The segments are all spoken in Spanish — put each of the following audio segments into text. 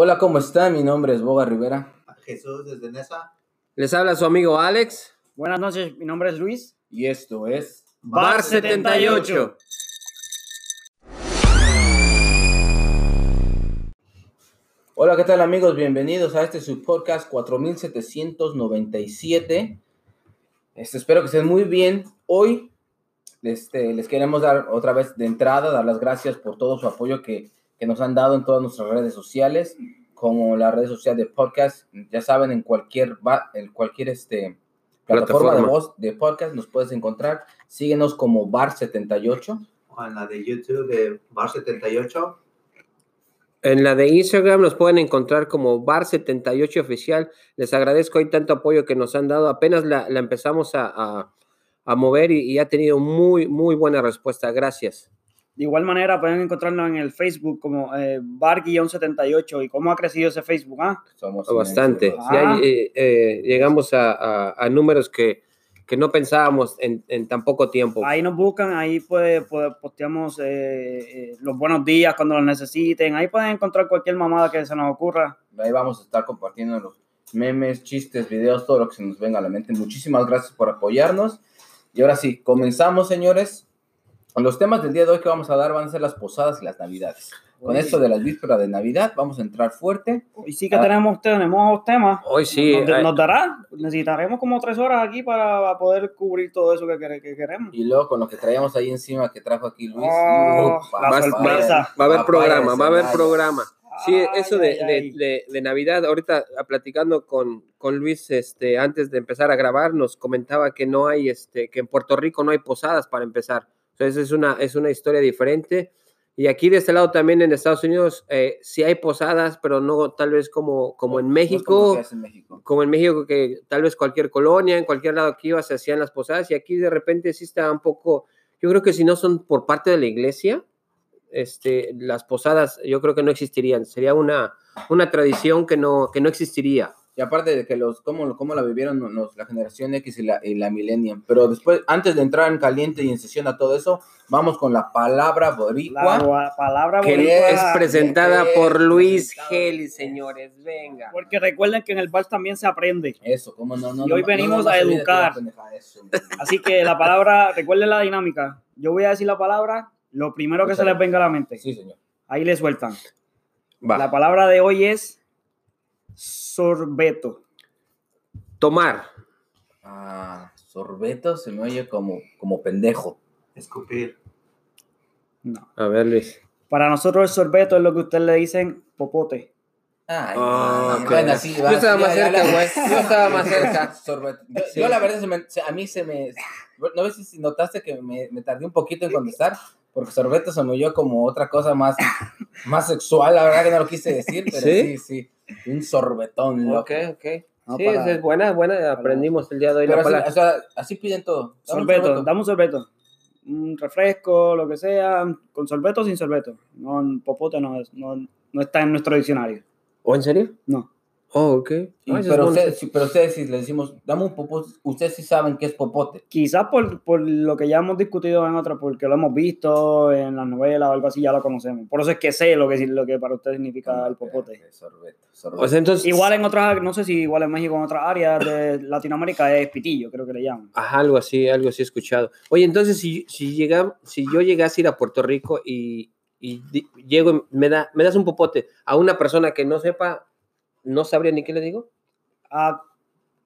Hola, ¿cómo están? Mi nombre es Boga Rivera. Jesús desde Nesa. Les habla su amigo Alex. Buenas noches, mi nombre es Luis. Y esto es Bar 78. Hola, ¿qué tal amigos? Bienvenidos a este su podcast 4797. Este, espero que estén muy bien. Hoy este, les queremos dar otra vez de entrada, dar las gracias por todo su apoyo que, que nos han dado en todas nuestras redes sociales, como las redes sociales de podcast. Ya saben, en cualquier, en cualquier este, plataforma, de voz de podcast nos puedes encontrar. Síguenos como Bar78. O en la de YouTube de Bar 78. En la de Instagram nos pueden encontrar como Bar78 Oficial. Les agradezco hoy tanto apoyo que nos han dado. Apenas la, la empezamos a, a- a mover y, y ha tenido muy, muy buena respuesta. Gracias. De igual manera pueden encontrarnos en el Facebook como eh, Bar-78. ¿Y cómo ha crecido ese Facebook? ah? Somos Bastante. Ah. eh, eh, llegamos a, a- a números que, que no pensábamos en, en tan poco tiempo. Ahí nos buscan, ahí pues, pues, posteamos eh, los buenos días cuando los necesiten. Ahí pueden encontrar cualquier mamada que se nos ocurra. Ahí vamos a estar compartiendo los memes, chistes, videos, todo lo que se nos venga a la mente. Muchísimas gracias por apoyarnos. Y ahora sí, comenzamos, señores. Los temas del día de hoy que vamos a dar van a ser las posadas y las navidades. Con Uy. esto de las vísperas de Navidad, vamos a entrar fuerte. Y sí que Ah. tenemos, tenemos temas. Hoy sí. nos, eh, nos dará, necesitaremos como tres horas aquí para poder cubrir todo eso que, quere- que queremos. Y luego con lo que traíamos ahí encima que trajo aquí Luis. Oh, la papaya, sorpresa. Va a haber programa, va a haber programa. Sí, Ay, eso de, ay, de- ay. de- de Navidad, ahorita ah, platicando con, con Luis, este, antes de empezar a grabar, nos comentaba que no hay, este, que en Puerto Rico no hay posadas para empezar. Entonces es una, es una historia diferente. Y aquí de este lado también en Estados Unidos eh, sí hay posadas, pero no tal vez como, como en No México, hace en México. como en México, que tal vez cualquier colonia, en cualquier lado que iba, se hacían las posadas, y aquí de repente sí está un poco, yo creo que si no son por parte de la iglesia, este, las posadas yo creo que no existirían, sería una, una tradición que no, que no existiría. Y aparte de que los, cómo, cómo la vivieron los, la generación X y la, y la Millennium. Pero después, antes de entrar en caliente y en sesión a todo eso, vamos con la palabra boricua. La palabra Que boricua. es presentada que es por Luis. Geli, señores, venga. Porque recuerden que en el bar también se aprende. Eso, cómo no, no. Y hoy no, venimos no, a educar. Así que la palabra, recuerden la dinámica. Yo voy a decir la palabra, lo primero que se les venga a la mente. Sí, señor. Ahí le sueltan. Va. La palabra de hoy es sorbeto. Tomar. Ah, sorbeto se me oye como, como pendejo. Escupir. No. A ver, Luis. Para nosotros el sorbeto es lo que ustedes le dicen popote. Ay, Ah, no, ok. bueno, sí, Yo va, estaba sí, más ya, cerca, güey. Yo estaba más cerca. Sorbeto. Yo, Sí. yo la verdad, se me- a mí se me... No ves si notaste que me, me tardé un poquito en contestar, porque sorbeto se me oyó como otra cosa más, más sexual, la verdad que no lo quise decir, pero sí, ¿Sí? sí. Un sorbetón, loco. Ok, ok. No, sí, para- es buena, buena. Aprendimos el día de hoy Pero la así, palabra. o sea, así piden todo. Dame un Sorbeto, dame un sorbeto. Un refresco, lo que sea, con sorbeto o sin sorbeto. No, popote no, es, no, no está en nuestro diccionario. ¿O en serio? No. Oh, ok. Y- Ah, esa es pero, ustedes, sí, pero ustedes si les decimos, dame un popote, ustedes sí saben qué es popote. Quizás por, por lo que ya hemos discutido en otras, porque lo hemos visto en las novelas o algo así, ya lo conocemos. Por eso es que sé lo que, lo que para usted significa el popote. Sorbeto, sorbeto. O sea, entonces. Igual en otras, no sé si igual en México, en otras áreas de Latinoamérica es pitillo, creo que le llaman. Ajá, algo así, algo así he escuchado. Oye, entonces, si, si, llega, si yo llegase a ir a Puerto Rico y, y di- llego, me, da, me das un popote a una persona que no sepa, no sabría ni qué le digo. Ah,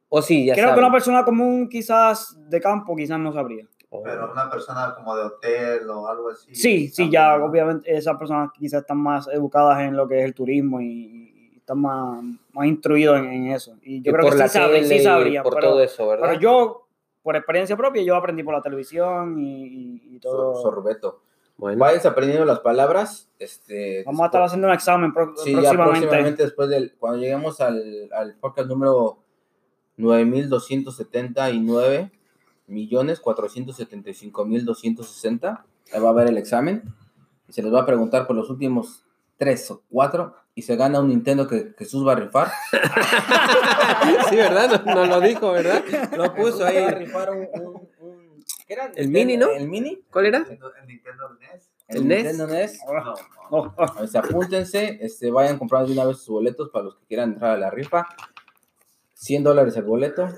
O sí, ya creo sabe. que una persona común, quizás de campo, quizás no sabría. Oh. Pero una persona como de hotel o algo así. Sí, sí, ya ¿no? obviamente esas personas quizás están más educadas en lo que es el turismo y, y están más, más instruidos en, en eso. Y yo Y creo por que la sí, sabrían, por pero, todo eso, ¿verdad? pero yo, por experiencia propia, yo aprendí por la televisión y, y- y todo. Sor- sorbeto. Bueno, Vayas aprendiendo las palabras. Este, Vamos a estar haciendo un examen pro- Sí, ya próximamente. próximamente después del, cuando lleguemos al, al podcast número 9279 millones 475 mil 260, ahí va a haber el examen y se les va a preguntar por los últimos tres o cuatro y se gana un Nintendo que Jesús va a rifar. sí, ¿verdad? Nos, nos lo dijo, ¿verdad? Lo puso va a ahí. rifar un, un- un- ¿qué era? El mini, ¿no? El mini. ¿Cuál era? El, Nintendo NES. ¿El NES? Nintendo NES. No, Oh, oh. Apúntense, este, vayan comprando de una vez sus boletos para los que quieran entrar a la rifa. 100 dólares el boleto.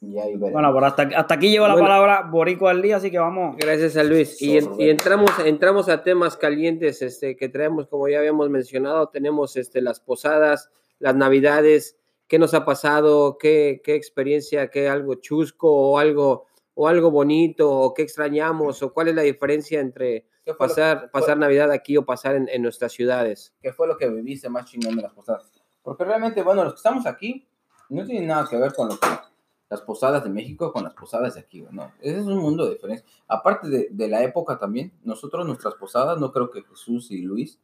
Y ahí veremos. Bueno, por hasta, hasta aquí llevo la palabra Borico al día, así que vamos. Gracias a Luis. Y, en- y entramos, entramos a temas calientes este, que traemos, como ya habíamos mencionado, tenemos este, las posadas, las navidades, qué nos ha pasado, qué, qué experiencia, qué algo chusco o algo, o algo bonito, o qué extrañamos, o cuál es la diferencia entre ¿Qué fue, lo, pasar, pasar Navidad aquí o pasar en, en nuestras ciudades. qué fue lo que viviste más chingón de las posadas? Porque realmente, bueno, los que estamos aquí no tienen nada que ver con lo que las posadas de México con las posadas de aquí, ¿no? Ese es un mundo de diferencia. Aparte de, de la época también, nosotros nuestras posadas, no creo que Jesús y Luis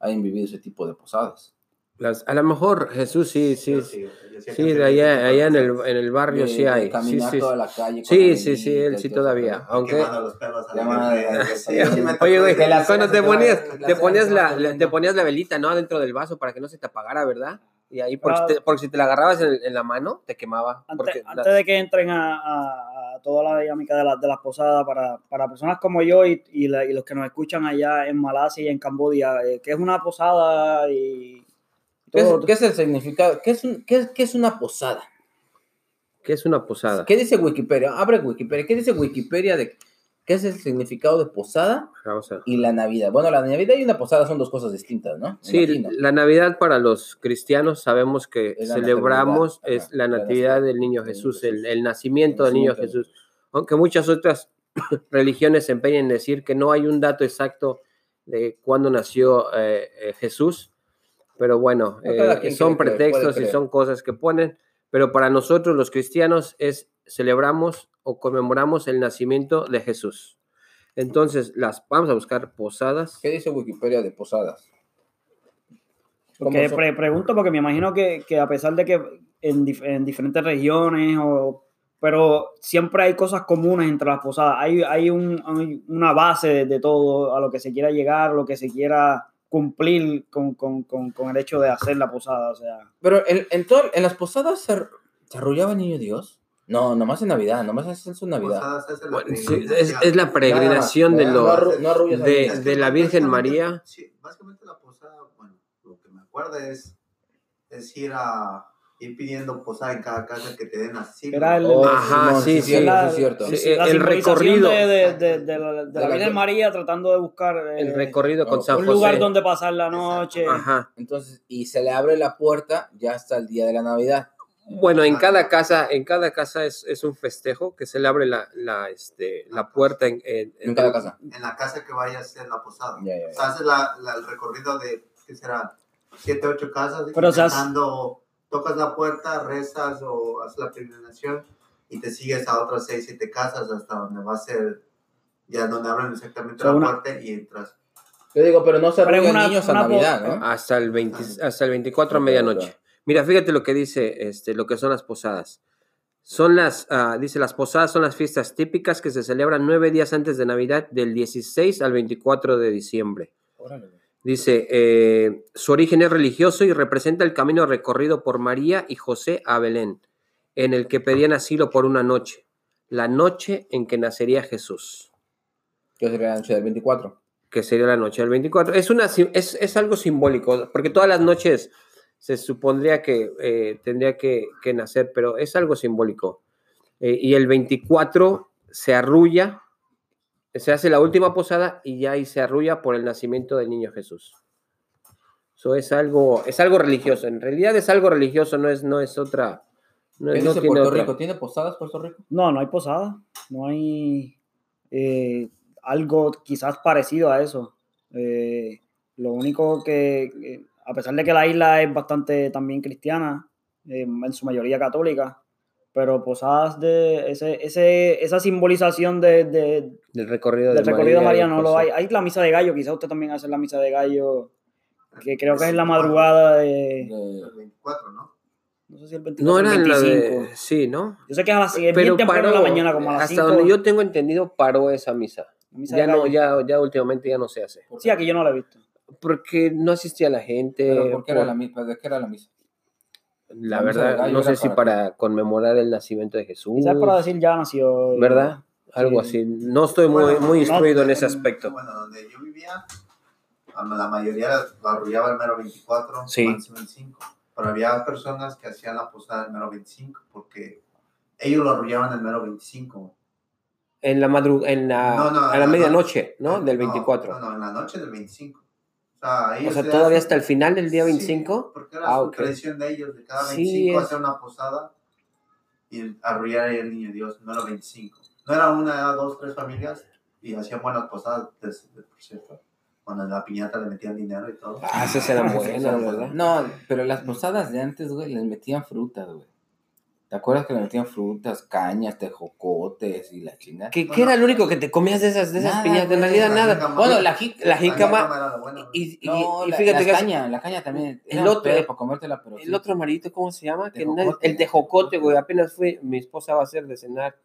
hayan vivido ese tipo de posadas. Las, a lo mejor Jesús sí, sí, sí, sí, de allá, allá en el, en el barrio De- sí hay. Sí, sí, toda la calle. Sí, la sí, sí, él sí todavía. Aunque, los perros a la Oye, güey, que la cuando te ponías, la te ponías la, la- te ponías la velita, ¿no? Dentro del vaso para que no se te apagara, ¿verdad? Y ahí, porque, Ah. si te- porque si te la agarrabas en, en la mano, te quemaba. Antes, porque antes de que entren a, a- a toda la dinámica de, la- de las posadas, para, para personas como yo y, y la- y los que nos escuchan allá en Malasia y en Cambodia, eh, ¿qué es una posada? Y ¿Qué es, todo, qué es el significado? ¿Qué es, un- qué es- qué es una posada? ¿Qué es una posada? ¿Qué dice Wikipedia? Abre Wikipedia. ¿Qué dice Wikipedia de qué es el significado de posada y la Navidad? Bueno, la Navidad y una posada son dos cosas distintas, ¿no? Sí, imagino. la Navidad para los cristianos sabemos que celebramos es la natividad del niño Jesús, el, el nacimiento del niño Jesús. Aunque muchas otras religiones se empeñan en decir que no hay un dato exacto de cuándo nació eh, eh, Jesús, pero bueno, eh, son que pretextos y son cosas que ponen, pero para nosotros los cristianos es celebramos o conmemoramos el nacimiento de Jesús. Entonces, las vamos a buscar posadas. ¿Qué dice Wikipedia de posadas? ¿Cómo Porque son? pre- pregunto porque me imagino que, que a pesar de que en, dif- en diferentes regiones, o, pero siempre hay cosas comunes entre las posadas. Hay, hay, un- hay una base de, de todo a lo que se quiera llegar, lo que se quiera cumplir con, con- con- con el hecho de hacer la posada. O sea, Pero en, en, todo- en las posadas se, se arrullaba el niño Dios. No, nomás en Navidad, nomás es en su Navidad. Bueno, sí, es, es la peregrinación de, No, lo, arru- no de- que de la Virgen básicamente- María. Sí, básicamente la posada, bueno, lo que me acuerdo es, es ir a ir pidiendo posada en cada casa que te den asilo. Era el- Oh, Ajá, Simón, sí, sí. La- sí es cierto. sí, Sí, el la simbolización recorrido. de, de- de- de la, la la- Virgen María tratando de buscar eh, el recorrido con no, San un José. lugar donde pasar la noche. Ajá. Entonces, y se le abre la puerta ya hasta el día de la Navidad. Bueno, en cada casa, en cada casa es, es un festejo que se le abre la, la, este, la puerta en, en- En cada casa. En la casa que vaya a ser la posada. Ya, ya, O sea, haces la, la- el recorrido de, ¿qué será? Siete, ocho casas. Pero, o sea, intentando- tocas la puerta, rezas o haces la peregrinación y te sigues a otras seis, siete casas hasta donde va a ser, ya donde abren exactamente O sea, la una- puerta y entras. Yo digo, pero no se una- niños a Navidad, ¿no? hasta el 20 hasta el 24 a medianoche. Mira, fíjate lo que dice, este, lo que son las posadas. Son las, ah, dice, las posadas son las fiestas típicas que se celebran nueve días antes de Navidad, del 16 al 24 de diciembre. Órale. Dice, eh, su origen es religioso y representa el camino recorrido por María y José a Belén, en el que pedían asilo por una noche, la noche en que nacería Jesús, ¿Qué sería la noche del 24? que sería la noche del 24. Es, una, es, es algo simbólico, porque todas las noches se supondría que eh, tendría que, que nacer, pero es algo simbólico. Eh, y el 24 se arrulla, se hace la última posada y ya ahí se arrulla por el nacimiento del niño Jesús. Eso es algo, es algo religioso. En realidad es algo religioso, no es, no es otra. No, ¿Qué no dice tiene Puerto otra. Rico? ¿Tiene posadas Puerto Rico? No, no hay posada, no hay eh, algo quizás parecido a eso. Eh, lo único que, eh, a pesar de que la isla es bastante también cristiana, eh, en su mayoría católica, pero posadas de ese, ese, esa simbolización de, de- Del recorrido del de recorrido de María no lo hay. Hay la misa de gallo, quizás usted también hace la misa de gallo, que creo que es la madrugada de, De- El 24, ¿no? no sé si el 24 No el era la 25. de. Sí, ¿no? Yo sé que es a las es bien Pero temprano paró, en la mañana, como a las hasta 5. donde yo tengo entendido, paró esa misa. Misa Ya de no, ya, ya últimamente ya no se hace. Sí, aquí yo no la he visto. Porque no asistía la gente. ¿Pero por qué era la misa? ¿De qué era la misa? La la verdad, no sé si para para conmemorar el nacimiento de Jesús. Quizás para decir ya nació. ¿Verdad? Algo Sí. así. No estoy muy, Bueno, muy no, instruido en ese aspecto. Bueno, donde yo vivía, la mayoría lo arrullaba el mero 24, Sí. máximo 25. Pero había personas que hacían la posada el mero 25 porque ellos lo arrullaban el mero 25. En la madru en la, No, no, a la no, medianoche, ¿no? Del No, 24. No, no, en la noche del 25. O sea, ellos o sea, le todavía hacen- hasta el final del día Sí, 25. porque era Ah, su ok. tradición de ellos, de cada Sí, 25 es- hacer una posada y arrullar ahí al niño Dios, no era 25. No era una, era dos, tres familias y hacían buenas posadas, des- de- por cierto. Cuando en la piñata le metían dinero y todo. Ah, esas eran buenas, ¿verdad? No, pero las posadas de antes, güey, les metían frutas, güey. ¿Te acuerdas que le metían frutas, cañas, tejocotes y la chingada? ¿Qué, qué era lo único que te comías de esas, de esas Nada? En güey, realidad la nada. jícama. Bueno, la, jí- la jícama la y, y- No, y la, fíjate la que es- caña, la caña también. El otro- pedo para comértela, pero el sí. otro amarillito, ¿cómo se llama? Que Tejocote. el tejocote, güey. Apenas fue, mi esposa va a hacer de cenar,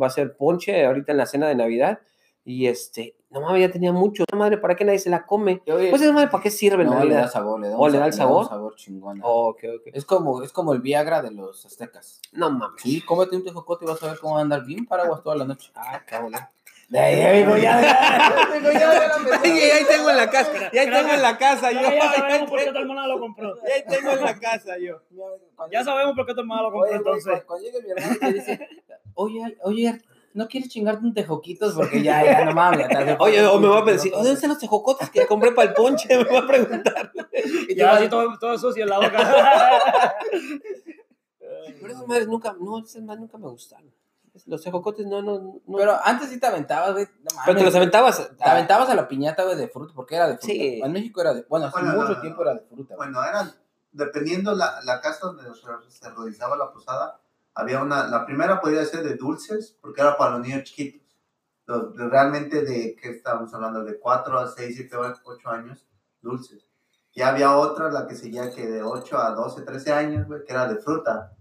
va a hacer ponche ahorita en la cena de Navidad. Y este, no mames, ya tenía mucho. No madre, ¿para qué nadie se la come? Oye, Pues esa madre, ¿para qué sirve no, le realidad? da sabor, le da, ¿O un le da el sabor? un sabor chingón. Oh, ok, ok. Es como, es como el Viagra de los aztecas. No mames. Sí, cómete un tejocote y vas a ver cómo va a andar bien paraguas toda la noche. Ah, cabrón. Ahí, digo, ya, ya, la ahí tengo en la casa, ya tengo en la casa yo. Ya, sabemos por qué tu tengo- hermana lo compró. ya tengo en la casa yo. Ya sabemos por qué tu hermana lo compró entonces. cuando, cuando llegue mi hermano te dice, oye, oye, ¿no quieres chingarte un tejoquitos? Porque ya, ya, no mames. Oye, o me va a decir, ¿dónde están los tejocotes que compré para el ponche? Me va a preguntar. Y Ya tú así vas- todo, todo sucio en la boca. Pero esas madres nunca, no, esas madres nunca me gustaron. Los tejocotes no, no, no. Pero antes sí te aventabas, güey. No Pero te los aventabas. Te aventabas a la piñata, güey, de fruta, porque era de fruta. Sí. En México era de, bueno, hace Bueno, mucho no, tiempo no. era de fruta. Bueno, eran, dependiendo la, la casa donde se- se realizaba la posada, había una, la primera podía ser de dulces, porque era para los niños chiquitos. Los, de- realmente de, ¿qué estábamos hablando? De 4 a 6, 7, 8 años, dulces. Y había otra, la que seguía que de 8 a 12, 13 años, güey, que era de fruta.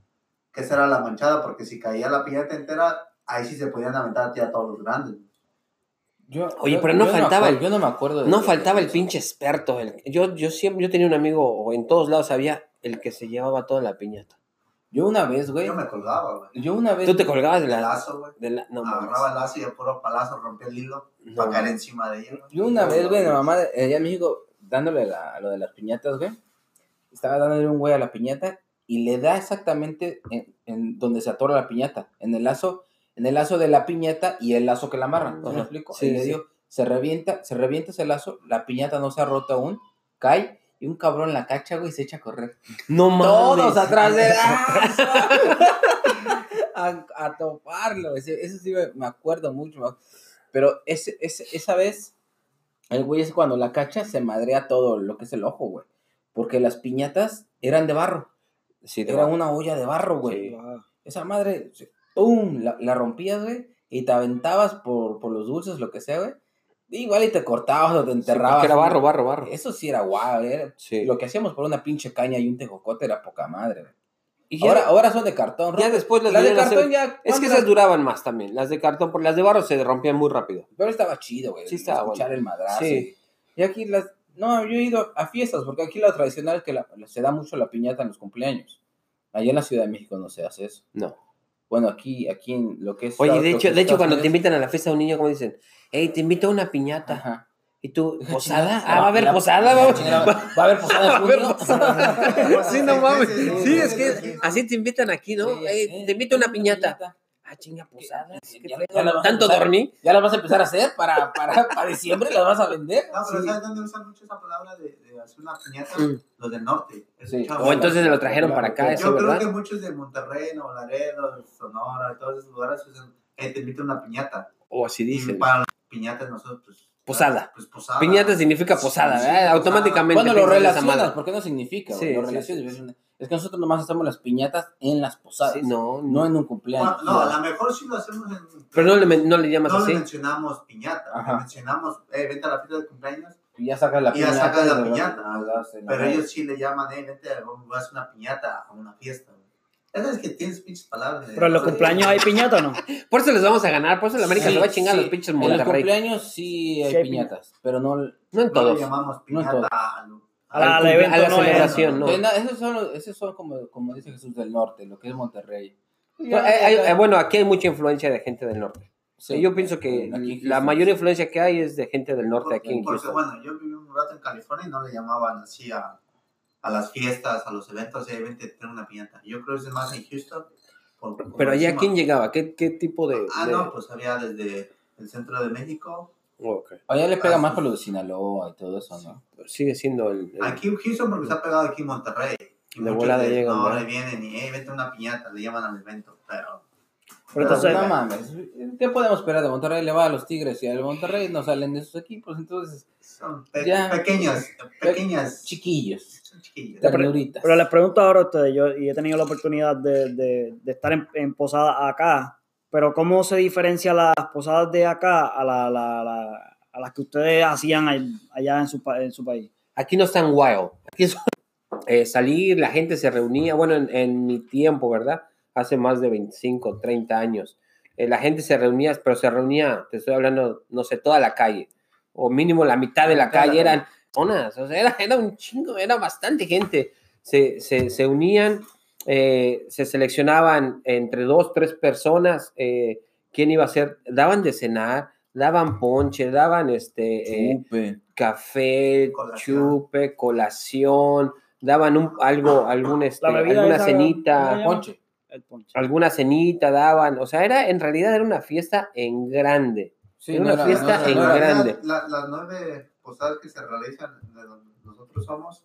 Que esa era la manchada, porque si caía la piñata entera, ahí sí se podían aventar a ti a todos los grandes. Yo- Oye, yo- pero no faltaba el- Yo no me acuerdo. de- No faltaba el pinche experto. el- yo, yo siempre, yo tenía un amigo, o en todos lados había el que se llevaba toda la piñata. Yo una vez, güey. Yo me colgaba, güey. Yo una vez. Tú te colgabas de la. lazo, güey. De la no, mames. Agarraba el lazo y a puro palazo rompía el hilo No, para caer encima de ella. güey. Yo una vez, güey, mi mamá allá en México, dándole la, lo de las piñatas, güey. Estaba dándole un güey a la piñata y le da exactamente en, en donde se atora la piñata, en el lazo, en el lazo de la piñata y el lazo que la amarran, ¿sí me explico? Sí, y le sí. dio, se revienta, se revienta ese lazo, la piñata no se ha roto aún, cae y un cabrón la cacha, güey, y se echa a correr. No mames. Todos atrás de a, a toparlo. Ese- Eso sí me, me acuerdo mucho. Pero ese, ese- esa vez, el güey es cuando la cacha se madrea todo lo que es el ojo, güey. Porque las piñatas eran de barro. Sí, Era una olla de barro, güey. Sí. Esa madre, ¡pum! La, la rompías, güey. Y te aventabas por, por los dulces, lo que sea, güey. Igual y te cortabas o te Sí, enterrabas. porque era barro, barro, barro. Eso sí era guau, era- Sí. Lo que hacíamos por una pinche caña y un tejocote era poca madre, güey. Y ya, Ahora, ahora son de cartón, ya ¿no? después las Las de hacer- cartón ya. Es que ¿cuándo esas las- duraban más también. Las de cartón, porque las de barro se rompían muy rápido. Pero estaba chido, güey. Sí estaba Escuchar bueno. el madrazo. Sí. Y, aquí las. No, yo he ido a fiestas, porque aquí lo tradicional es que la- se da mucho la piñata en los cumpleaños. Allá en la Ciudad de México no se hace eso. No. Bueno, aquí, aquí en lo que es. Oye, de hecho, de hecho cuando te invitan a la fiesta de un niño, como dicen, hey, te invito a una piñata. Ajá. ¿Y tú, posada? Ah, va a haber La- posada, la vamos. chingada, Va a haber posada Va a haber junio. posada. Sí, no mames. Sí, es que sí. así te invitan aquí, ¿no? Hey, eh, te invito a una piñata. Ah, chinga, posada. La ¿Tanto dormí? ¿Ya las vas a empezar a hacer para, para, para diciembre? ¿Las vas a vender? No, pero Sí. ¿sabes dónde usan mucho esa palabra de, de hacer una piñata? Mm. Los del norte. O entonces se lo trajeron para acá, Yo creo ¿verdad? que muchos de Monterrey, Nuevo Laredo, Sonora, todos esos lugares usan, eh, te invito a una piñata. O así Y dicen. Piñatas nosotros, pues... Posada. Pues posada. Piñata significa posada, Sí, ¿verdad? posada. Automáticamente. Cuando lo relacionas, madre. ¿por qué no significa? Sí, lo sí, relacionas, es que nosotros nomás hacemos las piñatas en las posadas. Sí, no, No en un cumpleaños. No, a lo mejor sí lo hacemos en... Pero no le, men- no le llamas no así. le mencionamos piñata, Ajá. le mencionamos, eh, vente a la fiesta de cumpleaños, Y ya sacas la Y ya piñata. sacas la piñata. la pero ellos sí le llaman, eh, vente, vamos a hacer una piñata a una fiesta. Ya sabes que tienes pinches palabras. Pero en los cumpleaños hay piñata o no. Por eso les vamos a ganar, por eso la América Sí, se va a chingar los pinches En los Monterrey. cumpleaños sí hay Sí hay piñatas, pero no. No en No le todos. llamamos No piñata todos. a, la- Al al cumple- evento a la no celebración, no. Na- esos son, esos son como, como dice Jesús del norte, lo que es Monterrey. Eh, hay- eh, bueno, aquí hay mucha influencia de gente del norte. Sí, yo pienso que aquí en la Houston, mayor sí. influencia que hay es de gente del norte aquí en Porque, Houston. bueno, yo viví un rato en California y no le llamaban así a, a las fiestas, a los eventos, y vente a tener una piñata. Yo creo que es más en Houston. por- por Pero allá. ¿quién llegaba? ¿Qué, qué tipo de...? Ah, de- no, pues había desde el centro de México. Ok. Allá le pega Ah, más por lo de Sinaloa y todo eso, ¿no? Sigue siendo el... el- Aquí en Houston, porque se ha pegado aquí en Monterrey. Y De volada de- llegan, No, ahí vienen y, hey, vente a una piñata, le llaman al evento. Pero Pero Pero entonces, no mames, ¿qué podemos esperar de Monterrey? Le va a los Tigres y al Monterrey no salen de sus equipos, entonces, son pe- Ya. pequeños, pequeñas. chiquillos, son pero les pregunto ahora a ustedes, yo y he tenido la oportunidad de, de- de estar en, en posada acá, pero ¿cómo se diferencia las posadas de acá a, la, la- la- a las que ustedes hacían allá en su, en su país? Aquí no están wild. Aquí es eh, salir, la gente se reunía, bueno, en, en mi tiempo, ¿verdad? Hace más de 25, 30 años. eh, la gente se reunía, pero se reunía, te estoy hablando, no sé, toda la calle, o mínimo la mitad de la la calle calle. eran personas, o sea, era, era un chingo, era bastante gente. Se, se, se unían, eh, se seleccionaban entre dos, tres personas, eh, quién iba a ser, daban de cenar, daban ponche, daban este... eh, Chupe. café, Colación. chupe, colación, daban un, algo, algún, este, alguna esa, ¿cómo cenita? Ponche. El ponche. alguna cenita daban, o sea, era, en realidad era una fiesta en grande. Sí, Era una fiesta en era- grande. La- las nueve posadas que se realizan de donde nosotros somos,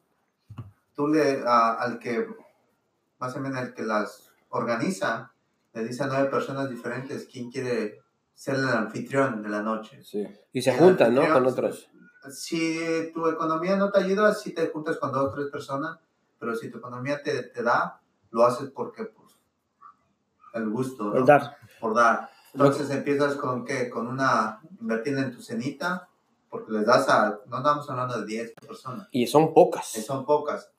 tú le, a- al que, más o menos el que las organiza, le dice a nueve personas diferentes quién quiere ser el anfitrión de la noche. Sí. Y se El juntan, ¿no? Con otros. Si tu economía no te ayuda, sí te juntas con dos o tres personas, pero si tu economía te, te da, lo haces porque, pues, el gusto, ¿no? El dar. por dar. Entonces empiezas con qué? Con una, invertir en tu cenita, porque les das a, no estamos hablando de 10 personas, Y son pocas. que son pocas,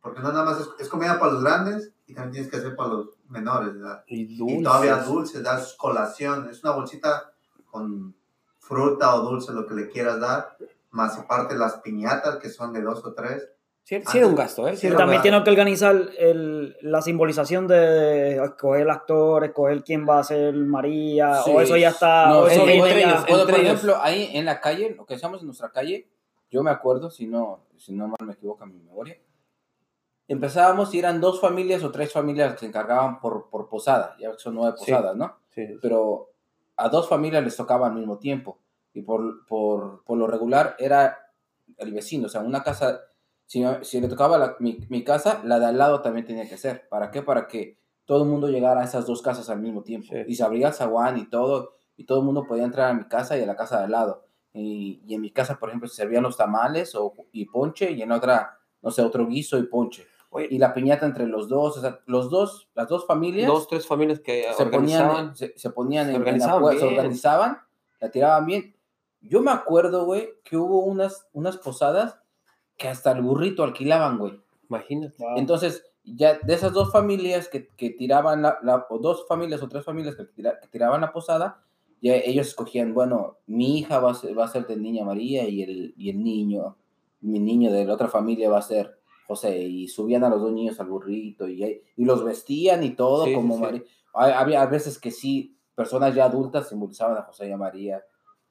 porque no nada más es, es comida para los grandes y también tienes que hacer para los menores, ¿verdad? Y Y dulces. todavía dulces, das colación, es una bolsita con fruta o dulce, lo que le quieras dar, más aparte las piñatas que son de dos o tres. Sí, sí era un gasto, ¿eh? Sí también tienen que organizar el- la simbolización de escoger el actor, escoger quién va a ser María, Sí. o eso ya está. No, o eso viene entre ya- ellos, entre por ellos. ejemplo, ahí en la calle, lo que hacíamos en nuestra calle, yo me acuerdo, si no, si no mal me equivoca mi memoria, empezábamos y eran dos familias o tres familias que se encargaban por, por posada, ya son nueve Sí. posadas, ¿no? Pero a dos familias les tocaba al mismo tiempo y por, por, por lo regular era el vecino, o sea, una casa, si, si le tocaba la- mi, mi casa, la de al lado también tenía que ser. ¿Para qué? Para que todo el mundo llegara a esas dos casas al mismo tiempo. Sí. Y se abría el zaguán y todo, y todo el mundo podía entrar a mi casa y a la casa de al lado. Y, y en mi casa, por ejemplo, se servían los tamales o, y ponche, y en otra, no sé, otro guiso y ponche. Oye, Y la piñata entre los dos, o sea, los dos, las dos familias dos, tres familias que se organizaban. ponían, se, se ponían se en, en la organizaban se organizaban, la tiraban bien. Yo me acuerdo, güey, que hubo unas, unas posadas que hasta el burrito alquilaban, güey. Imagínate. Wow. Entonces, ya de esas dos familias que, que tiraban la, la- o dos familias o tres familias que, tira- que tiraban la posada, ya ellos escogían, bueno, mi hija va a ser, va a ser de Niña María y el, y el niño, mi niño de la otra familia va a ser José, y subían a los dos niños al burrito y, y los vestían y todo Sí, sí, como sí. María. Hay- Había veces que sí, personas ya adultas simbolizaban a José y a María.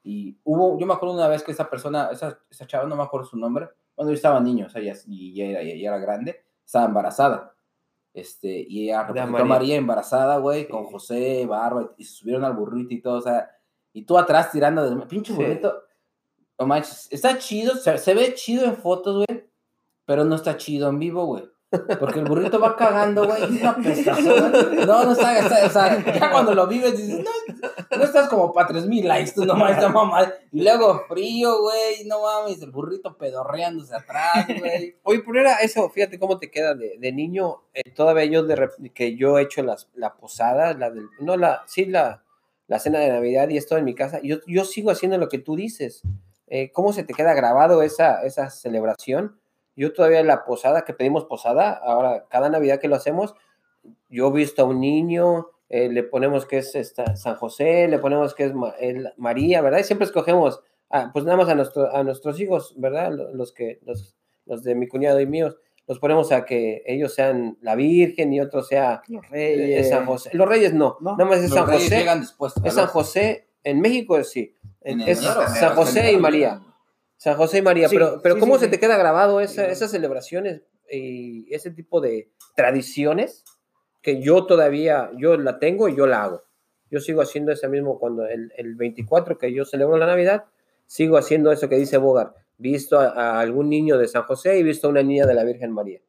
Y hubo, yo me acuerdo una vez que esa persona, esa, esa chava, no me acuerdo su nombre, cuando yo estaba niño, o sea, ya, y ya era, ya, era grande, estaba embarazada. Este, y ella representó a María. María embarazada, güey, con Sí. José, Barba, y se subieron al burrito y todo, o sea, y tú atrás tirando de pinche Sí. burrito. No manches, está chido, se, se ve chido en fotos, güey, pero no está chido en vivo, güey. Porque el burrito va cagando, güey. No, no está, está- ya cuando lo vives dices, no, no estás como para 3000 likes, tú nomás, esta mamá. Y luego frío, güey, no mames, el burrito pedorreándose atrás, güey. Oye, pero era eso, fíjate cómo te queda de, de niño. eh, todavía yo, de, que yo he hecho las, la posada, la del, no, la, sí, la, la cena de Navidad y esto en mi casa. Yo, yo sigo haciendo lo que tú dices. Eh, ¿Cómo se te queda grabado esa, esa celebración? Yo todavía la posada, que pedimos posada, ahora cada Navidad que lo hacemos, yo he visto a un niño, eh, le ponemos que es esta, San José, le ponemos que es Ma- el- María, ¿verdad? Y siempre escogemos, ah, pues nada más a, nuestro, a nuestros hijos, ¿verdad? Lo- Los, que, los, los de mi cuñado y míos, los ponemos a que ellos sean la Virgen y otro sea Los eh, reyes. San José. Los Reyes no, No, nada más es Los San reyes José. llegan después. Es San José, En México sí. En es enero, San José y María. San José y María. Sí, pero pero sí, ¿cómo sí, se te queda grabado esa- esas celebraciones y ese tipo de tradiciones que yo todavía, yo la tengo y yo la hago? Yo sigo haciendo ese mismo cuando el, el 24 que yo celebro la Navidad, sigo haciendo eso que dice Bogar. Visto a, a algún niño de San José y visto a una niña de la Virgen María.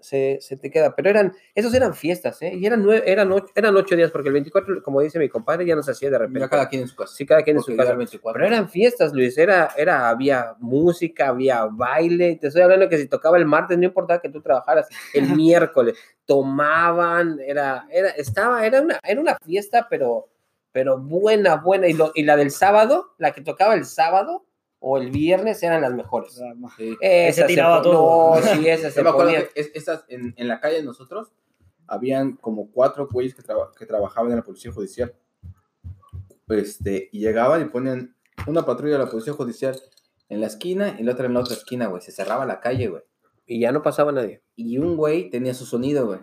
Se, se te queda. Pero eran, esos eran fiestas, ¿eh? Y eran, nueve, eran, ocho, eran ocho días, porque el 24, como dice mi compadre, ya no se hacía de repente. Mira cada quien en su casa. Sí, cada quien en su ya casa. el 24. Pero eran fiestas, Luis. Era, era, había música, había baile. Te estoy hablando que si tocaba el martes, no importaba que tú trabajaras el miércoles. Tomaban, era, era, estaba, era una, era una fiesta, pero, pero buena, buena. Y, lo, y la del sábado, la que tocaba el sábado o el viernes eran las mejores. Sí. Esa se tiraba pon- todo. No, sí, esa se Yo me acuerdo ponía. que es- estas, en, en la calle de nosotros habían como cuatro güeyes que, traba- que trabajaban en la policía judicial. Este, y llegaban y ponían una patrulla de la policía judicial en la esquina y la otra en la otra esquina, güey. Se cerraba la calle, güey. Y ya no pasaba nadie. Y un güey tenía su sonido, güey.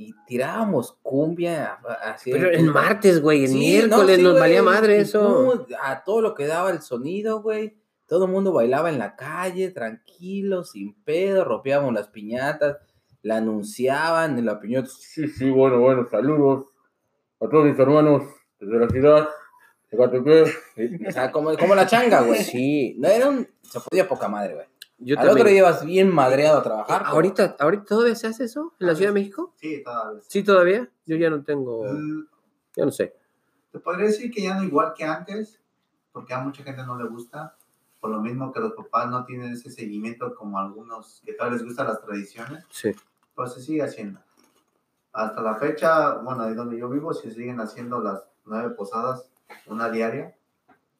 Y tirábamos cumbia así. Pero el martes, güey, el Sí, miércoles no, sí, nos güey, valía madre eso. A todo lo que daba el sonido, güey. Todo el mundo bailaba en la calle, tranquilo, sin pedo, rompíamos las piñatas, la anunciaban en la piñata. Sí, sí, bueno, bueno, saludos a todos mis hermanos desde la ciudad de. O sea, como, como la changa, güey. Sí, No era un. Se podía poca madre, güey. Yo Al también. otro día ibas bien madreado a trabajar. güey. ahorita, ahorita todavía se hace eso en la Ciudad de México. Sí, todavía. Sí, todavía. Yo ya no tengo, Mm, yo no sé. Te podría decir que ya no igual que antes, porque a mucha gente no le gusta, por lo mismo que los papás no tienen ese seguimiento como algunos que todavía les gustan las tradiciones, Sí. pues se sigue haciendo. Hasta la fecha, bueno, ahí donde yo vivo, se siguen haciendo las nueve posadas, una diaria.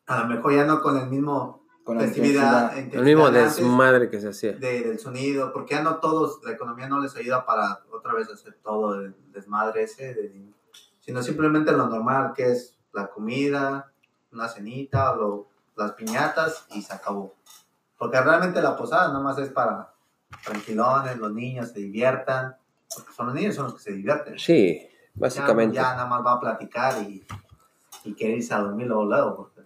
A lo mejor ya no con el mismo Con la festividad, intensidad. El mismo desmadre que se hacía. de- del sonido, porque ya no todos, la economía no les ayuda para otra vez hacer todo el desmadre ese, de- sino simplemente lo normal que es la comida, una cenita, lo- las piñatas y se acabó. Porque realmente la posada nomás es para tranquilones, los niños se diviertan, porque son los niños son los que se divierten. Sí, Ya, básicamente. ya nada más va a platicar y, y quiere irse a dormir luego, luego. porque-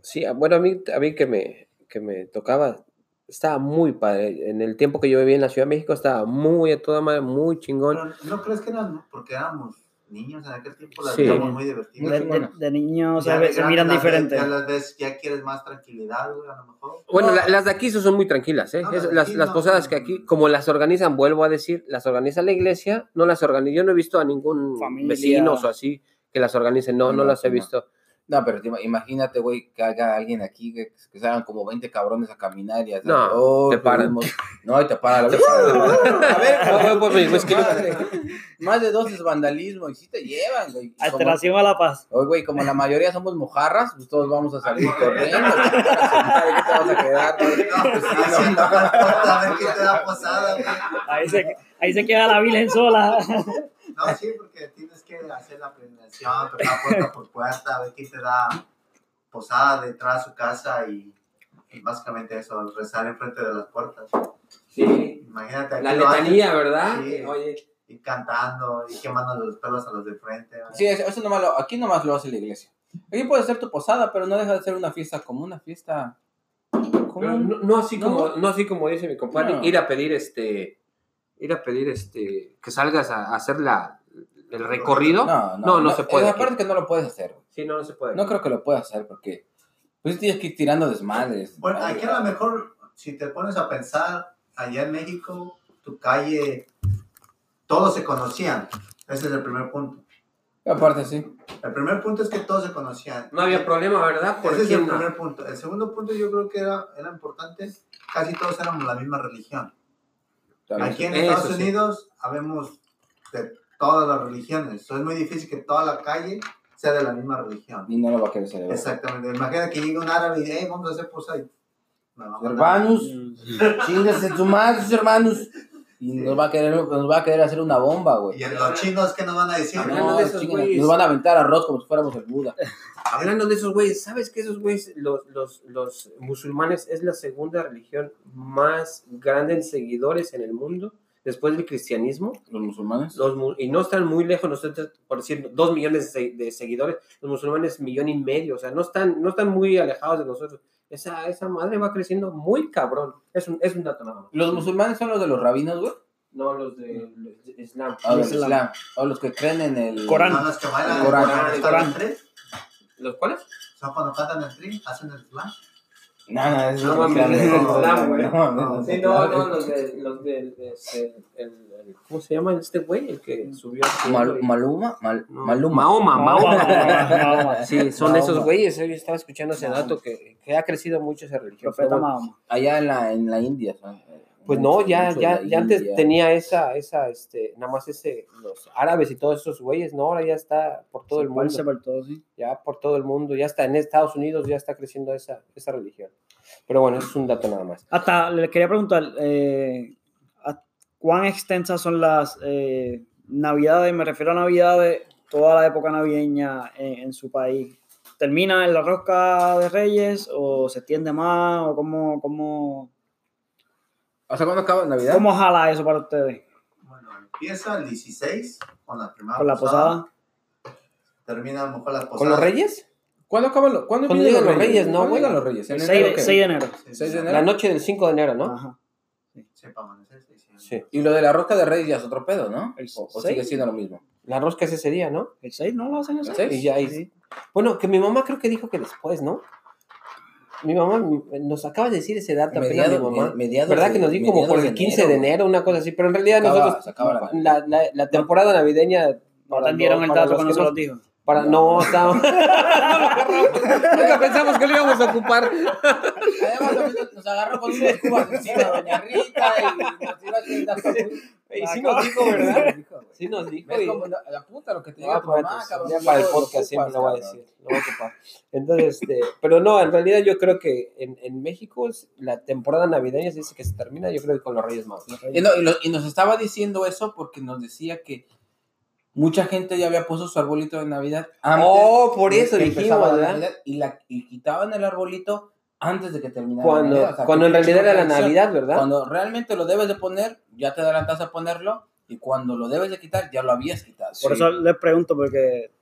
Sí, ah, bueno, a mí, a mí que, me, que me tocaba, estaba muy padre. En el tiempo que yo vivía en la Ciudad de México estaba muy a toda madre, muy chingón. Pero ¿no crees que eran porque éramos niños en aquel tiempo? Las Sí. veíamos muy divertidas. De, de, de niños Ya miran diferente. Ya las ves, ya quieres más tranquilidad, güey, a lo mejor. Bueno, No. la- las de aquí son muy tranquilas, ¿eh? No, Es- las de las, no. posadas que aquí, como las organizan, vuelvo a decir, las organiza la iglesia, no las organiza. Yo no he visto a ningún Familia. vecino o así que las organicen, no, no, No, las he no. visto. No, pero te ima- imagínate, güey, que haga alguien aquí que, que se hagan como 20 cabrones a caminar y a No, Oh, te paran. No, y te paran. A ver, Ah, pues, pues, pues, madre. Más de dos es vandalismo y sí te llevan, güey. Alteración a la paz. Oye, güey, como la mayoría somos mojarras, pues todos vamos a salir corriendo. ¿Qué te vas a quedar? pues no, a ver qué te da posada, güey. Ahí se, ahí se queda la Virgen sola. No, sí, porque tienes que hacer la planeación, tocar puerta por puerta, a ver quién te da posada detrás de su casa y, y básicamente eso, rezar enfrente de las puertas. Sí, Imagínate aquí la letanía, ¿verdad? Sí. Oye, y cantando y quemando los pelos a los de frente. Sí, eso, nomás lo- aquí nomás lo hace la iglesia. Aquí puedes hacer tu posada, pero no deja de ser una fiesta como una fiesta no, no así No. como, no así como dice mi compadre, No. ir a pedir este, ir a pedir este, que salgas a, a hacer la, el recorrido. No, No, no se puede. Aparte que no lo puedes hacer. Sí, no, no se puede. No creo que lo puedas hacer porque pues tienes que ir tirando desmadres. Bueno, aquí a lo mejor, si te pones a pensar, allá en México, tu calle, todos se conocían. Ese es el primer punto. Aparte, sí. El primer punto es que todos se conocían. No había problema, ¿verdad? ¿Por Ese es el no? primer punto. El segundo punto yo creo que era, era importante, casi todos éramos la misma religión. Aquí en Estados sí. Unidos habemos de todas las religiones. So, es muy difícil que toda la calle sea de la misma religión. Y no lo va a querer celebrar. Exactamente. Imagina que llegue un árabe y dice, hey, vamos a hacer. No, no. Hermanos, chingas tu madre, hermanos. Y Sí. nos va a querer, nos va a querer hacer una bomba, güey. Y los chinos, ¿qué nos van a decir? Hablando No, de esos güeyes. nos van a aventar arroz como si fuéramos el Buda. Hablando de esos güeyes, ¿sabes que esos güeyes, los, los, los musulmanes, es la segunda religión más grande en seguidores en el mundo? después del cristianismo, Los musulmanes. los, y no están muy lejos, nosotros, por decir, dos millones de, de seguidores, los musulmanes millón y medio, o sea, no están, no están muy alejados de nosotros. Esa, esa madre va creciendo muy cabrón. Es un, es un dato nada más. Los musulmanes son los de los rabinos, güey. No los de, Islam. O los Islam. islam. O los que creen en el Corán. Son los que bailan El Corán, Corán. ¿Los cuales? Son cuando cantan el tri, hacen el slam. No, no, es No no, Sí, no, no, los de, los de, de- el, el- ¿cómo se llama este güey? El que subió Mal- y- Maluma, Mal- No, Maluma. Mahoma, Mahoma. Sí, son Mahoma. esos güeyes. Yo estaba escuchando ese dato que, que ha crecido mucho esa religión. Profeta Mahoma. Allá en la, en la India. eh, Pues mucho- no, ya, ya, ya antes India. tenía esa, esa, este, nada más ese, los árabes y todos esos güeyes, no, ahora ya está por todo el mundo, por todo, sí. ya por todo el mundo, ya está en Estados Unidos, ya está creciendo esa, esa religión. Pero bueno, eso es un dato nada más. Hasta les quería preguntar, eh, ¿a- ¿cuán extensas son las eh, navidades? Me refiero a navidades, toda la época navideña en, en su país. ¿Termina en la rosca de Reyes o se extiende más? ¿O cómo, cómo, O sea, ¿cuándo acaba Navidad? cómo jala eso para ustedes? Bueno, empieza el 16 con la primera ¿Con la posada? Termina a lo mejor las posadas. ¿Con los reyes? ¿Cuándo acaban los, ¿cuándo vienen llegan los Reyes, ¿no, ¿Cuándo güey? llegan los Reyes? ¿En El enero 6, qué? 6 de enero. Sí, Seis de sí, enero. La noche del 5 de enero, ¿no? Ajá. Sí, para amanecer, sí, sí. Sí. Y lo de la rosca de Reyes ya es otro pedo, ¿no? El O, o sigue siendo lo mismo. La rosca es ese día, ¿no? ¿El 6 no lo hacen eso? ¿El seis? Y ya ahí- Sí. Bueno, que mi mamá creo que dijo que después, ¿no? Mi mamá nos acaba de decir ese dato apenas Mediados- mi mamá. me- mediados ¿Verdad de- que nos dijo como por de el 15 de enero, enero, una cosa así? Pero en realidad acaba- nosotros, la- la, la, temporada navideña... No para atendieron lo- el dato cuando que se no- los dijo. Para, no, no. Nunca pensamos que lo íbamos a ocupar. Además, nos- agarró con unas cubas encima, doña Rita, y nos a hacer Y sí nos dijo, ¿verdad? Sí nos dijo. Apunta lo que te diga tu mamá, cabrón. ya para el podcast siempre lo voy a decir, lo voy a ocupar. Entonces, este, pero no, en realidad yo creo que en, en México la temporada navideña se dice que se termina, yo creo que con los Reyes Magos. Y nos estaba diciendo eso porque nos decía que mucha gente ya había puesto su arbolito de Navidad antes. Oh, por eso dijimos, la ¿verdad? Navidad, y, la, y quitaban el arbolito antes de que terminara Cuando, la Navidad. O sea, cuando en realidad era la. Navidad, ¿verdad? Cuando realmente lo debes de poner, ya te adelantas a ponerlo. Y cuando lo debes de quitar, ya lo habías quitado. Por Sí. eso les pregunto, porque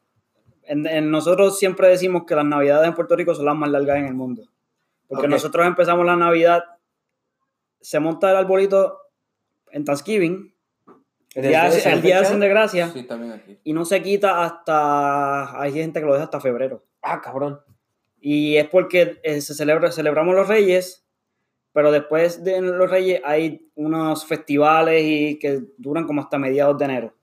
en, en nosotros siempre decimos que las navidades en Puerto Rico son las más largas en el mundo. Porque nosotros empezamos la Navidad, se monta el arbolito en Thanksgiving, el día, esa el día de Acción de Gracia, Sí, también aquí. y no se quita hasta, hay gente que lo deja hasta febrero. Ah, cabrón. Y es porque eh, se celebra, celebramos los Reyes, pero después de los Reyes hay unos festivales y que duran como hasta mediados de enero.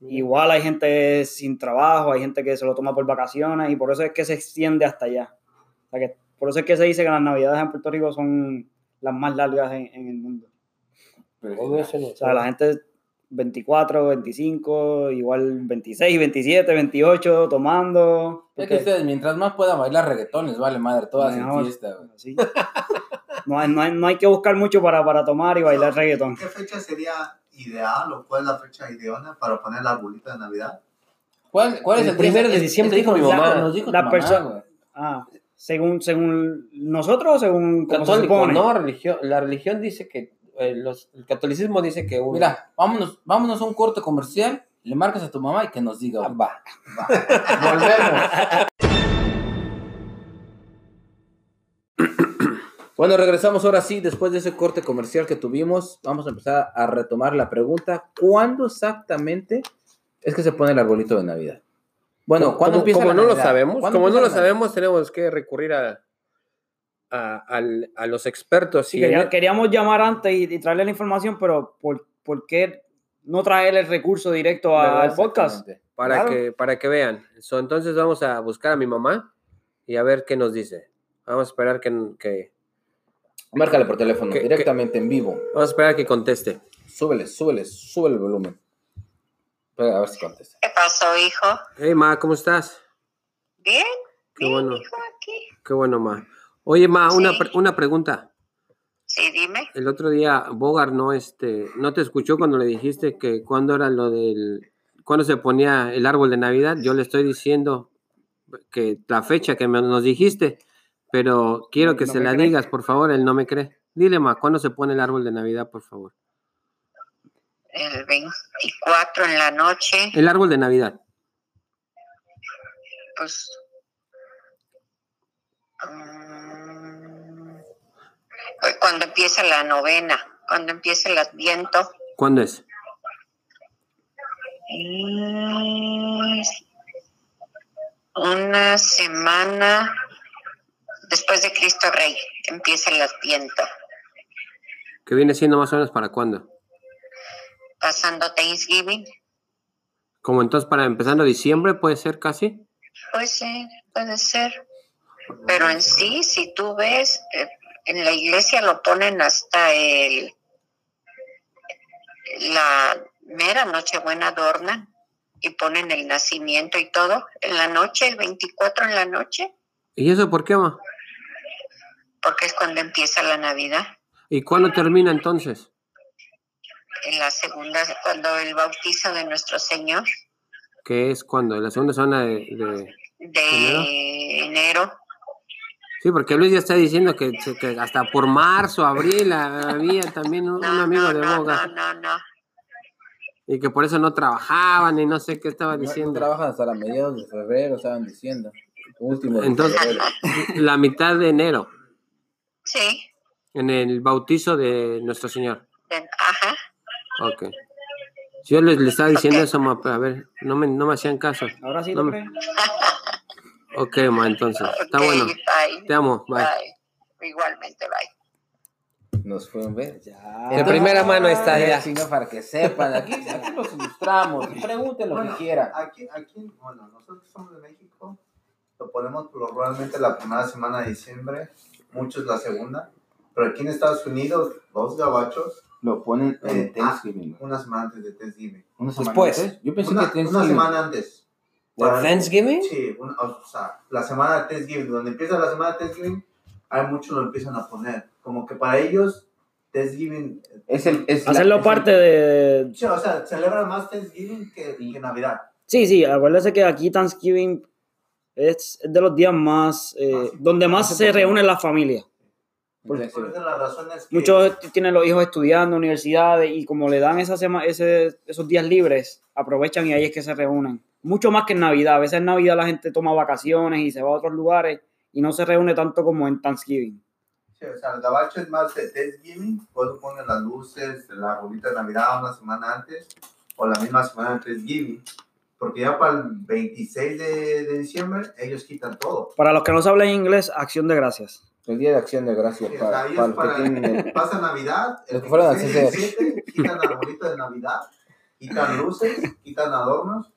Igual hay gente sin trabajo, hay gente que se lo toma por vacaciones y por eso es que se extiende hasta allá. O sea que por eso es que se dice que las navidades en Puerto Rico son las más largas en, en el mundo. No- O sea, la gente 24, 25, igual 26, 27, 28 tomando. Es que ustedes, mientras más puedan bailar reggaetones, vale madre, todas en fiesta. güey. No, hay, no, hay, no hay que buscar mucho para, para tomar y bailar reggaetón. ¿Qué fecha sería ideal o cuál es la fecha ideal para poner el arbolito de Navidad? ¿Cuál, cuál es El el primero de diciembre dijo mi mamá. dijo- Nos dijo La tu perso- mamá, güey. Ah, según, según nosotros o según cómo se Católico, supone. no, religión. La religión dice que, los, el catolicismo dice que un... Mira, vámonos, vámonos a un corte comercial, le marcas a tu mamá y que nos diga. Ah, güey. va. Volvemos. Bueno, regresamos ahora sí, después de ese corte comercial que tuvimos, vamos a empezar a retomar la pregunta, ¿cuándo exactamente es que se pone el arbolito de Navidad? Bueno, ¿cuándo como, empieza como la no lo sabemos, ¿Cuándo como no lo sabemos, tenemos que recurrir a, a, al- a los expertos. Sí, quería- el- queríamos llamar antes y, y traerle la información, pero ¿por, por qué no traer el recurso directo a- al podcast? Para, claro. que, para que vean. So, entonces vamos a buscar a mi mamá y a ver qué nos dice. Vamos a esperar que, que Márcale por teléfono, ¿Qué- directamente en vivo. vamos a esperar que conteste. Súbele, súbele, súbele el volumen. Espera, a ver si contesta. ¿Qué pasó, hijo? Hey ma, ¿cómo estás? Bien, Qué bien, bueno. hijo, aquí. Qué bueno ma. Oye ma, una, Sí. pre- una pregunta. Sí, dime. El otro día Bogar no este no te escuchó cuando le dijiste que cuándo era lo del cuándo se ponía el árbol de Navidad. Yo le estoy diciendo que la fecha que me- nos dijiste, pero quiero que no se la cree. digas, por favor, él no me cree. Dile ma, ¿cuándo se pone el árbol de Navidad, por favor? el 24 en la noche, El árbol de Navidad. pues mm, pues, cuando empieza la novena, cuando empieza el adviento, ¿Cuándo es? una semana después de Cristo Rey, empieza el adviento, Que viene siendo más o menos para cuándo. pasando Thanksgiving. Como entonces para empezando diciembre puede ser casi. Pues sí, puede ser. Pero en sí, si tú ves, eh, en la iglesia lo ponen hasta el la mera Nochebuena adornan y ponen el nacimiento y todo en la noche, el 24 en la noche, ¿Y eso por qué, ma? porque es cuando empieza la Navidad. ¿Y cuándo termina entonces? En la segunda, cuando el bautizo de nuestro Señor, ¿Qué es cuando? La segunda semana de, de- de enero, Sí, porque Luis ya está diciendo que, que hasta por marzo, abril había también un, amigo no, de boga. no, no, no. Y que por eso no trabajaban y no sé qué estaba No, no diciendo. trabajan hasta la mediados de febrero, estaban diciendo. Último de Entonces- febrero. La mitad de enero, Sí, en el bautizo de nuestro Señor. ajá. Ok. Yo les, les estaba diciendo eso, a ver, no me, no me hacían caso. Ahora sí No lo me-. Ok, ma, entonces. Está Ok, bueno. bye. Te amo. Bye. Bye. Igualmente, bye. Nos fue un ver. Ya. De primera mano está ya. ya. Sino para que sepan. Aquí, aquí los ilustramos. Pregunten lo Bueno, que quieran. Aquí, aquí, bueno, nosotros que somos de México, lo ponemos probablemente la primera semana de diciembre, muchos la segunda, pero aquí en Estados Unidos, los gabachos, Lo ponen Eh, en Thanksgiving. una semana antes de Thanksgiving. Una semana Después. antes. Yo pensé Una, que una semana antes. ¿De Thanksgiving? Sí, una- o sea, la semana de Thanksgiving, donde empieza la semana de Thanksgiving, hay muchos lo empiezan a poner. Como que para ellos, Thanksgiving. Es el, es la- Hacerlo es el- parte de... Sí, o sea, celebran más Thanksgiving que, que Navidad. Sí, sí, acuérdese que aquí Thanksgiving es de los días más... eh, Más- donde más se reúne la familia. Por Thanksgiving. eso la razón es que. Muchos tienen los hijos estudiando, universidades, y como le dan esa sema- ese, esos días libres, aprovechan y ahí es que se reúnen. Mucho más que en Navidad. A veces en Navidad la gente toma vacaciones y se va a otros lugares y no se reúne tanto como en Thanksgiving. Sí, o sea, el gabacho es más de Thanksgiving, cuando ponen las luces, la arbolita de Navidad una semana antes, o la misma semana de Thanksgiving. Porque ya para el 26 de, de diciembre, ellos quitan todo. Para los que no saben inglés, acción de gracias. El día de acción de gracias Sí, o sea, para, para los que para- tienen el- Pasa Navidad, el que fueron al 26 CCR. 17, quitan la arbolita de Navidad, quitan luces, quitan adornos.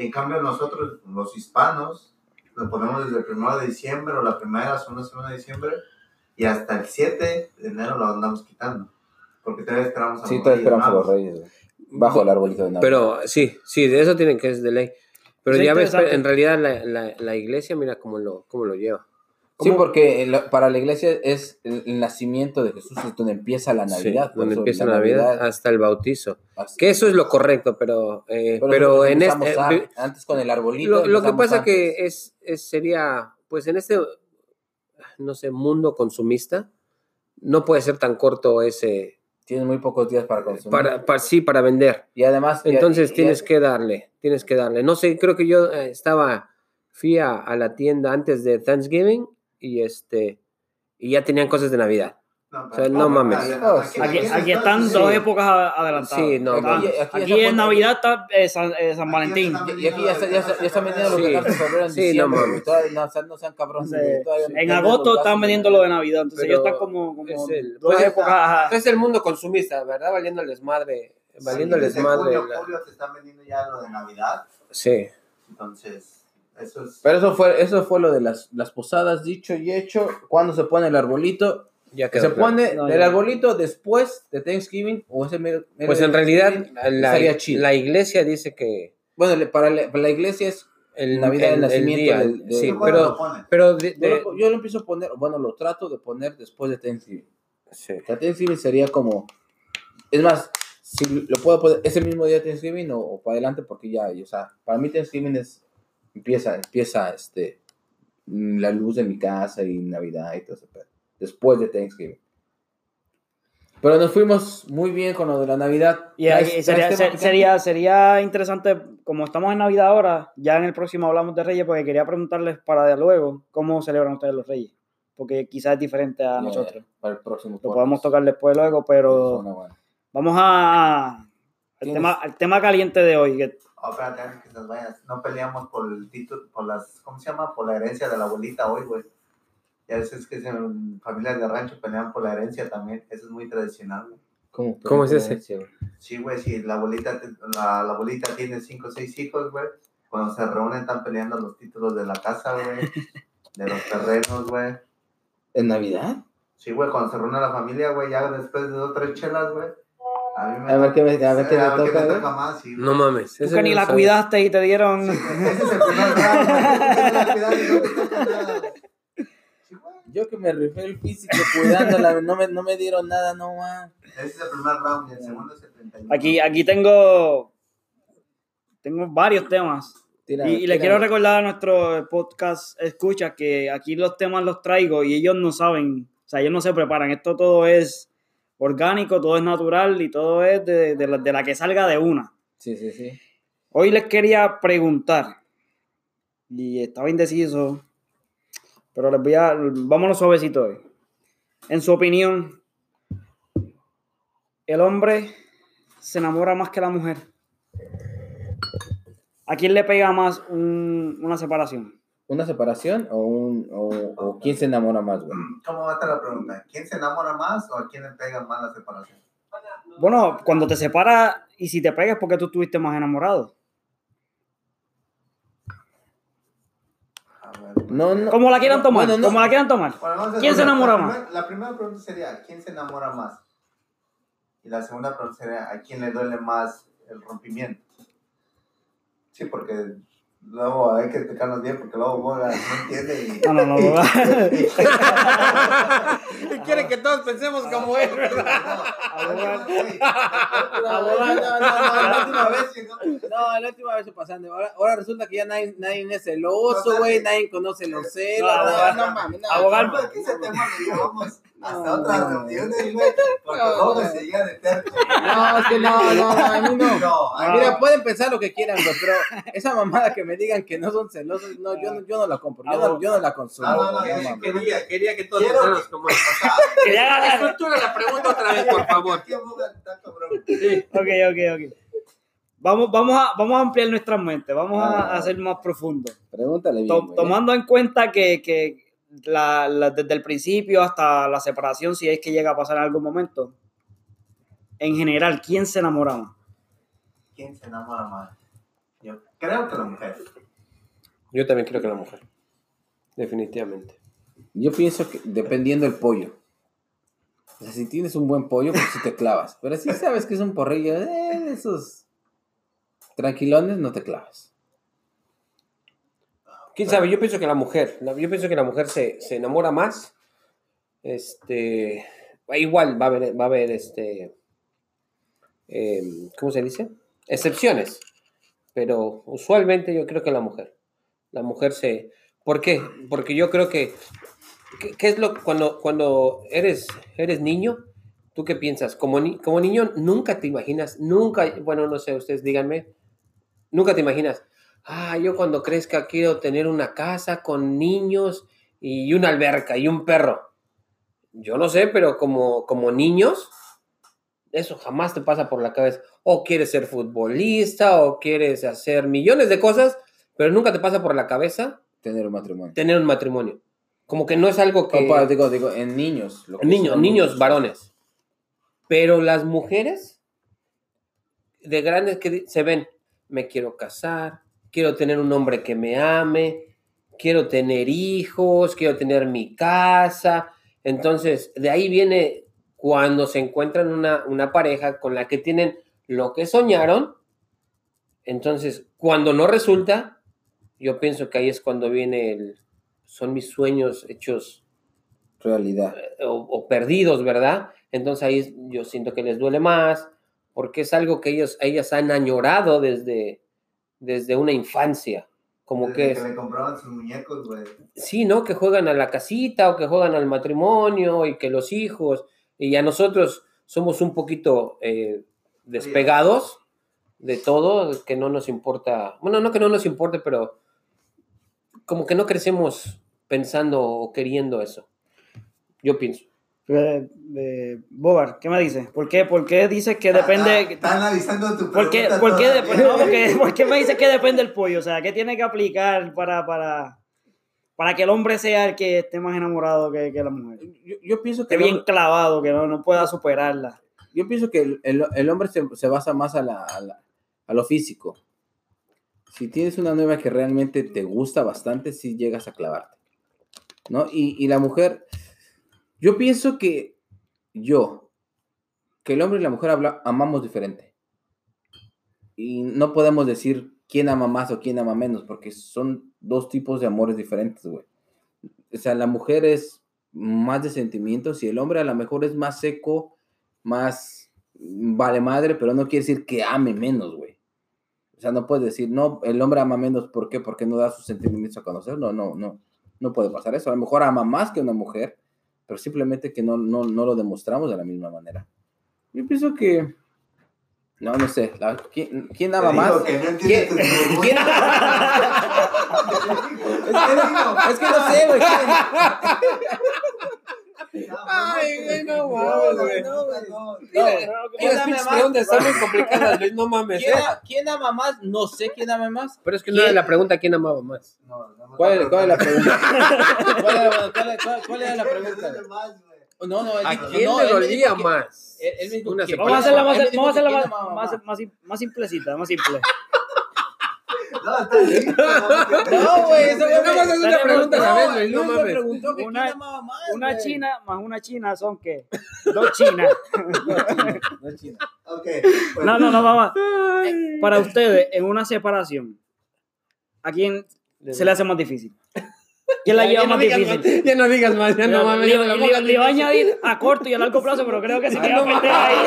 En cambio, nosotros, los hispanos, lo ponemos desde el 1 de diciembre o la primera, segunda semana de diciembre, y hasta el 7 de enero lo andamos quitando. Porque todavía esperamos a Sí, los todavía Reyes esperamos a los reyes. Bajo el arbolito de Navidad. Pero sí, sí, de eso tienen que es de ley. Pero Sí, ya ves, en realidad la, la, la iglesia, mira cómo lo, cómo lo lleva. Sí, porque la- para la iglesia es el, nacimiento de Jesús, es donde empieza la Navidad. donde empieza la Navidad hasta el bautizo. así- Que eso es lo correcto, pero, eh, Pero, en este... a- eh, antes con el arbolito. Lo, lo que pasa antes. que es, es sería, pues en este, no sé, mundo consumista, no puede ser tan corto ese, Tienes muy pocos días para consumir. para, para sí, para vender. y además. Entonces y- tienes que darle, tienes que darle. No sé, creo que yo eh, estaba, fui a, a la tienda antes de Thanksgiving y este, y ya tenían cosas de Navidad. No, O sea, no mames. Aquí, en están dos épocas adelantadas. Sí, no, Aquí- aquí en Navidad está eh, San, eh, San Valentín. Y, aquí ya, está- ya, está- ya están vendiendo los Sí. regalos de febrero en Sí, no diciembre. mames. no, no sean cabrones. En agosto los están vendiendo lo de Navidad, entonces ellos están como, como es el- dos pues, épocas. Es el mundo consumista, ¿verdad? Valiéndoles madre, valiéndoles madre. Julio, la- julio te están vendiendo ya lo de Navidad. Sí. Entonces, eso es. Pero eso fue, eso fue lo de las, las posadas, dicho y hecho. Cuando se pone el arbolito, Ya que se claro. pone No, el ya. arbolito después de Thanksgiving o ese mero- mero Pues de en realidad la, la iglesia dice que Bueno, le- para la, para la iglesia es el Navidad, el nacimiento día, del- del- sí, ¿Cuándo pero, pero de- yo, de- lo, yo lo empiezo a poner, bueno, lo trato de poner después de Thanksgiving. sí. Sea, Thanksgiving sería como, es más, si lo puedo poner ese mismo día de Thanksgiving o, o para adelante porque ya, y, o sea, para mí Thanksgiving es, empieza, empieza, este, la luz de mi casa y Navidad y todo pedo. Después de Thanksgiving. Pero nos fuimos muy bien con lo de la Navidad. Y ahí ¿Traes- sería, traes se- tema, sería, sería interesante, como estamos en Navidad ahora, ya en el próximo hablamos de Reyes, porque quería preguntarles para de luego cómo celebran ustedes los Reyes. Porque quizás es diferente a nosotros. Para el próximo. Lo podemos tocar después luego, pero vamos a, al, tema, al tema caliente de hoy. que- Oh, espérate, antes que nos vayas. No peleamos por el título, por las, ¿cómo se llama? Por la herencia de la abuelita hoy, güey. Ya ves que en familias de rancho pelean por la herencia también. Eso es muy tradicional, güey. ¿Cómo, ¿Cómo es ese? Sí, güey, si la abuelita, te- la, la abuelita tiene cinco o seis hijos, güey. Cuando se reúnen están peleando los títulos de la casa, güey. De los terrenos, güey. ¿En Navidad? Sí, güey, cuando se reúne la familia, güey, ya después de dos o tres chelas, güey. A mí me A ver qué me- a ver qué me a ver toca, güey. más, sí. No mames. Tú que ni la cuidaste y te dieron... Ese es el primer. Yo que me rifé el físico cuidándola, no me, no me dieron nada, no más. Ese es el primer round y el segundo es el 31. Aquí, aquí tengo, tengo varios temas. Tira- Y, y le tira- quiero recordar a nuestro podcast escucha que aquí los temas los traigo y ellos no saben, o sea, ellos no se preparan. Esto todo es orgánico, todo es natural y todo es de, de la, de la que salga de una. Sí, sí, sí. Hoy les quería preguntar, y estaba indeciso, pero les voy a, vámonos suavecito hoy. En su opinión, ¿el hombre se enamora más que la mujer? ¿A quién le pega más un- una separación? ¿Una separación o, un, o, o quién se enamora más, güey? ¿Cómo va a estar la pregunta? ¿Quién se enamora más o a quién le pega más la separación? Bueno, cuando te separas y si te pegas porque tú estuviste más enamorado. A ver. No, no. Como la quieran tomar, Bueno, no. como la quieran tomar. Bueno, ¿Quién se la enamora primer- más? La primera pregunta sería, ¿quién se enamora más? Y la segunda pregunta sería, ¿a quién le duele más el rompimiento? Sí, porque luego hay que explicarnos bien, porque luego Boga no entiende y... No, no, no, no. Y quiere que todos pensemos como él, ¿verdad? No, no, no, la última vez, No, la última vez se pasaron. de- Ahora, ahora resulta que ya nadie, nadie es celoso, güey. Nadie conoce los celos. No, No, mames. no. Abogado. ¿Por qué lo llevamos hasta No, otras no. reuniones, güey? Porque No, luego no. se llega de terco. No, es que no, no, no, a mí no. No, Ah, Mira, pueden pensar lo que quieran, güey, pero esa mamada que me digan que no son celosos, no, yo, no- yo no la compro, yo no, yo no la consumo. No, no, no, güey, yo sí. Quería, quería que todos Quiero que- como o sea, Que ya. Estructura la pregunta otra vez, por favor. cabrón. Ok, ok, ok. Vamos, vamos, a, vamos a ampliar nuestras mentes, vamos a, Ah. a ser más profundos. Pregúntale bien. Tomando en cuenta que, que la- la- desde el principio hasta la separación, si es que llega a pasar en algún momento, en general, ¿quién se enamora más? ¿Quién se enamora más? Yo creo que la mujer. Yo también creo que la mujer. Definitivamente. Yo pienso que dependiendo del pollo. O sea, si tienes un buen pollo, pues sí te clavas. Pero si sabes que es un porrillo, eh, de esos tranquilones, no te clavas. ¿Quién sabe? Yo pienso que la mujer, yo pienso que la mujer se, se enamora más. Este, igual va a haber, va a haber este, em, ¿cómo se dice? Excepciones. Pero usualmente yo creo que la mujer. La mujer se, ¿por qué? Porque yo creo que, ¿qué, qué es lo cuando cuando eres eres niño? ¿Tú qué piensas? Como, ni- como niño nunca te imaginas, nunca, bueno, no sé, ustedes díganme, nunca te imaginas, ah, yo cuando crezca quiero tener una casa con niños y una alberca y un perro. Yo no sé, pero como, como niños, eso jamás te pasa por la cabeza. O quieres ser futbolista, o quieres hacer millones de cosas, pero nunca te pasa por la cabeza Tener un matrimonio. tener un matrimonio. Como que no es algo que... Opa, digo, digo, en niños. lo que Niños, niños, varones. Pero las mujeres de grandes que se ven, me quiero casar, quiero tener un hombre que me ame, quiero tener hijos, quiero tener mi casa. Entonces, de ahí viene cuando se encuentran una, una pareja con la que tienen lo que soñaron. Entonces, cuando no resulta, yo pienso que ahí es cuando viene el, son mis sueños hechos Realidad. o, o perdidos, ¿verdad? Entonces ahí yo siento que les duele más, porque es algo que ellos, ellas han añorado desde, desde una infancia. Como Desde que, que le compraban sus muñecos, güey. sí, ¿no? Que juegan a la casita o que juegan al matrimonio y que los hijos, y a nosotros somos un poquito eh, despegados de todo, que no nos importa, bueno, no que no nos importe, pero como que no crecemos pensando o queriendo eso. Yo pienso. Eh, eh, Bogar, ¿qué me dice? ¿Por qué, por qué dice que depende? Está, está analizando tu ¿Por qué, por, qué no, porque- por qué me dice que depende el pollo? O sea, ¿qué tiene que aplicar para, para, para que el hombre sea el que esté más enamorado que, que la mujer? Yo, yo pienso que el bien hombre- clavado, que no, no pueda superarla. yo pienso que el, el- el hombre se, se basa más a, la- a la- a lo físico. Si tienes una nueva que realmente te gusta bastante, sí llegas a clavarte. ¿No? Y, y la mujer, yo pienso que yo, que el hombre y la mujer habla- amamos diferente. Y no podemos decir quién ama más o quién ama menos, porque son dos tipos de amores diferentes, güey. O sea, la mujer es más de sentimientos y el hombre a lo mejor es más seco, más vale madre, pero no quiere decir que ame menos, güey. O sea, no puedes decir, no, el hombre ama menos, ¿por qué? Porque no da sus sentimientos a conocer. No, no, no. No puede pasar eso. A lo mejor ama más que una mujer, pero simplemente que no, no, no lo demostramos de la misma manera. Yo pienso que. No, no sé. la- ¿quién, quién ama más? que no ¿Quién- quién- Es que no sé, güey. Ay, güey, no mames, no, güey. no, no, no. ¿Quién Las ama pinches más? preguntas están muy complicadas, Luis, no mames. ¿Quién, ¿eh? quién ama más? No sé quién ama más. Pero es que no era la pregunta quién amaba más. No, no me ¿Cuál, cuál es la pregunta? ¿Cuál era, cuál era- cuál- cuál era la ¿Quién le pregunta? güey? No, no, él ¿A dijo- quién no, le dolía más? Él, él me dijo Una que- Vamos a hacerla vamos a más simplecita, más simple. No, está. No, güey, eso Nada más es una pregunta, no, ¿sabes? No me mames. preguntó que Una- quién amaba más. Una china más una china son qué? Dos chinas. No es China. Ok, pues, No, no, no, vamos. Para ustedes, en una separación, ¿a quién se le hace más difícil? ¿Quién la Ya- lleva ya no más digas difícil? más, Ya no digas más, ya no Le- mames. le- no le- iba a añadir a corto y a largo plazo, pero creo que se Ah, queda no pendeja mames. ahí.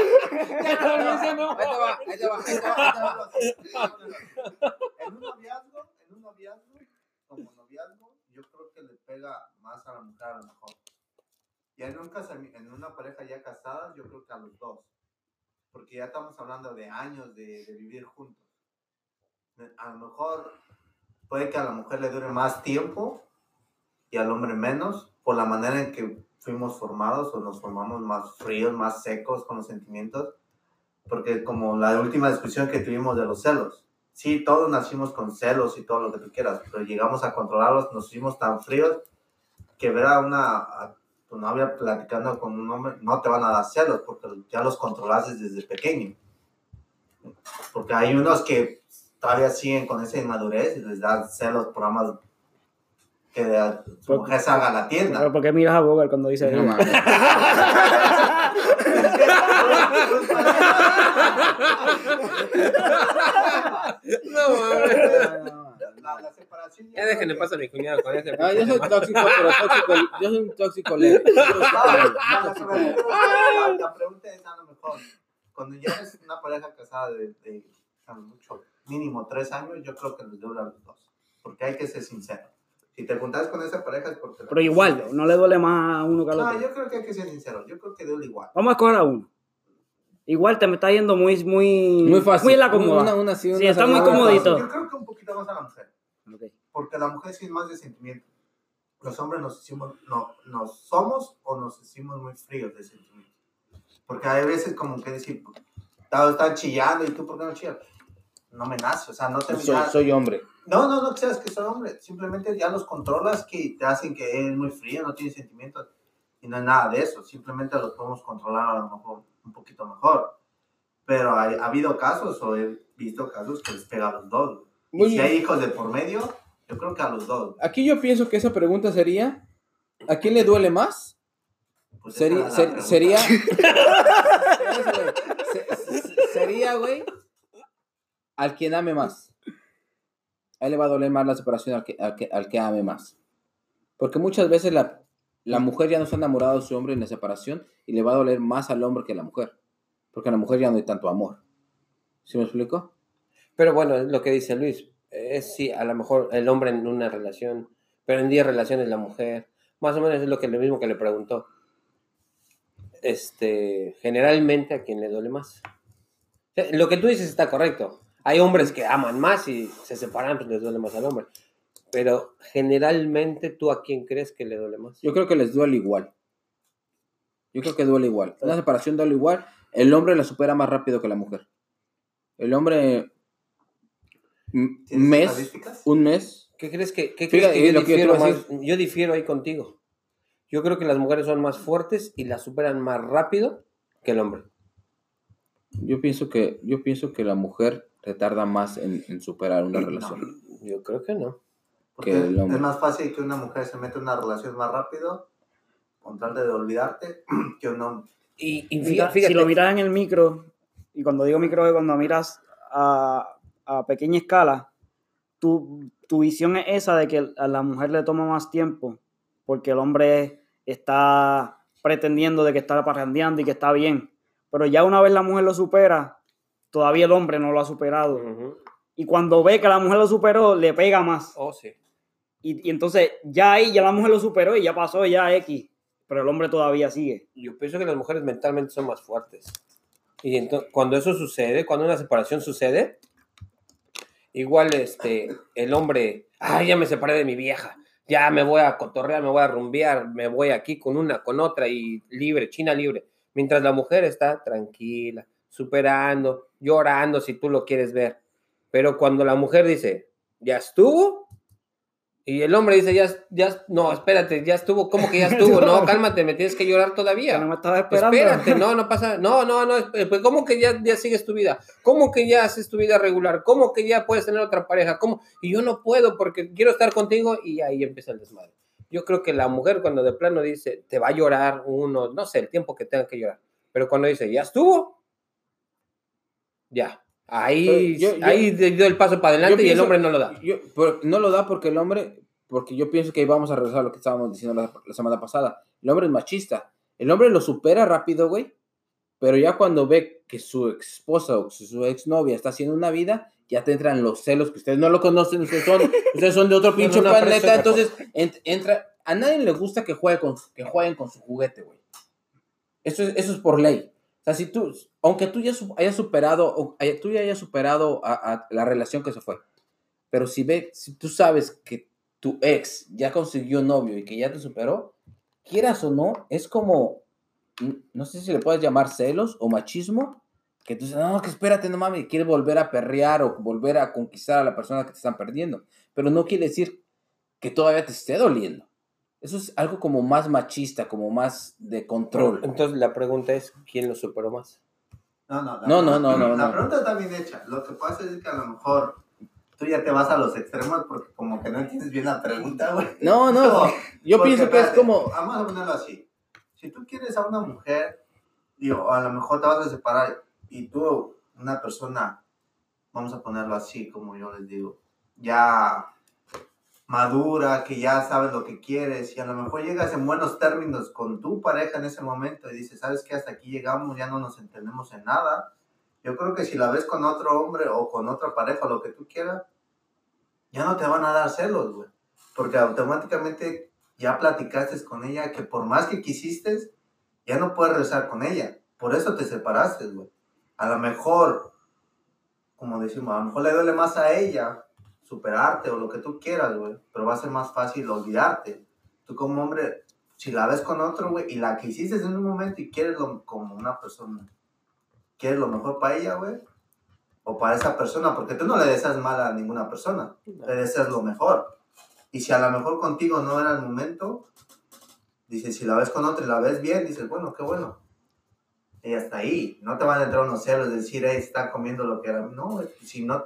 Ya no, ya no. Ahí te va, ahí te va, ahí te va, ahí te va. En un noviazgo, en un noviazgo, como noviazgo, yo creo que le pega más a la mujer a lo mejor. Ya en, un en una pareja ya casada, yo creo que a los dos. Porque ya estamos hablando de años de, de vivir juntos. A lo mejor puede que a la mujer le dure más tiempo y al hombre menos, por la manera en que fuimos formados o nos formamos más fríos, más secos con los sentimientos. Porque como la última discusión que tuvimos de los celos, sí, todos nacimos con celos y todo lo que tú quieras, pero llegamos a controlarlos, nos hicimos tan fríos que ver a una a tu novia platicando con un hombre no te van a dar celos porque ya los controlaste desde pequeño. Porque hay unos que todavía siguen con esa inmadurez y les dan celos por más que su mujer salga a la tienda. Pero ¿por qué miras a Bogar cuando dice No eso? mames. No mames. La, la separación Ya déjenle pasar a mi cuñado con ese. No, yo soy tóxico, pero tóxico, yo soy un tóxico leve. No, no, la, pregunta- es a lo mejor, cuando ya es una pareja casada de, de lo mucho, mínimo tres años, yo creo que les dura a los dos. Porque hay que ser sincero. Si te juntas con esa pareja es porque... Pero igual, no le duele más a uno que al No, otro. yo creo que hay que ser sincero. Yo creo que duele igual. Vamos a escoger a uno. Igual te me está yendo muy, muy, Muy fácil. Muy en la cómoda. Una, una, sí, Sí, una está muy comodito. Yo creo que un poquito más a la mujer. Ok. Porque la mujer sí es más de sentimiento. Los hombres nos hicimos, no, nos somos o nos hicimos muy fríos de sentimiento. Porque hay veces como que decir, todos están chillando y tú, ¿por qué no chillas? No me nace, o sea, no te Soy, miras- soy hombre. No, no, no creas que soy hombre. Simplemente ya los controlas que te hacen que es muy frío, no tiene sentimientos. Y no es nada de eso. Simplemente los podemos controlar a lo mejor un poquito mejor. Pero hay- ha habido casos, o he visto casos que les pega a los dos. Y Muy si bien. hay hijos de por medio, yo creo que a los dos. Aquí yo pienso que esa pregunta sería, ¿a quién le duele más? Pues Sería, ser- sería, sería, güey, al quien ame más. A él le va a doler más la separación al que, al que, al que ame más. Porque muchas veces la, la mujer ya no está enamorada de su hombre en la separación y le va a doler más al hombre que a la mujer. Porque a la mujer ya no hay tanto amor. ¿Sí me explico? Pero bueno, es lo que dice Luis. Es sí, a lo mejor el hombre en una relación, pero en 10 relaciones la mujer. Más o menos es lo, que, lo mismo que le preguntó. este, generalmente a quien le duele más. Lo que tú dices está correcto. Hay hombres que aman más y se separan, pues les duele más al hombre. Pero generalmente, ¿tú a quién crees que le duele más? Yo creo que les duele igual. Yo creo que duele igual. Una separación duele igual. El hombre la supera más rápido que la mujer. El hombre. Un ¿Tienes mes. estadísticas? Un mes. ¿Qué crees que, qué Fíjate, crees que yo, que difiero más? Yo difiero ahí contigo. Yo creo que las mujeres son más fuertes y las superan más rápido que el hombre. Yo pienso que, yo pienso que la mujer se tarda más en, en superar una relación. Yo creo que no. Porque que el hombre. es más fácil que una mujer se meta en una relación más rápido con tal de olvidarte que un hombre. Y, y Mira, fíjate, Si lo miras en el micro, y cuando digo micro es cuando miras a, a pequeña escala, tu, tu visión es esa de que a la mujer le toma más tiempo, porque el hombre está pretendiendo de que está parrandeando y que está bien. Pero ya una vez la mujer lo supera, todavía el hombre no lo ha superado. Y cuando ve que la mujer lo superó, le pega más. Oh, sí. Y, y entonces ya ahí, ya la mujer lo superó y ya pasó, ya X. Pero el hombre todavía sigue. Yo pienso que las mujeres mentalmente son más fuertes. Y entonces, cuando eso sucede, cuando una separación sucede, igual este, el hombre, ay, ya me separé de mi vieja, ya me voy a cotorrear, me voy a rumbear, me voy aquí con una, con otra y libre, China libre. Mientras la mujer está tranquila, superando, llorando si tú lo quieres ver. Pero cuando la mujer dice, ya estuvo, y el hombre dice, ya, ya, no, espérate, ya estuvo, ¿cómo que ya estuvo? No, cálmate, me tienes que llorar todavía. No me estaba esperando. Espérate, no, no pasa, no, no, no, esp- pues, ¿cómo que ya, ya sigues tu vida? ¿Cómo que ya haces tu vida regular? ¿Cómo que ya puedes tener otra pareja? ¿Cómo? Y yo no puedo porque quiero estar contigo y ahí empieza el desmadre. Yo creo que la mujer cuando de plano dice, te va a llorar uno, no sé, el tiempo que tenga que llorar, pero cuando dice, ya estuvo, ya, ahí, yo- yo- ahí dio el paso para adelante y el hombre no lo da. Yo- no lo da porque el hombre, porque yo pienso que ahí vamos a regresar a lo que estábamos diciendo la, la semana pasada. El hombre es machista. El hombre lo supera rápido, güey. Pero ya cuando ve que su esposa o su, su ex novia está haciendo una vida, ya te entran los celos que ustedes no lo conocen, ustedes son, ustedes son de otro pinche no, planeta. Entonces, ent- entra. A nadie le gusta que, juegue con, que jueguen con su juguete, güey. Eso es, eso es por ley. O sea, si tú, aunque tú ya hayas superado, tú ya hayas superado la relación que se fue, pero si ve, si tú sabes que tu ex ya consiguió novio y que ya te superó, quieras o no, es como, no sé si le puedes llamar celos o machismo, que tú dices, no, que espérate, no mames, quieres volver a perrear o volver a conquistar a la persona que te están perdiendo, pero no quiere decir que todavía te esté doliendo. Eso es algo como más machista, como más de control. Entonces la pregunta es, ¿quién lo superó más? No, no, No, no, pregunta- no, no, La pregunta está bien hecha. Lo que pasa es que a lo mejor tú ya te vas a los extremos porque como que no entiendes bien la pregunta, güey. No, no, yo pienso que es como... Vamos a ponerlo así. Si tú quieres a una mujer, digo, a lo mejor te vas a separar y tú, una persona, vamos a ponerlo así, como yo les digo, ya madura, que ya sabes lo que quieres y a lo mejor llegas en buenos términos con tu pareja en ese momento y dices, ¿sabes qué? Hasta aquí llegamos, ya no nos entendemos en nada. Yo creo que si la ves con otro hombre o con otra pareja, lo que tú quieras, ya no te van a dar celos, güey. Porque automáticamente ya platicaste con ella que por más que quisiste, ya no puedes rezar con ella. Por eso te separaste, güey. A lo mejor, como decimos, a lo mejor le duele más a ella superarte o lo que tú quieras, güey. Pero va a ser más fácil olvidarte. Tú como hombre, si la ves con otro, güey, y la que hiciste en un momento y quieres lo, como una persona, quieres lo mejor para ella, güey, o para esa persona, porque tú no le deseas mal a ninguna persona, le deseas lo mejor. Y si a lo mejor contigo no era el momento, dices, si la ves con otro y la ves bien, dices, bueno, qué bueno. Y hasta ahí, no te van a entrar unos celos, decir, hey, está comiendo lo que era. No, si no,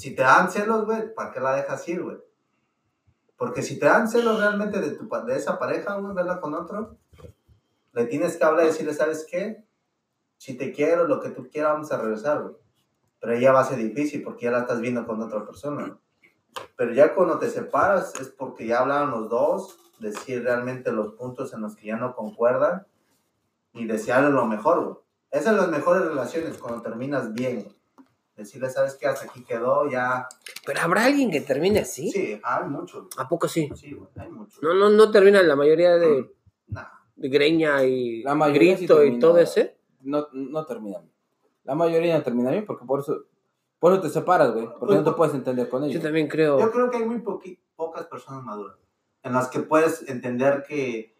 si te dan celos, güey, ¿para qué la dejas ir, güey? Porque si te dan celos realmente de, tu, de esa pareja, güey, verla con otro, le tienes que hablar y decirle, ¿sabes qué? Si te quiero, lo que tú quieras, vamos a regresar, güey. Pero ya va a ser difícil porque ya la estás viendo con otra persona. Pero ya cuando te separas es porque ya hablaron los dos, decir realmente los puntos en los que ya no concuerdan y desearle lo mejor, güey. Esas son las mejores relaciones, cuando terminas bien, güey. Decirle, ¿sabes qué? Hasta aquí quedó, ya... Pero habrá alguien que termine así. Sí, hay muchos. ¿A poco sí? Sí, güey, hay muchos. No, no, no termina la mayoría de. Nah. greña y La mayoría sí grito y todo ese. No, no termina bien. La mayoría no termina bien porque por eso, por eso te separas, güey. Porque no te puedes entender con Yo ellos. también Yo creo. creo que hay muy poqui- pocas personas maduras en las que puedes entender que,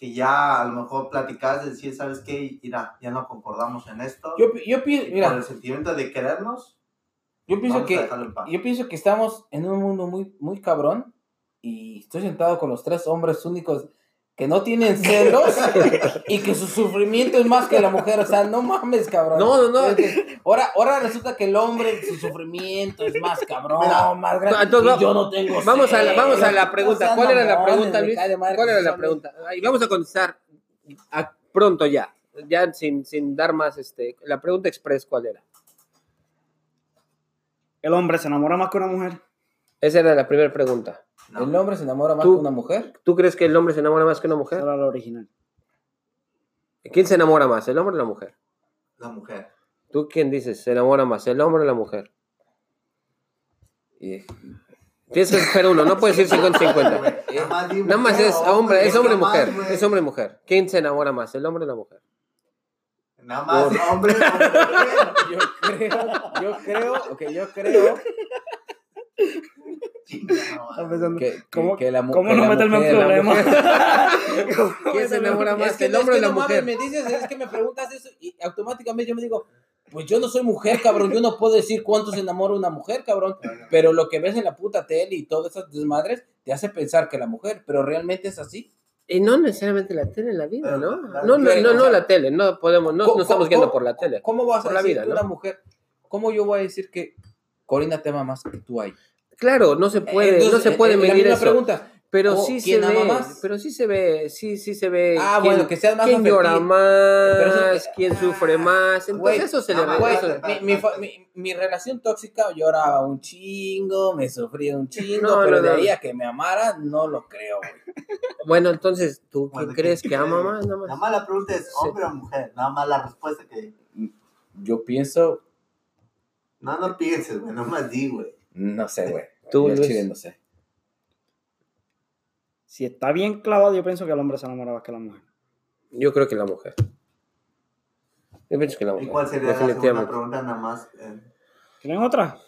que ya a lo mejor platicar, decir, ¿sabes qué? Mira, ya no concordamos en esto. Yo, pi- yo pienso, y por mira, el sentimiento de querernos, yo pienso que yo pienso que estamos en un mundo muy, muy cabrón y estoy sentado con los tres hombres únicos que no tienen celos y que su sufrimiento es más que la mujer. O sea, no mames, cabrón. No, no, no. Ahora, ahora resulta que el hombre, su sufrimiento es más cabrón, Mira, más grande. entonces, y yo no tengo Vamos a la, vamos a celos. la pregunta. ¿Cuál era la pregunta, Luis? ¿Cuál era la pregunta? Y vamos a contestar a- pronto ya. Ya sin, sin dar más, este, la pregunta express, ¿cuál era? ¿El hombre se enamora más que una mujer? Esa era la primera pregunta. No. ¿El hombre se enamora más que una mujer? ¿Tú crees que el hombre se enamora más que una mujer? era la original. ¿Quién se enamora más, el hombre o la mujer? La mujer. ¿Tú quién dices? ¿Se enamora más, el hombre o la mujer? Y- Tienes que escoger uno, no puedes ir 50-50. Nada más, es hombre, es hombre y mujer. Es hombre y mujer. ¿Quién se enamora más, el hombre o la mujer? Nada más, hombre o mujer. Yo creo, yo creo, ok, yo creo Que, ¿Cómo- que la cómo que no la meterme en problemas? ¿Quién se enamora más, Es que, el hombre es o que la no mames, mujer? me dices, es que me preguntas eso y automáticamente yo me digo, pues yo no soy mujer, cabrón, yo no puedo decir cuánto se enamora una mujer, cabrón, pero lo que ves en la puta tele y todas esas desmadres te hace pensar que la mujer, pero realmente es así. Y no necesariamente la tele en la vida, ¿no? La- No, no, no, o no sea, la tele, no podemos, no, ¿Cómo- no estamos cómo- por la tele. ¿Cómo vas a Por la decir vida, ¿no? una mujer, cómo yo voy a decir que Corina te ama más que tú ahí? Claro, no se puede, Entonces, no se puede eh, la medir misma eso. pregunta, Pero ¿O sí se ama ve, más? pero sí se ve, sí, sí se ve. Ah, quién- bueno, que seas más quién llora más, Pero eso- quién sufre más. Entonces eso se le ve. Mi, mi fa- mi- mi relación tóxica lloraba un chingo, me sufría un chingo, No, pero no, de no. ahí a que me amara, no lo creo, güey. Bueno, entonces, ¿tú Bueno, crees ¿qué- que qué ama más? Nada más. más la pregunta es hombre o mujer. Nada más la respuesta que. Yo pienso, No, no pienses, güey. Nada más di, güey. no sé, güey. Tú, Yo al Luis. chile no sé. Si está bien clavado, yo pienso que el hombre se enamora más que la mujer. Yo creo que la mujer. Yo pienso que la ¿Y mujer. cuál sería la segunda pregunta? Nada más. eh, ¿Tienen otra?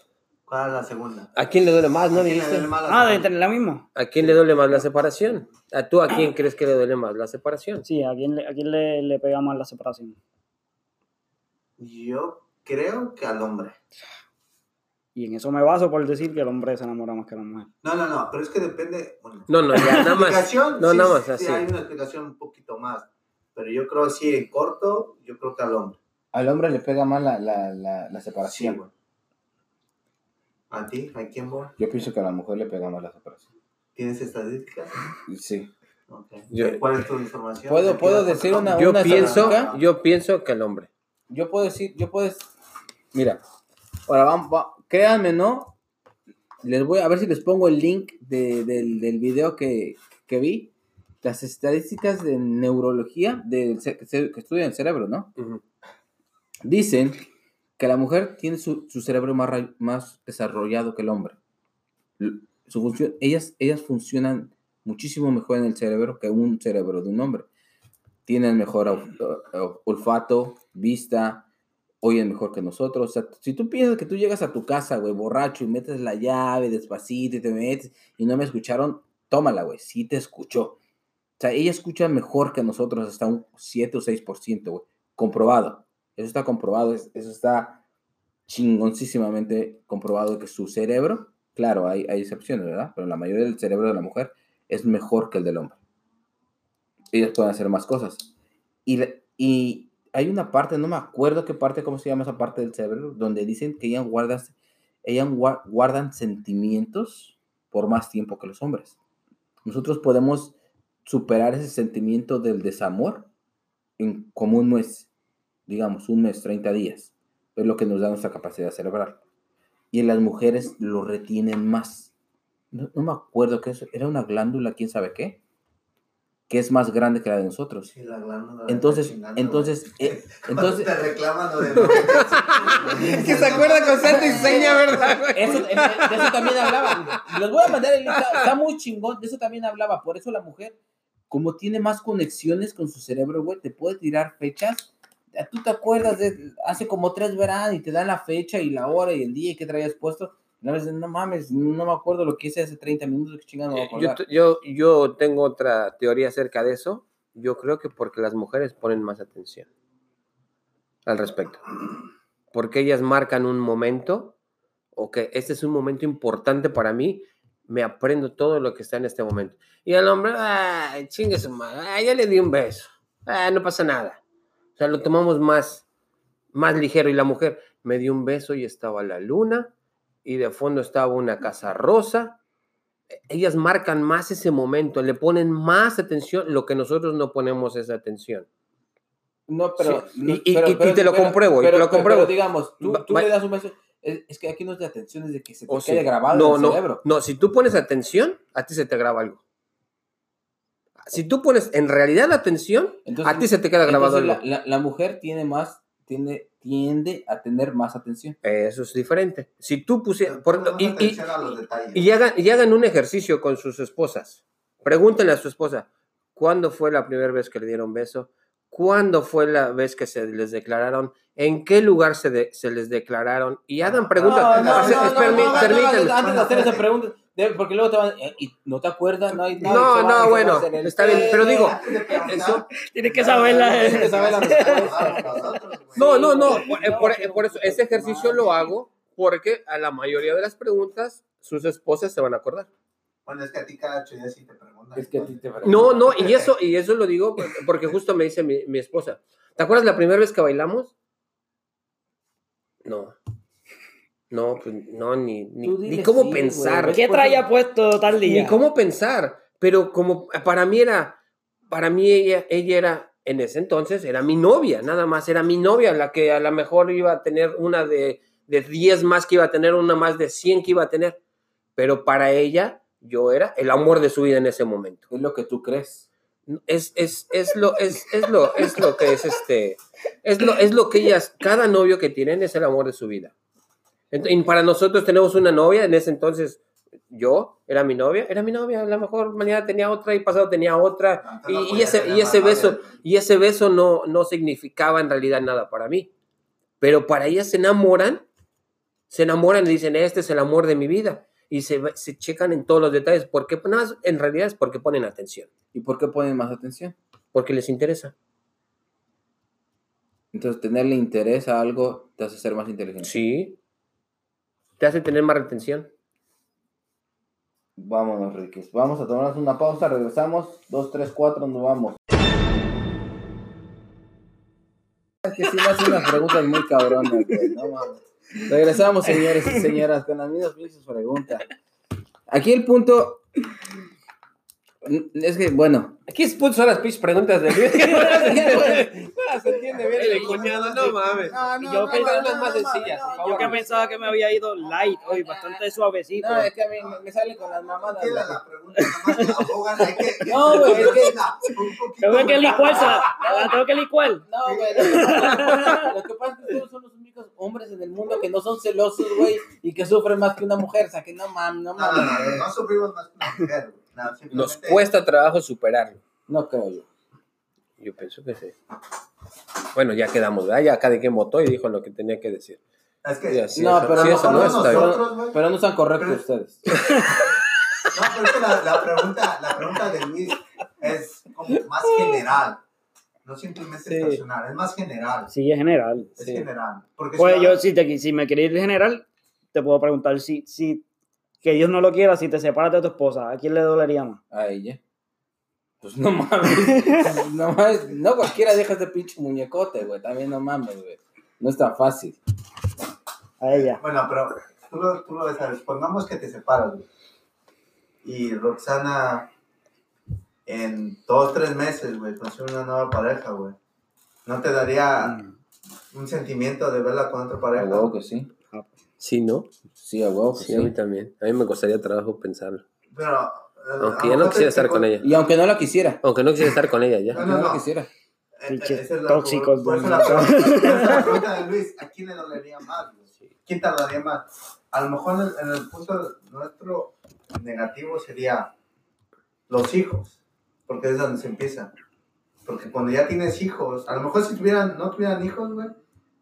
¿Cuál es la segunda? ¿A quién le duele más, no ¿A quién le dijiste? duele más la Ah, de tener la misma. ¿A quién le duele más la separación? ¿A tú a quién crees que le duele más la separación? Sí, ¿a quién, le, a quién le, le pega más la separación? Yo creo que al hombre. Y en eso me baso por decir que el hombre se enamora más que la mujer. No, no, no, pero es que depende. Bueno, No, no, ya, nada más. explicación, No, sí, nada más sí, así. hay una explicación un poquito más. Pero yo creo así en corto, yo creo que al hombre. Al hombre le pega más la, la, la, la Sí, separación. güey. ¿A ti? ¿A quién vos? Yo pienso que a la mujer le pega más la separación. ¿Tienes estadísticas? Sí. Ok. Yo- ¿Cuál es tu información? ¿Puedo- ¿Me puedo decir una- Yo pienso, estadística? yo pienso que el hombre. Yo puedo decir, yo puedo decir, mira, ahora vamos, va- créanme, ¿no? Les voy a ver si les pongo el link de- del, del video que, que vi. Las estadísticas de neurología del que estudian el cerebro, ¿no? Dicen que la mujer tiene su, su cerebro más, más desarrollado que el hombre. Su función, ellas, ellas funcionan muchísimo mejor en el cerebro que un cerebro de un hombre. Tienen mejor olfato, vista, oyen mejor que nosotros. O sea, si tú piensas que tú llegas a tu casa, güey, borracho y metes la llave despacito y te metes y no me escucharon, tómala, güey, sí te escuchó. O sea, ella escucha mejor que nosotros hasta un 7 o 6%, güey. Comprobado. Eso está comprobado, es- eso está chingoncísimamente comprobado que su cerebro, claro, hay, hay excepciones, ¿verdad? Pero la mayoría del cerebro de la mujer es mejor que el del hombre. Ellas pueden hacer más cosas. Y, y hay una parte, no me acuerdo qué parte, cómo se llama esa parte del cerebro, donde dicen que ellas guardan, ellas gua- guardan sentimientos por más tiempo que los hombres. Nosotros podemos superar ese sentimiento del desamor en como un mes, digamos, un mes, 30 días. Es lo que nos da nuestra capacidad cerebral. Y en las mujeres lo retienen más. No, me acuerdo qué era una glándula, quién sabe qué, que es más grande que la de nosotros. Sí, la glándula Entonces, entonces, eh, entonces, te reclaman lo de Es que se acuerda con Santa y seña, ¿verdad? Eso, de eso también hablaba. Les voy a mandar el link. Está, muy chingón. De eso también hablaba. Por eso la mujer, como tiene más conexiones con su cerebro, güey, te puede tirar fechas. Tú te acuerdas de hace como tres veranos y te dan la fecha y la hora y el día que traías puesto. Veces, no mames, no me acuerdo lo que hice hace 30 minutos, que chingada me Yo, yo, yo tengo otra teoría acerca de eso. Yo creo que porque las mujeres ponen más atención al respecto. Porque ellas marcan un momento, o que este es un momento importante para mí, me aprendo todo lo que está en este momento. Y el hombre, ay, chingue su madre, ya le di un beso, ah, no pasa nada. O sea, lo tomamos más, más ligero. Y la mujer me dio un beso y estaba la luna, y de fondo estaba una casa rosa. Ellas marcan más ese momento, le ponen más atención, lo que nosotros no ponemos esa atención. No, pero. Sí, no, y- y- pero- y- y pero- te lo pero- compruebo, y te pero- lo pero- compruebo. pero digamos, tú, tú le das un beso. Es, es que aquí no es de atención, es de que se te O quede sí. grabado no, en el no, cerebro. No, si tú pones atención, a ti se te graba algo. Si tú pones en realidad la atención, Entonces- a ti se te queda grabado algo. la, la- la mujer tiene más, tiende, tiende a tener más atención. Eso es diferente. Si tú pusieras... Y, y- y hagan, y hagan un ejercicio con sus esposas. Pregúntenle a su esposa, ¿cuándo fue la primera vez que le dieron beso? ¿Cuándo fue la vez que se les declararon? ¿En qué lugar se, de- se les declararon? Y hagan preguntas. no, no, Es- no, es- no, permí- no, no, permítanme. Antes de hacer esa pregunta, de- porque luego te van. eh, ¿Y no te acuerdas? No, hay- nadie No, no, se va a bueno, está bien, pero digo, eso- Tienes que saberla. Tienes que saber la respuesta. Nosotros, güey. No, no, no. Por, eh, por- eh, por eso, ese ejercicio lo hago porque a la mayoría de las preguntas sus esposas se van a acordar. Bueno, es que a ti cada ocho días sí te preguntan. Es que a ti te No, no, y eso, y eso lo digo porque justo me dice mi, mi esposa. ¿Te acuerdas la primera vez que bailamos? No. No, pues no, ni, ni, cómo sí, pensar. güey. ¿Qué traía puesto tal día? Ni cómo pensar. Pero como para mí era, para mí ella, ella era, en ese entonces, era mi novia, nada más, era mi novia, la que a lo mejor iba a tener una de, de 10 más que iba a tener, una más de 100 que iba a tener. Pero para ella, yo era el amor de su vida en ese momento. Es lo que tú crees. Es, es, es, lo, es, es, lo, es lo que es este, es lo, es lo que ellas, cada novio que tienen es el amor de su vida. Ent- Y para nosotros tenemos una novia, en ese entonces yo era mi novia, era mi novia, a lo mejor mañana tenía otra y pasado tenía otra, Entonces no y, ese, y beso, y ese beso no, no significaba en realidad nada para mí. Pero para ellas se enamoran, se enamoran y dicen, este es el amor de mi vida. Y se, se checan en todos los detalles, porque en realidad es porque ponen atención, ¿Y por qué ponen más atención? porque les interesa. Entonces, tenerle interés a algo te hace ser más inteligente. Sí. Te hace tener más retención. Vámonos, Riquis. Vamos a tomarnos una pausa, regresamos. Dos, tres, cuatro, nos vamos. Es que sí me hacen unas preguntas muy cabronas, güey. No mames. Regresamos, señores y señoras, con las mismas preguntas. Aquí el punto. Es que, bueno. Aquí son las pinches preguntas de Luis. se entiende bien. El cuñado, no mames. No, no, Yo no, pensaba no, unas más no, sencillas, no, no. Yo que pensaba que me había ido light hoy, bastante suavecito. No, es que a mí me- sale con las mamadas. Güey. la pregunta, No, güey, es que- Tengo que más. licuarla, la tengo que licuar. No, güey. Lo que pasa- es que ustedes son los únicos hombres en el mundo que no son celosos, güey, y que sufren más que una mujer. O sea, que no mames, no No, no, no, mames. no sufrimos más que una mujer, Nos cuesta trabajo superarlo. No creo yo. Yo pienso que sí. Bueno, ya quedamos, ¿verdad? Ya cada quien votó y dijo lo que tenía que decir. Es que, Ya, sí, No, eso- pero sí, no, eso no nosotros. Pero no sean correctos Pero- ustedes. No, pero es que la, la pregunta, la pregunta de Luis es como más general. No simplemente Sí. personal, es más general. Sí, es general. Es Sí. general. Porque Pues si yo, si, te, si me quieres ir general, te puedo preguntar si, si que Dios no lo quiera, si te separas de tu esposa, ¿a quién le dolería más? A ella. Pues no mames. No mames. No cualquiera deja ese pinche muñecote, güey. También no mames, güey. No es tan fácil. A ella. Bueno, pero tú lo, tú lo ves, ¿sabes? Pongamos que te separas, güey. Y Roxana en dos, tres meses, güey, consigue una nueva pareja, güey. ¿No te daría un sentimiento de verla con otra pareja? huevo que sí. Sí, ¿no? Sí, a huevo Sí, a mí también. A mí me costaría trabajo pensarlo. Pero... eh, Aunque ya no quisiera estar con ella. Y aunque no la quisiera. Aunque no quisiera estar con ella ya. No, no, no, la no. quisiera. Eh, Pinches esa es la- tóxicos por la pregunta- por eso la pregunta de Luis, ¿a quién le dolería más? ¿Quién te dolería más? A lo mejor en el, en el punto nuestro negativo sería los hijos. porque es donde se empieza. Porque cuando ya tienes hijos, a lo mejor si tuvieran, no tuvieran hijos, güey,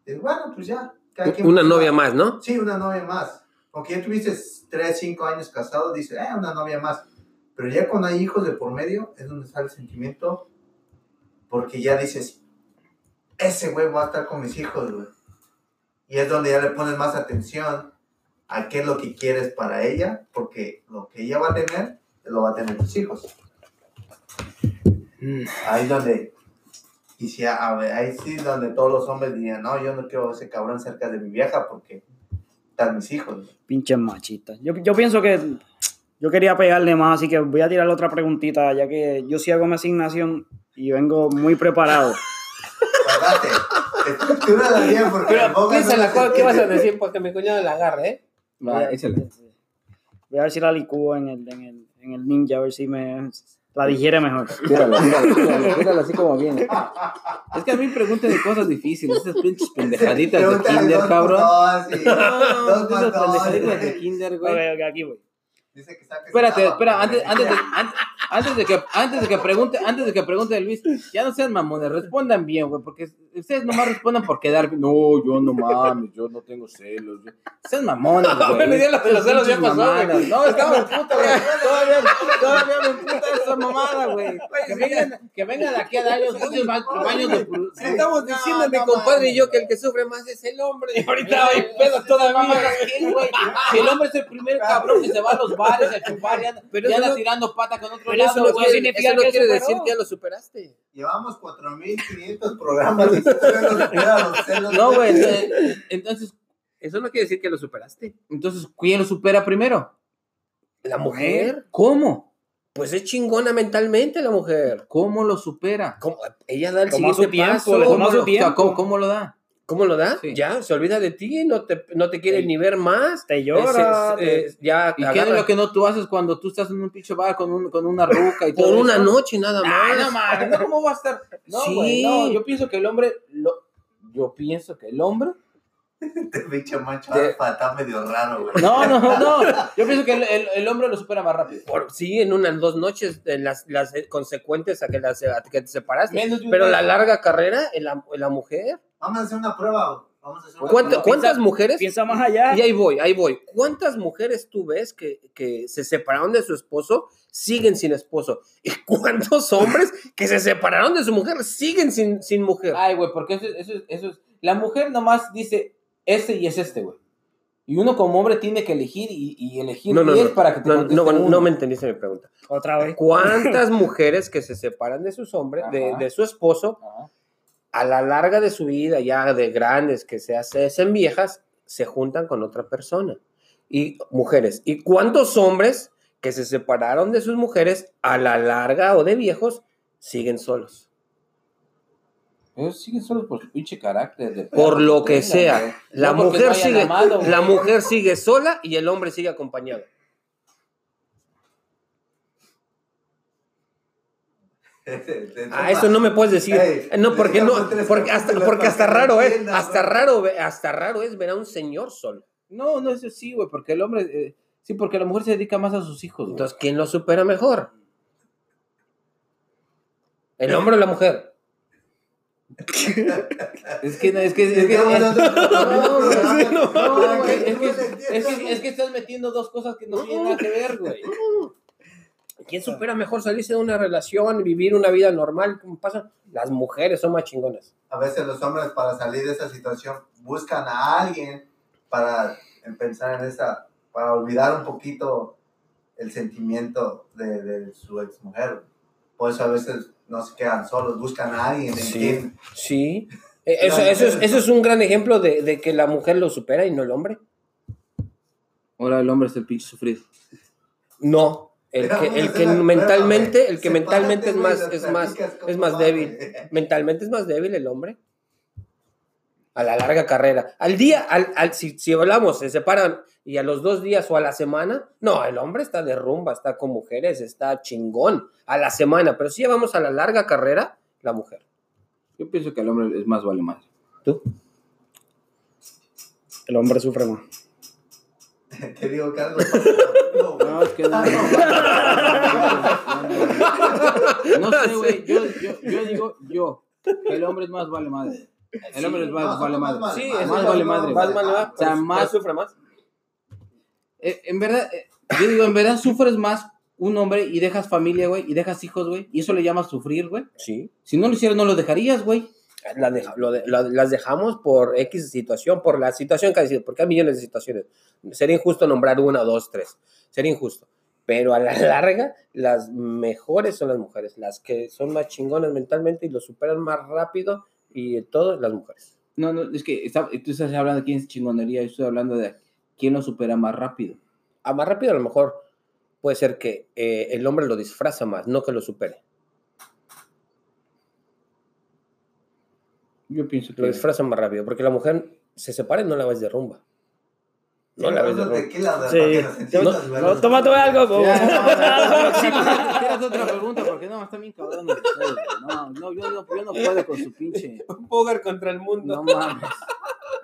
dices, bueno, pues ya. Cada quien Una busca- novia más, ¿no? Sí, una novia más. Aunque ya tuviste 3, 5 años casado, dices, eh, una novia más. Pero ya cuando hay hijos de por medio, es donde sale el sentimiento, porque ya dices, ese güey va a estar con mis hijos, güey. Y es donde ya le pones más atención a qué es lo que quieres para ella, porque lo que ella va a tener, lo va a tener tus hijos. Ahí es donde, y si, a ver, ahí sí donde todos los hombres dirían, no, yo no quiero ese cabrón cerca de mi vieja porque están mis hijos. Pinches machitas. Yo, yo pienso que yo quería pegarle más, así que voy a tirar otra preguntita, ya que yo sí hago mi asignación y vengo muy preparado. Guardate. Estructúrala bien porque Pero la boca no piénsala, ¿qué vas a decir? Porque mi cuñado la agarre, ¿eh? Va, échale. Voy a ver si la licúo en el, en el, en el ninja, a ver si me la digiere mejor. Tíralo, tíralo, tíralo, tíralo así como viene. Es que a mí me preguntan de cosas difíciles, esas pinches pendejaditas de kinder, cabrón. No, dos más esas pendejaditas de güey. kinder, Ok, güey. ok, aquí voy. Dice que saques Espérate, espera, antes, antes, de, antes, antes de que, antes de que pregunte, antes de que pregunte Luis, ya no sean mamones, respondan bien, güey, porque ustedes nomás respondan por quedar bien. No, yo no mames, yo no tengo celos. yo- Sean mamones, güey. Bueno, ya lo de los celos ya pasó, güey. No, estaba en puta, güey. Todavía, todavía me emputa esa mamada, güey. Que vengan, que vengan de aquí a años, pinches ba- baños de pru- Estamos No, diciendo mi no compadre y yo que el que sufre más es el hombre. Y ahorita hay pedos todavía. Si el hombre es el primer cabrón que se va a los a chupar y anda, Pero y eso anda no- tirando pata con otro Pero eso lado, no güey. quiere, significa eso no que quiere superó. decir que ya lo superaste. Llevamos 4500 programas no celos. Güey. entonces- Entonces, Eso no quiere decir que lo superaste. entonces, ¿quién lo supera primero? La mujer, ¿Cómo? pues es chingona mentalmente la mujer. ¿Cómo lo supera? ¿Cómo? Ella da el siguiente tiempo, paso. le ¿Cómo, toma su lo, o sea, tiempo. ¿cómo, cómo lo da? ¿Cómo lo da? Sí. Ya, se olvida de ti, no te, no te quiere Sí. ni ver más. Te llora. Eh, se- eh, ya ¿Y qué es lo que no tú haces cuando tú estás en un pinche bar con, un, con una ruca y todo por una eso? noche nada más. Mames, no, ¿cómo va a estar? No, Sí. güey, no, yo pienso que el hombre, lo, yo pienso que el hombre, Este pinche macho De- alfa está medio raro, güey. no, no, no, yo pienso que el, el, el hombre lo supera más rápido. Por, sí, en unas dos noches, en las, las eh, consecuentes a que, las, a que te separaste. Menos de un Pero la larga carrera en la, en la mujer. Vamos a hacer una prueba. Vamos a hacer una ¿Cuánta- prueba. ¿Cuántas mujeres? Piensa más allá. Y ahí voy, ahí voy. ¿Cuántas mujeres tú ves que, que se separaron de su esposo, siguen sin esposo? ¿Y cuántos hombres que se separaron de su mujer, siguen sin, sin mujer? Ay, güey, porque eso, eso, eso es, la mujer nomás dice, este y es este, güey. Y uno como hombre tiene que elegir y, y elegir No, no, 10 no. para que te No, no, uno. no me entendiste mi pregunta. Otra vez. ¿Cuántas mujeres que se separan de sus hombres, de, de su esposo, Ajá. A la larga de su vida, ya de grandes, que se hacen viejas, se juntan con otra persona? Y mujeres. ¿Y cuántos hombres que se separaron de sus mujeres, a la larga o de viejos, siguen solos? Ellos siguen solos por su pinche carácter. de Por lo que sea. La No mujer sigue, amado, la mujer sigue sola y el hombre sigue acompañado. Ah, eso no me puedes decir. Ey, no, porque no, porque hasta, porque hasta raro, eh. entiendas, Hasta raro, hasta raro es ver a un señor solo. No, no, eso sí, güey, porque el hombre, eh, sí, porque la mujer se dedica más a sus hijos. Entonces, ¿quién lo supera mejor? ¿El hombre o la mujer? Es que, es que, es es es que, es que estás metiendo dos cosas que no tienen nada que ver, güey. ¿Quién supera mejor salirse de una relación, vivir una vida normal? ¿Cómo pasa? Las mujeres son más chingonas. A veces los hombres para salir de esa situación buscan a alguien para pensar en esa, para olvidar un poquito el sentimiento de, de su exmujer. Por eso a veces no se quedan solos, buscan a alguien en Sí. Sí. Eso, eso, es, eso es un gran ejemplo de, de que la mujer lo supera y no el hombre. Ahora el hombre es el pinche sufrido. No. El que, el que mentalmente, el que mentalmente es más, es más, es más débil. Mentalmente es más débil el hombre. A la larga carrera. Al día, al, al- si, si hablamos, se separan y a los dos días o a la semana, no, el hombre está de rumba, está con mujeres, está chingón a la semana. Pero si vamos a la larga carrera, la mujer. Yo pienso que el hombre es más vale más. ¿Tú? El hombre sufre más. Te digo que algo. No, No, es que no. No sé, güey. Yo, yo, yo digo, yo, el hombre es más vale madre. El hombre es más vale madre. Sí, es más vale madre. Más vale madre, O sea, más- sufre más. Eh, en verdad, eh, yo digo, en verdad sufres más un hombre y dejas familia, güey, y dejas hijos, güey, y eso le llamas sufrir, güey. Sí. Si no lo hicieras, no lo dejarías, güey. La deja- lo de- la- las dejamos por X situación, por la situación que ha sido, porque hay millones de situaciones. Sería injusto nombrar una, dos, tres. Sería injusto. Pero a la larga, las mejores son las mujeres, las que son más chingonas mentalmente y lo superan más rápido y de todo, las mujeres. No, no, es que está- tú estás hablando de quién es chingonería, yo estoy hablando de quién lo supera más rápido. A más rápido a lo mejor puede ser que eh, el hombre lo disfraza más, no que lo supere. Yo pienso que Lo disfraza más rápido, porque la mujer se separa y no la ves de rumba. No la ves de rumba. Sí. que nos entiendas, No, no, tómate algo. po. Ya, no, Vamos a la no, próxima. Tienes otra pregunta porque no, están bien güey. No, no, yo no, yo no puedo con su pinche. Un poker contra el mundo. No mames.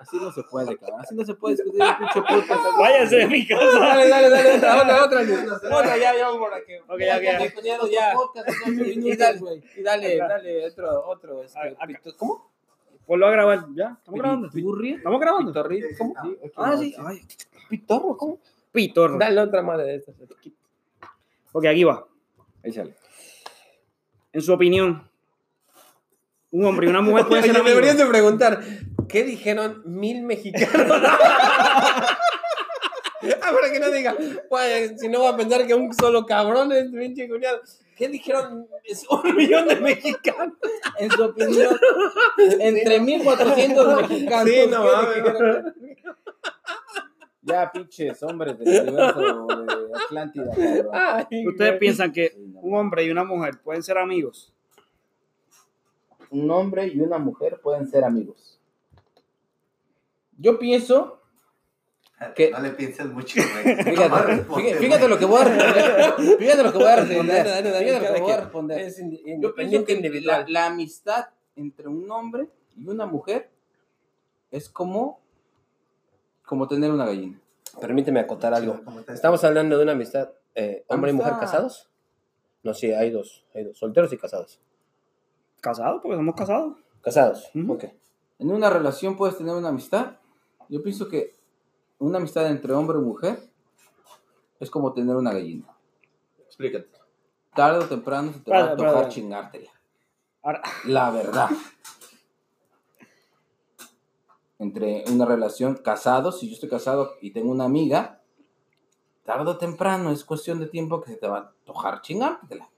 Así no se puede, cabrón. Así no se puede discutir el pinche podcast. Váyanse de mi casa. Dale, dale, dale, otra, otra, otra. Otra, Otra, ya, ya, por aquí. Ok, ya, ya. Y dale, y dale, dale, otro, otro. este, ¿Cómo? Ponlo a grabar. ¿Ya? ¿Estamos grabando? ¿Piturria? ¿Estamos grabando? Pitorrito, ¿cómo? Ah, no, sí. Ay, pitorro, ¿cómo? Pitor. Dale otra madre de estas. Ok, aquí va. Échale. En su opinión, un hombre y una mujer pueden ser amigos. deberían de preguntar, ¿qué dijeron mil mexicanos? Ah, para que no diga, "Guay, si no va a pensar que un solo cabrón es pinche cuñado. ¿Qué dijeron? Es un millón de mexicanos. En su opinión, entre 1400 mexicanos. Sí, no ¿qué mames. Ya, pinches hombres del universo de Atlántida. Ay, ¿Ustedes güey. piensan que un hombre y una mujer pueden ser amigos? un hombre y una mujer pueden ser amigos. Yo pienso, ¿Qué? No le pienses mucho, güey. fíjate, lo que voy a responder. Fíjate lo que voy a responder. Fíjate lo que cada voy a quien. responder. Es indi- Yo pienso que la, individual. la amistad entre un hombre y una mujer es como, como tener una gallina. Permíteme acotar algo. ¿Cómo te- Estamos hablando de una amistad, eh, hombre y mujer casados. No, sí, hay dos, hay dos, solteros y casados. Casados, porque somos casados. Casados, Ujú. ok. En una relación puedes tener una amistad. Yo pienso que una amistad entre hombre y mujer es como tener una gallina. Explícate. Tarde o temprano se te va a tocar chingártela. Ahora, La verdad. Entre una relación casados, si yo estoy casado y tengo una amiga, tarde o temprano es cuestión de tiempo que se te va a tocar chingártela.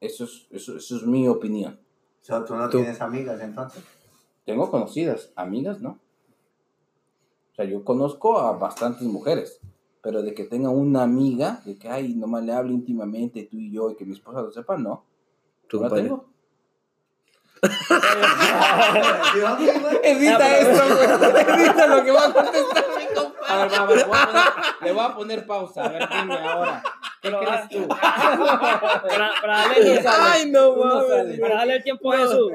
Eso es, eso, eso es mi opinión. O sea, tú no Tú. tienes amigas, entonces. Tengo conocidas, amigas, ¿no? Sea, yo conozco a bastantes mujeres, pero de que tenga una amiga, de que, ay, nomás le hable íntimamente tú y yo y que mi esposa lo sepa, no. Tú, no la tengo. Edita esto, güey. Edita lo que va a contestar mi compadre. A ver, va, a ver, voy a poner- le voy a poner pausa. A ver, dime ahora. ¿Qué Pero, crees tú? para, para darle, sabes. Ay, no mames. para darle el tiempo a Jesús.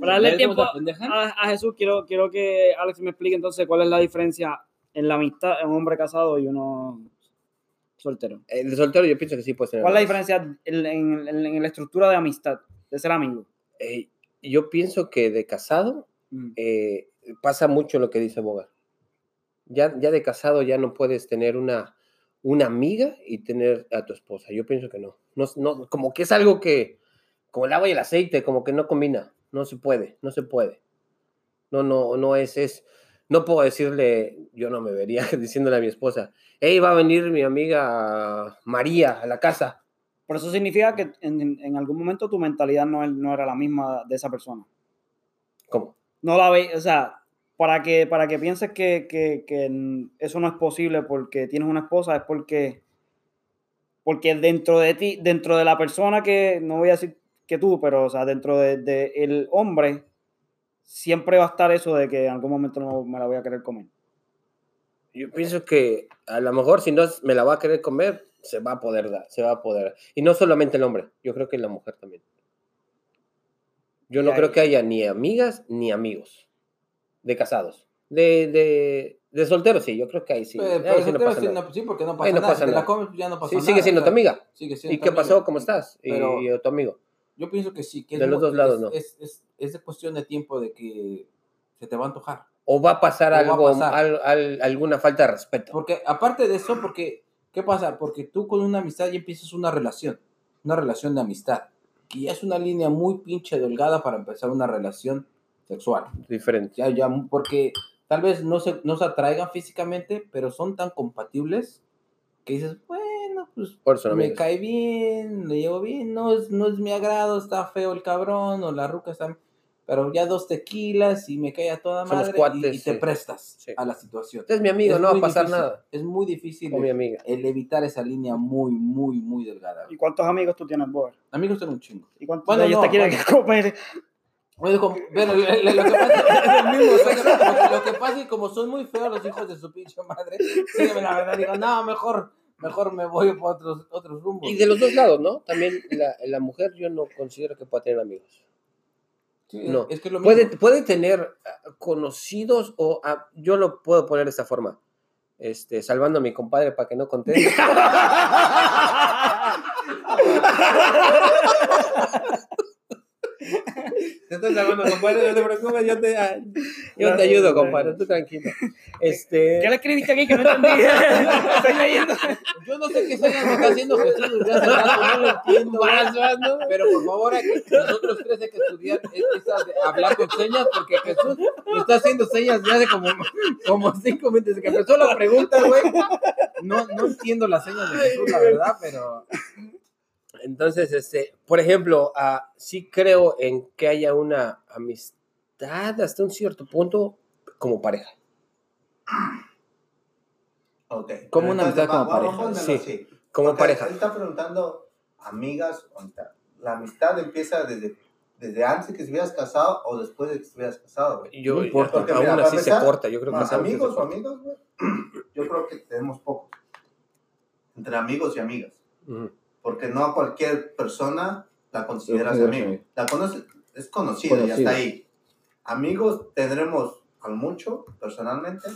Para darle ¿Ves tiempo a, a Jesús, quiero, quiero que Alex me explique entonces cuál es la diferencia en la amistad en un hombre casado y uno soltero. El soltero yo pienso que sí puede ser. ¿Cuál es la diferencia en, en- en- en la estructura de amistad, de ser amigo? Eh, yo pienso que de casado Mm. eh, pasa mucho lo que dice Boga. Ya, ya de casado ya no puedes tener una, una amiga y tener a tu esposa. Yo pienso que no. no. no como que es algo que, como el agua y el aceite, como que no combina. No se puede, no se puede. No, no, no es, es, no puedo decirle, yo no me vería diciéndole a mi esposa, hey, va a venir mi amiga María a la casa. Por eso significa que en, en- algún momento tu mentalidad no, no era la misma de esa persona. ¿Cómo? No la ve, o sea, para que, para que pienses que, que- que eso no es posible porque tienes una esposa, es porque, porque dentro de ti, dentro de la persona que, no voy a decir que tú, pero o sea, dentro del de, el hombre, siempre va a estar eso de que en algún momento no me la voy a querer comer. Yo pienso que a lo mejor si no me la va a querer comer, se va a poder dar, se va a poder. Y no solamente el hombre, yo creo que la mujer también. Yo no creo que haya ni amigas ni amigos de casados. De, de, de soltero, sí, yo creo que ahí sí. Pero, Ahí pero sí no pasa sí, nada. no- sí, porque no pasa Ahí no nada. pasa si te la comes, ya no pasa Sí, nada. sigue siendo o tu sea, amiga. Sigue siendo ¿Y tu qué amiga. pasó? ¿Cómo estás? Y, Pero- y tu amigo. Yo pienso que sí. Que es De los dos lados, es- ¿no? Es, es, es de cuestión de tiempo de que se te va a antojar. ¿O va a pasar O va a algo, pasar. al- al- alguna falta de respeto? Porque aparte de eso, porque, ¿qué pasa? Porque tú con una amistad ya empiezas una relación, una relación de amistad, que ya es una línea muy pinche delgada para empezar una relación sexual. Diferente. Ya, ya, porque tal vez no se, no se atraigan físicamente, pero son tan compatibles que dices, bueno, pues Por eso, me amigos. cae bien, le llevo bien, no es, no es mi agrado, está feo el cabrón, o la ruca está... Pero ya dos tequilas y me cae a toda Somos madre y- cuates, y, te sí. prestas Sí. a la situación. Es mi amigo, Es no va a pasar difícil, nada. Es muy difícil Con mi el, amiga. el evitar esa línea muy, muy, muy delgada. ¿Y cuántos amigos tú tienes, vos? Amigos tengo un chingo. ¿Y cuántos Bueno, de ellos no, te quieren bueno. comer? Bueno, como- pero le- le- lo, que pasa, es el mismo, o sea, lo, lo que pasa es que como son muy feos los hijos de su pinche madre, sí, la verdad digo, no, mejor, mejor me voy por otros, otros rumbos. Y de los dos lados, ¿no? También la, la mujer yo no considero que pueda tener amigos. Sí, no. Es que lo mismo. Puede, puede tener ah, conocidos o ah, yo lo puedo poner de esta forma. Este, salvando a mi compadre para que no conteste. Te estoy salvando, compadre, no te preocupes, yo te, ah, yo te ayudo, compadre, tú tranquilo. Este, ¿Qué le escribiste aquí que no entendí? Estoy leyendo. Yo no sé qué señas me está haciendo Jesús desde hace rato, no lo entiendo. ¿no? Pero por favor, hay que- nosotros tres hay que estudiar es- esa de hablar con señas, porque Jesús me está haciendo señas ya hace como, como cinco minutos desde que empezó la pregunta, güey. No, no entiendo las señas de Jesús, la verdad, pero Entonces, este, por ejemplo, ah, sí creo en que haya una amistad hasta un cierto punto como pareja. Ok. Como una amistad como va- pareja, sí. Como Porque pareja. Él está preguntando amigas o amistad. La amistad empieza desde, desde antes de que estuvieras casado o después de que estuvieras casado. güey. Yo, No importa, Porque, aún mira, así se corta, yo creo que Más amigos o güey. Yo creo que tenemos pocos. Entre amigos y amigas. Porque no a cualquier persona la consideras amigo. amigo. La conoces, es conocido, ya Conocido. está ahí. Amigos tendremos al mucho, personalmente,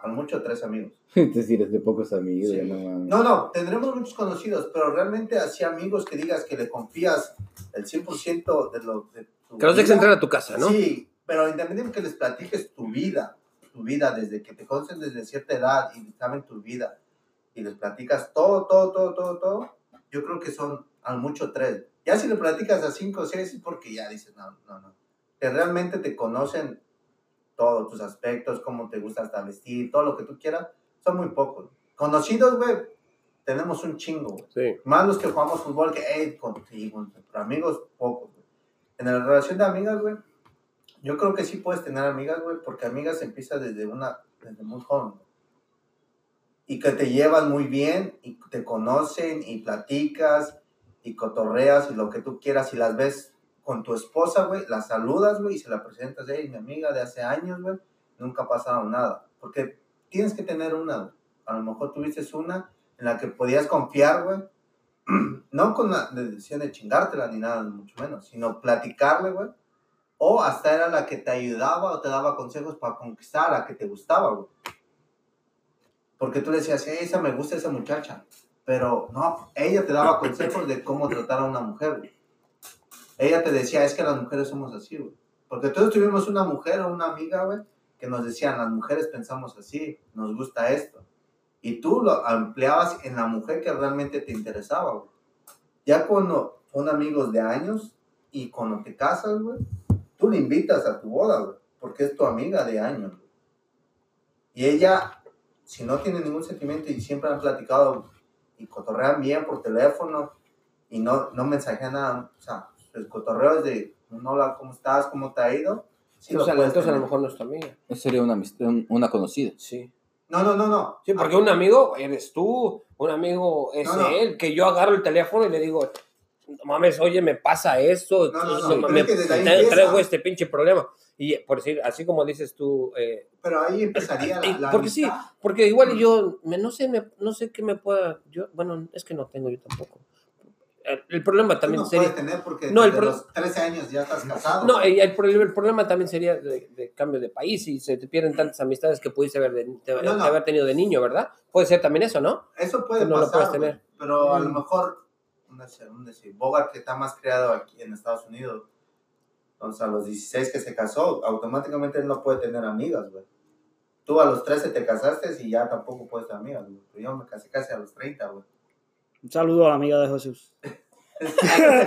al mucho tres amigos. es decir, es de pocos amigos. Sí. no. No, no, tendremos muchos conocidos, pero realmente así amigos que digas que le confías el 100% de lo de tu Que los dejes entrar a tu casa, ¿no? Sí, pero independientemente que les platiques tu vida, tu vida desde que te conocen desde cierta edad y saben tu vida y les platicas todo, todo, todo, todo, todo, yo creo que son al mucho tres. Ya si le platicas a cinco o seis es porque ya dices, no, no, no. Que realmente te conocen todos tus aspectos, cómo te gusta hasta vestir, todo lo que tú quieras, son muy pocos. Conocidos, güey, tenemos un chingo, güey. Sí. Más los que jugamos fútbol que, hey, contigo, pero amigos, pocos, güey. En la relación de amigas, güey, yo creo que sí puedes tener amigas, güey, porque amigas empieza desde una, desde muy joven. güey. Y que te llevan muy bien, y te conocen, y platicas, y cotorreas, y lo que tú quieras, y las ves con tu esposa, güey, la saludas, güey, y se la presentas, hey, mi amiga de hace años, güey, nunca ha pasado nada. Porque tienes que tener una, güey. A lo mejor tuviste una en la que podías confiar, güey, no con la decisión de chingártela ni nada, mucho menos, sino platicarle, güey. O hasta era la que te ayudaba o te daba consejos para conquistar a la que te gustaba, güey. Porque tú le decías, "Eh, esa me gusta esa muchacha. Pero no, ella te daba consejos de cómo tratar a una mujer, güey. Ella te decía, es que las mujeres somos así, güey. Porque todos tuvimos una mujer o una amiga, güey, que nos decían, las mujeres pensamos así, nos gusta esto. Y tú lo empleabas en la mujer que realmente te interesaba, güey. Ya cuando son amigos de años y cuando te casas, güey, tú le invitas a tu boda, güey, porque es tu amiga de años. güey. Y ella, si no tiene ningún sentimiento y siempre han platicado y cotorrean bien por teléfono y no, no mensajean nada, o sea, el cotorreo es de, no hola, ¿cómo estás? ¿Cómo te ha ido? Sí, Entonces, a lo mejor no es tu amiga. Esa sería una, amistad, un- una conocida. Sí. No, no, no, no. Sí, porque un amigo eres tú, un amigo es No, no. él, que yo agarro el teléfono y le digo, mames, oye, me pasa esto, No, no, no, pero me- es que te- traigo este pinche problema. Y por decir, así como dices tú, eh, Pero ahí empezaría la, la porque sí, amistad. porque igual yo, me, no sé, me, no sé qué me pueda, yo, bueno, es que no tengo yo tampoco. El, el problema también no sería... tener porque No, el pro- los 13 años ya estás casado. No, el, el problema, el problema también sería de, de cambio de país y se te pierden tantas amistades que pudiste haber, de, de- No, no. haber tenido de niño, ¿verdad? Puede ser también eso, ¿no? Eso puede Tú no lo pasar, puedes tener. pero a lo Mm. mejor, un decir, un decir, Bogart que está más criado aquí en Estados Unidos, entonces a los 16 que se casó, automáticamente él no puede tener amigas, güey. Tú a los 13 te casaste y ya tampoco puedes tener amigas, güey. Yo me casé casi a los 30, güey. Un saludo a la amiga de Jesús.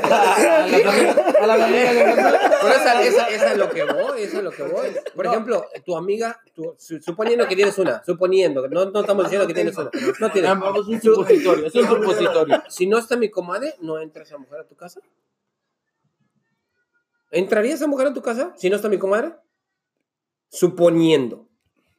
A la amiga. Pero esa, esa, esa es lo que voy, eso es lo que voy. Por No. ejemplo, tu amiga, tu- su- suponiendo que tienes una, suponiendo, no, no estamos diciendo que tienes una, no tienes. Es un supositorio, es un supositorio. Si no está mi comadre, ¿no entra esa mujer a tu casa? ¿Entraría esa mujer a tu casa si no está mi comadre? Suponiendo.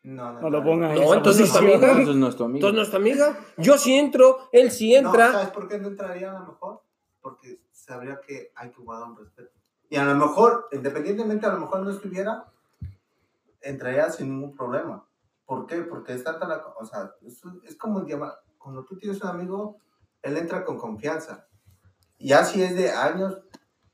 No, no, No lo pongas No, entonces, posición. amiga. Entonces no es tu amigo. Entonces no es tu amiga. Yo sí entro, él sí No, entra. ¿sabes por qué no entraría a lo mejor? Porque sabría que hay que guardar un respeto. Y a lo mejor, independientemente a lo mejor no estuviera, entraría sin ningún problema. ¿Por qué? Porque es tanta la... O sea, es, es como llamar... Cuando tú tienes un amigo, él entra con confianza. Ya si es de años,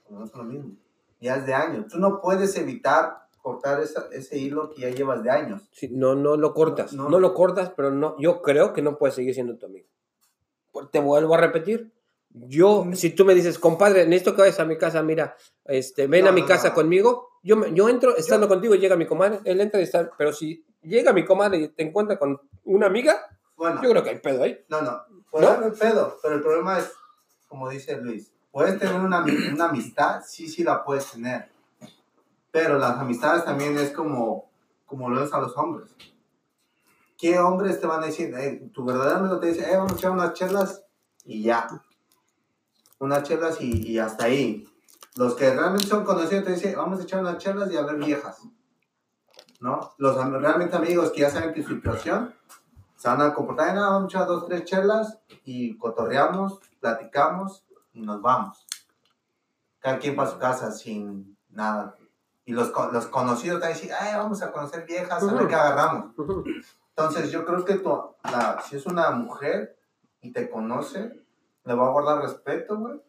pues no es lo mismo. Ya es de años. Tú no puedes evitar cortar esa- ese hilo que ya llevas de años. Sí, no, no lo cortas. No, No, no. lo cortas, pero no, yo creo que no puedes seguir siendo tu amigo. Te vuelvo a repetir. Yo, si tú me dices, compadre, necesito que vayas a mi casa, mira, este, ven No, a mi no, casa no. conmigo. Yo, me- yo entro, estando contigo, llega mi comadre, él entra y está, pero si llega mi comadre y te encuentra con una amiga, Bueno, yo creo que hay pedo ahí. No, no. Puede ¿No? haber pedo, pero el problema es, como dice Luis, puedes tener una, una amistad, sí, sí la puedes tener. Pero las amistades también es como, como lo es a los hombres. ¿Qué hombres te van a decir? tu verdadero amigo te dice, eh, vamos a echar unas chelas y ya. Unas chelas y, y hasta ahí. Los que realmente son conocidos te dicen, vamos a echar unas chelas y a ver viejas. ¿No? Los realmente amigos que ya saben tu situación, se van a comportar, "Eh, nada, vamos a echar dos, tres chelas y cotorreamos, platicamos y nos vamos. Cada quien para su casa sin nada. Y los, los conocidos te decir, "Ay, vamos a conocer viejas, a ver qué agarramos. Entonces yo creo que tu- la- si es una mujer y te conoce, le va a guardar respeto, güey.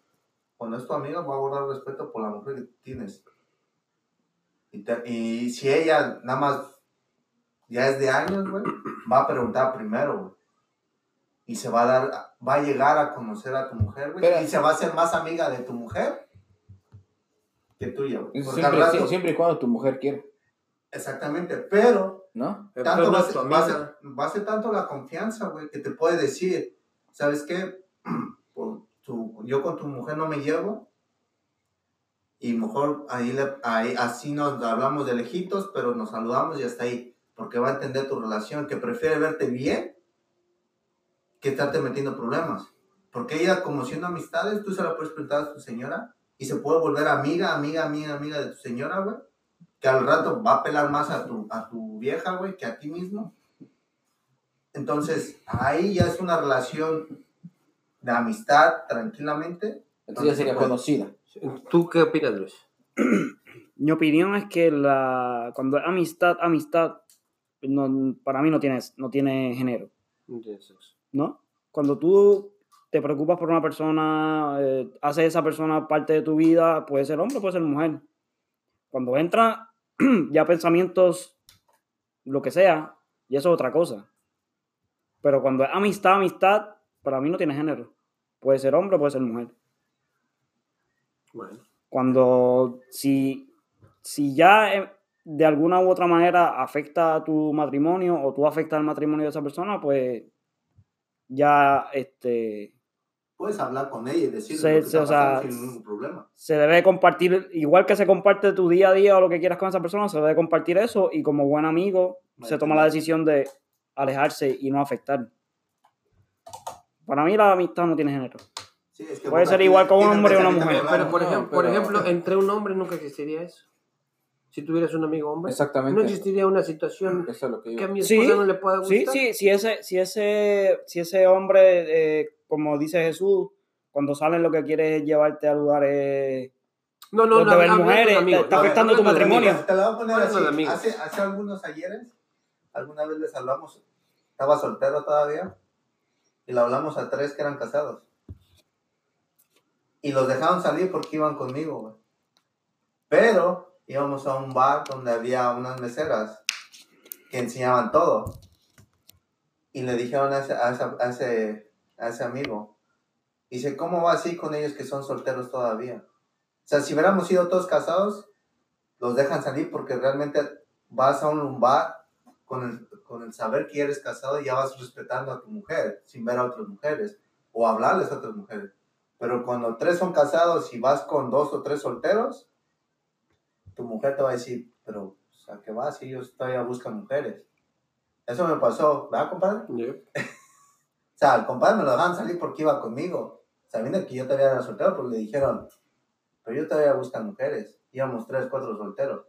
Cuando es tu amiga, va a guardar respeto por la mujer que tienes. Y, te- y si ella nada más ya es de años, güey, va a preguntar primero, güey. Y se va a dar, va a llegar a conocer a tu mujer, güey. Y se va a hacer más amiga de tu mujer que tuya, güey. Siempre, rato- siempre y cuando tu mujer quiere, Exactamente, pero ¿no? Tanto va, ser, va a ser- va a ser tanto la confianza, güey, que te puede decir, ¿sabes qué? Tu- yo con tu mujer no me llevo y mejor ahí, ahí así nos hablamos de lejitos, pero nos saludamos y hasta ahí, porque va a entender tu relación, que prefiere verte bien que estarte metiendo problemas. Porque ella, como siendo amistades, tú se la puedes preguntar a tu señora y se puede volver amiga, amiga, amiga, amiga de tu señora, güey que al rato va a pelar más a tu, a tu vieja, güey, que a ti mismo. Entonces, ahí ya es una relación de amistad, tranquilamente. Entonces ya sería Pues, conocida. ¿Tú qué opinas, Luis? Mi opinión es que la, cuando es amistad, amistad, no, para mí no tiene, no tiene género, ¿no? Cuando tú te preocupas por una persona, eh, hace esa persona parte de tu vida, puede ser hombre, puede ser mujer. Cuando entra ya pensamientos, lo que sea, y eso es otra cosa. Pero cuando es amistad, amistad, para mí no tiene género. Puede ser hombre, puede ser mujer. Bueno. Cuando si, si ya eh, de alguna u otra manera afecta a tu matrimonio o tú afectas al matrimonio de esa persona, pues ya este, Puedes hablar con ella y decirle Se- lo que se- está o sea, pasando sin ningún problema. se debe compartir, igual que se comparte tu día a día o lo que quieras con esa persona, se debe compartir eso y como buen amigo se toma la decisión de alejarse y no afectar. Para mí la amistad no tiene género. Sí, es que Puede ser igual con un hombre y una mujer. claro. Pero, por, no, ejemplo, pero- por ejemplo, entre un hombre nunca existiría eso. Si tuvieras un amigo hombre, Exactamente. no existiría una situación Eso es lo que que a mi Sí, esposa no le pueda gustar. Sí, sí, si ese, si ese, si ese hombre, eh, como dice Jesús, cuando sale lo que quiere es llevarte a lugares No, no, no. ver mujeres, amigos, está afectando tu matrimonio. Te la voy a poner así. Hace, hace algunos ayeres, alguna vez les hablamos, estaba soltero todavía, y le hablamos a tres que eran casados. Y los dejaron salir porque iban conmigo. Pero íbamos a un bar donde había unas meseras que enseñaban todo. Y le dijeron a ese, a ese, a ese amigo, dice, ¿cómo va así con ellos que son solteros todavía? O sea, si hubiéramos sido todos casados, los dejan salir porque realmente vas a un bar con el, con el saber que eres casado y ya vas respetando a tu mujer sin ver a otras mujeres o hablarles a otras mujeres. Pero cuando tres son casados y vas con dos o tres solteros, tu mujer te va a decir, pero ¿a qué vas? Si ellos todavía buscan mujeres. Eso me pasó, ¿verdad, compadre? O sea, al compadre me lo dejaban salir porque iba conmigo, sabiendo que yo todavía era soltero, porque le dijeron, pero yo todavía buscan mujeres. Íbamos tres, cuatro solteros.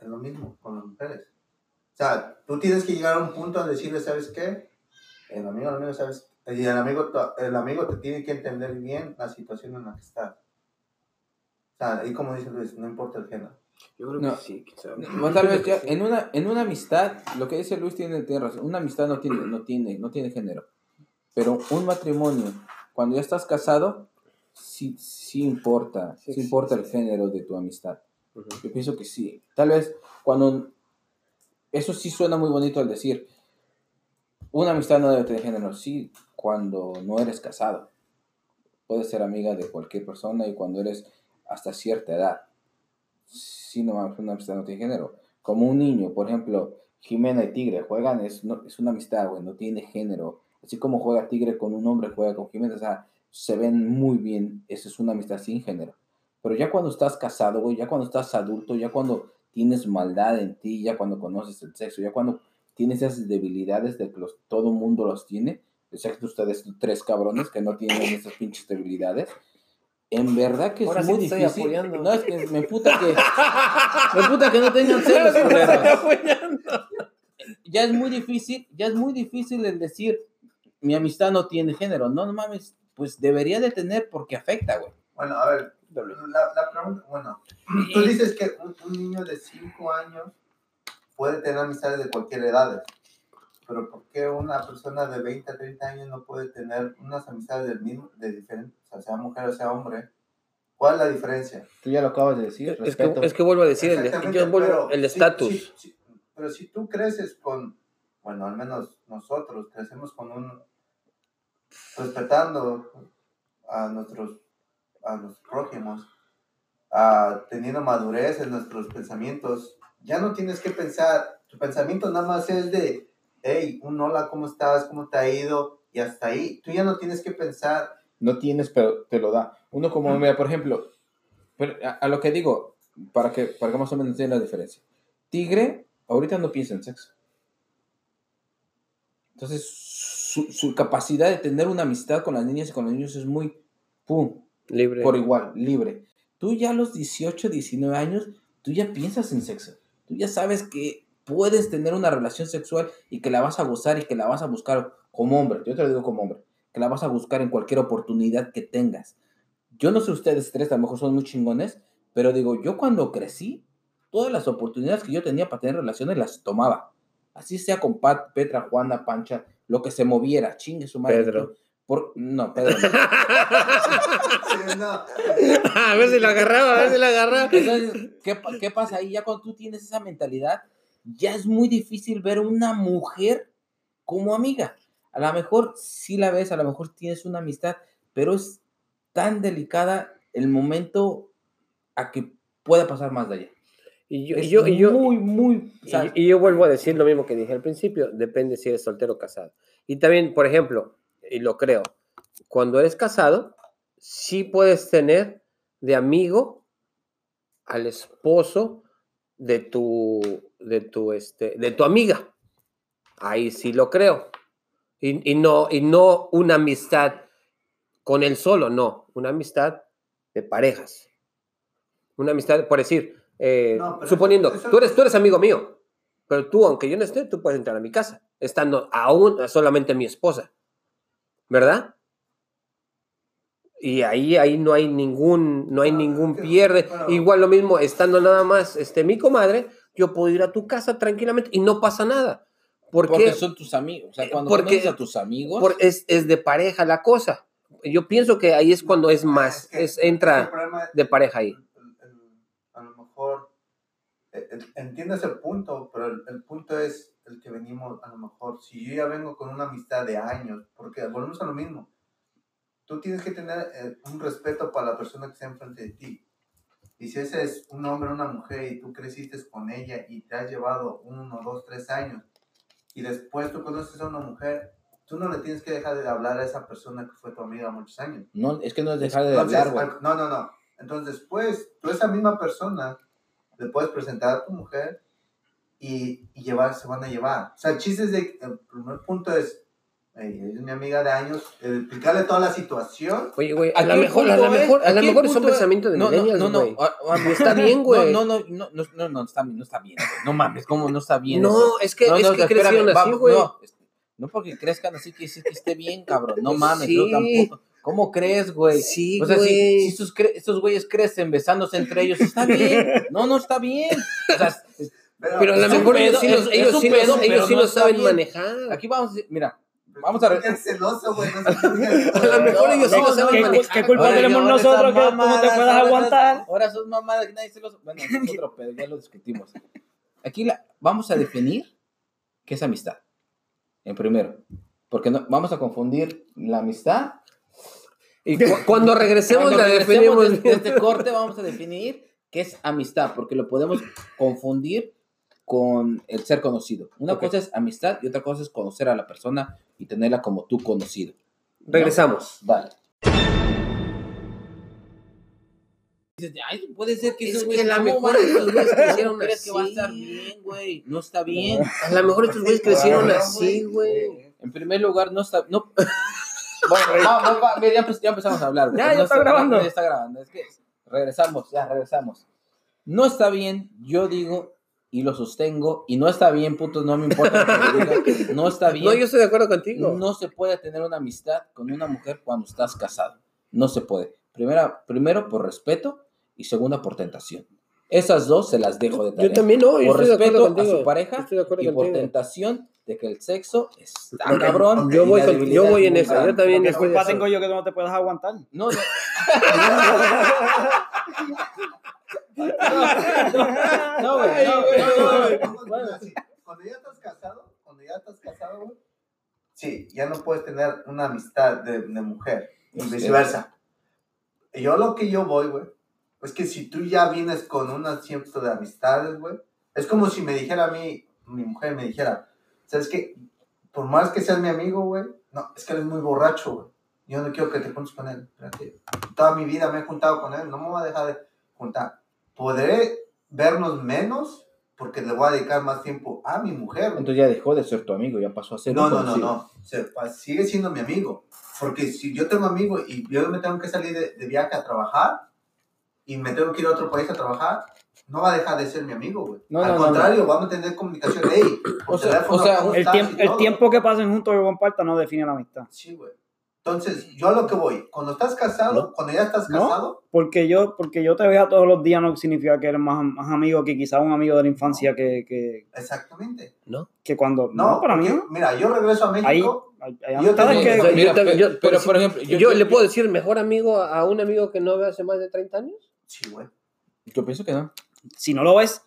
Es lo mismo con las mujeres. O sea, tú tienes que llegar a un punto a decirle, ¿sabes qué? El amigo, el amigo, ¿sabes? Y el amigo, te- el amigo te tiene que entender bien la situación en la que está. O sea, y como dice Luis, no importa el género. Yo creo No. que sí, sabe. Bueno, tal vez ya en una, en una amistad, lo que dice Luis tiene, tiene razón. Una amistad no tiene, no tiene, no tiene género. Pero un matrimonio, cuando ya estás casado, sí, sí importa, sí, Sí, sí, importa el género de tu amistad. Yo pienso que sí. Tal vez cuando eso sí suena muy bonito al decir una amistad no debe tener género. Sí, cuando no eres casado. Puedes ser amiga de cualquier persona y cuando eres hasta cierta edad. Sí, no una amistad no tiene género. Como un niño, por ejemplo, Jimena y Tigre juegan, es, no- es una amistad, güey, no tiene género. Así como juega Tigre con un hombre, juega con Jimena, o sea, se ven muy bien. Eso es una amistad sin género. Pero ya cuando estás casado, güey, ya cuando estás adulto, ya cuando tienes maldad en ti, ya cuando conoces el sexo, ya cuando tienes esas debilidades de que los, todo mundo los tiene, excepto ustedes tres cabrones que no tienen esas pinches debilidades, en verdad que es Ahora sí muy difícil. apoyando. No, es que me puta que, me puta que no tengan celos. Ya es muy difícil, ya es muy difícil el decir, mi amistad no tiene género. No, no mames, pues debería de tener porque afecta, güey. Bueno, a ver, la, la pregunta, bueno, tú dices que un, un niño de 5 años puede tener amistades de cualquier edad, pero ¿por qué una persona de 20 a 30 años no puede tener unas amistades del mismo, de diferentes, o sea, sea mujer o sea hombre? ¿Cuál es la diferencia? Tú ya lo acabas de decir, Es que, es que vuelvo a decir, el, yo vuelvo el si- estatus. si- si- pero si tú creces con, bueno, al menos nosotros crecemos con un, respetando a nuestros, a los prójimos, a, teniendo madurez en nuestros pensamientos, ya no tienes que pensar, tu pensamiento nada más es de, hey, un hola, ¿cómo estás? ¿Cómo te ha ido? Y hasta ahí, tú ya no tienes que pensar, no tienes, pero te lo da. Uno como, mira, por ejemplo, pero a, a lo que digo, para que, para que más o menos entiendan la diferencia. Tigre ahorita no piensa en sexo. Entonces, su, su capacidad de tener una amistad con las niñas y con los niños es muy, pum, Libre. por igual, libre. Tú ya a los 18, 19 años, tú ya piensas en sexo. Tú ya sabes que puedes tener una relación sexual y que la vas a gozar y que la vas a buscar como hombre. Yo te lo digo como hombre. Que la vas a buscar en cualquier oportunidad que tengas. Yo no sé ustedes tres, a lo mejor son muy chingones, pero digo, yo cuando crecí, todas las oportunidades que yo tenía para tener relaciones las tomaba. Así sea con Pat, Petra, Juana, Pancha, lo que se moviera, chingue su madre. Pedro. Por, no, Pedro. no. Sí, no, a ver si la agarraba, a ver si la agarraba. Entonces, ¿qué, qué pasa ahí? Ya cuando tú tienes esa mentalidad, ya es muy difícil ver una mujer como amiga. A lo mejor sí la ves, a lo mejor tienes una amistad, pero es tan delicada el momento a que pueda pasar más de allá. Y yo, Es y yo, y yo, muy, muy... y, y yo vuelvo a decir lo mismo que dije al principio, depende si eres soltero o casado. Y también, por ejemplo, y lo creo, cuando eres casado, sí puedes tener de amigo al esposo de tu, de tu, este, de tu amiga. Ahí sí lo creo. Y, y no, y no una amistad con él solo, no, una amistad de parejas. Una amistad, por decir, eh, No, suponiendo, eso- eso- tú, eres, tú eres amigo mío, pero tú, aunque yo no esté, tú puedes entrar a mi casa, estando aún solamente mi esposa, ¿verdad? Y ahí, ahí no hay ningún, no hay Ah, ningún pierde. Igual lo mismo, estando nada más este, mi comadre, yo puedo ir a tu casa tranquilamente y no pasa nada. ¿Por porque qué? son tus amigos. O sea, Eh, cuando porque- a tus amigos... Por- es, es de pareja la cosa. Yo pienso que ahí es cuando es más, que- es, entra de pareja ahí. el- el- a lo mejor eh, eh, entiendo ese punto, pero el, el punto es el que venimos, a lo mejor, si yo ya vengo con una amistad de años, porque volvemos a lo mismo, tú tienes que tener eh, un respeto para la persona que está enfrente de ti. Y si ese es un hombre o una mujer y tú creciste con ella y te has llevado uno, dos, tres años, y después tú conoces a una mujer, tú no le tienes que dejar de hablar a esa persona que fue tu amiga muchos años. No, es que no es dejar de Entonces, hablar, güey. no, no, no. Entonces, después, tú esa misma persona le puedes presentar a tu mujer y, y llevar, se van a llevar. O sea, el chiste es de, el primer punto es, "Ey, es mi amiga de años, el explicarle toda la situación. Oye, güey, a lo mejor, a lo es- mejor, a lo mejor es un pensamiento de no, no, millennials, no, no, güey. ah, ah, Está bien, güey. No, no, no, no, no, no, está bien, no está bien, güey. No mames, ¿cómo no está bien? No, eso? es que, No, es no, que espérame, crecieron así, güey. No, no porque crezcan así que que esté bien, cabrón. No mames, Sí. yo tampoco. ¿Cómo crees, güey? Sí, O sea, si, güey. si estos, cre- estos güeyes crecen besándose entre ellos, está bien. No, no está bien. O sea, es- Pero a lo mejor pedo, ellos sí, los, ellos sí los- pedo, ellos pero sí no lo saben bien. manejar. aquí vamos a decir, mira, vamos a Es celoso, güey. No A lo mejor ellos sí lo saben ¿Qué, manejar. qué culpa Ahora, tenemos nosotros que no te esas- aguantar? Ahora son mamadas que nadie se los. Bueno, es otro pedo, ya lo discutimos. Aquí la, vamos a definir qué es amistad. En primero. Porque no, vamos a confundir la amistad. Y cu- cuando regresemos Cuando la regresemos definimos de, de bien. este corte, vamos a definir qué es amistad. Porque lo podemos confundir con el ser conocido. Una Ok. cosa es amistad y otra cosa es conocer a la persona y tenerla como tú conocido. ¿no? Regresamos. Vale. Dices, Ay, puede ser que Es esos que güeyes, a lo ¿cómo mejor esos güeyes ¿cómo crecieron crees que va a estar así? bien, güey? No está bien. A lo mejor estos güeyes crecieron así, güey. En primer lugar, no está. No. Bueno, va- va- va, mira, ya, ya empezamos a hablar. Ya, ya No está grabando. Ya está grabando. Es que regresamos, ya regresamos. No está bien, yo digo y lo sostengo. Y no está bien, putos, no me importa. lo que digan, No está bien. No, yo estoy de acuerdo contigo. No se puede tener una amistad con una mujer cuando estás casado. No se puede. Primera, primero por respeto y segunda por tentación. Esas dos se las dejo de tarea. Yo también no, yo Por estoy de respeto acuerdo a su pareja Estoy de acuerdo y por contigo. tentación de que el sexo está cabrón. yo voy con- yo voy en esa, yo también ¿Qué culpa eso. tengo yo que no te puedas aguantar? No, no. No, güey, no, no, no, güey. Cuando ya estás casado, cuando ya estás casado, güey, sí, ya no puedes tener una amistad de, de mujer y viceversa. Yo lo que yo voy, güey, es que si tú ya vienes con un asiento de amistades, güey, es como si me dijera a mí, mi mujer me dijera, ¿sabes qué? Por más que seas mi amigo, güey, no, es que eres muy borracho, güey. Yo no quiero que te juntes con él. Espérate. Toda mi vida me he juntado con él, no me voy a dejar de juntar. Podré vernos menos porque le voy a dedicar más tiempo a mi mujer. güey. Entonces ya dejó de ser tu amigo, ya pasó a ser No, un no, no, no. Se- sigue siendo mi amigo. Porque si yo tengo amigo y yo me tengo que salir de, de viaje a trabajar y me tengo que ir a otro país a trabajar, no va a dejar de ser mi amigo, güey. No, Al no, no, contrario, vamos a tener comunicación. Por O sea, teléfono, o sea, ¿cómo El, tiempo, Y el todo. tiempo que pasen juntos que compartan no define la amistad. Sí, güey. Entonces, yo a lo que voy, cuando estás casado, cuando ya estás ¿No? casado, Porque yo, porque yo te vea todos los días no significa que eres más, más amigo que quizás un amigo de la infancia que, que, exactamente. que cuando... No, No, para mí no. Mira, yo regreso a México. Yo también, que... O sea, Mira, yo también- pero- yo- pero, por por ejemplo, Yo, yo- le yo- puedo decir mejor amigo a a un amigo que no ve hace más de 30 años. Sí, güey. Yo pienso que no. Si no lo ves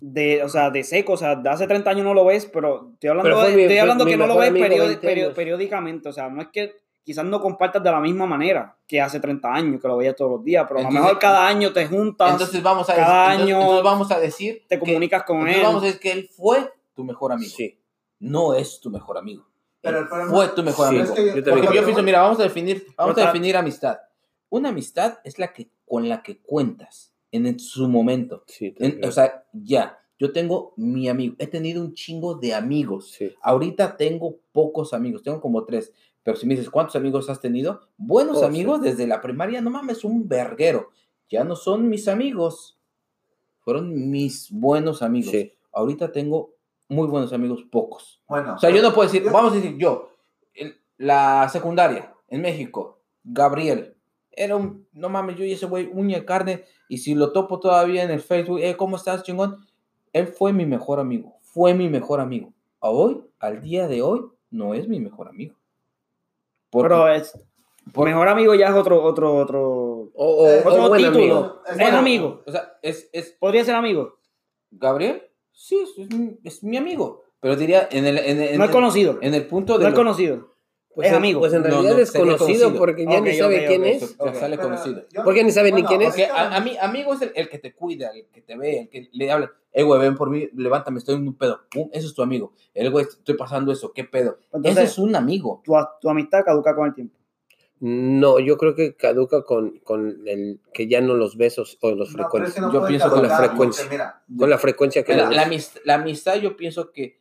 de, o sea, de seco, o sea, de hace 30 años no lo ves, pero estoy hablando, Pero de- mi- estoy hablando mi que no lo ves amigo periodi- 20 perio- años. periódicamente, o sea, no es que quizás no compartas de la misma manera que hace 30 años, que lo veías todos los días, pero a lo Entonces- mejor cada año te juntas, Entonces vamos a cada decir, entonces- año entonces vamos a decir te que- comunicas con entonces él. vamos a decir que él fue tu mejor amigo. Sí. No es tu mejor amigo. Pero el problema- fue tu mejor Sí, amigo. es que yo Porque yo que pienso, mira, vamos a definir, vamos a definir amistad. Una amistad es la que con la que cuentas en su momento. Sí, En- o sea, ya, yo tengo mi amigo, he tenido un chingo de amigos. sí. Ahorita tengo pocos amigos, tengo como tres. Pero si me dices, ¿cuántos amigos has tenido? Buenos Oh, amigos desde la primaria, no mames, un verguero. Ya no son mis amigos. Fueron mis buenos amigos. Sí. Ahorita tengo muy buenos amigos, pocos. Bueno. O sea, yo no puedo decir, yo- vamos a decir yo, el- la secundaria en México, Gabriel, era un, no mames, yo y ese güey, uña carne, y si lo topo todavía en el Facebook, eh, ¿cómo estás, chingón? Él fue mi mejor amigo, fue mi mejor amigo. A hoy, al día de hoy, no es mi mejor amigo. Porque- Pero es, Por- Mejor amigo ya es otro, otro, otro. O, o- Eh, o otro título. amigo. Es bueno. amigo. O sea, es, es Podría ser amigo. Gabriel, sí, es, es mi- amigo. Pero diría, en el, en, en No es el- conocido. en el punto de. No lo- conocido. Pues es en- amigo. Pues en No, realidad no, es conocido, porque ya ni sabe quién ok. es. Ya sale conocido. Porque ni sabe ni quién es. Porque a, a mí, amigo es el, el que te cuida, el que te ve, el que le habla. Eh, güey, ven por mí, levántame, estoy en un pedo. Pum, Eso es tu amigo. El güey, estoy pasando eso, ¿qué pedo? Entonces, Ese es un amigo. tu, tu amistad caduca con el tiempo. No, yo creo que caduca con, con el que ya no los besos o los No, no Yo pienso con la frecuencia. Mira, Con la frecuencia que La, le la des. amist- la amistad, yo pienso que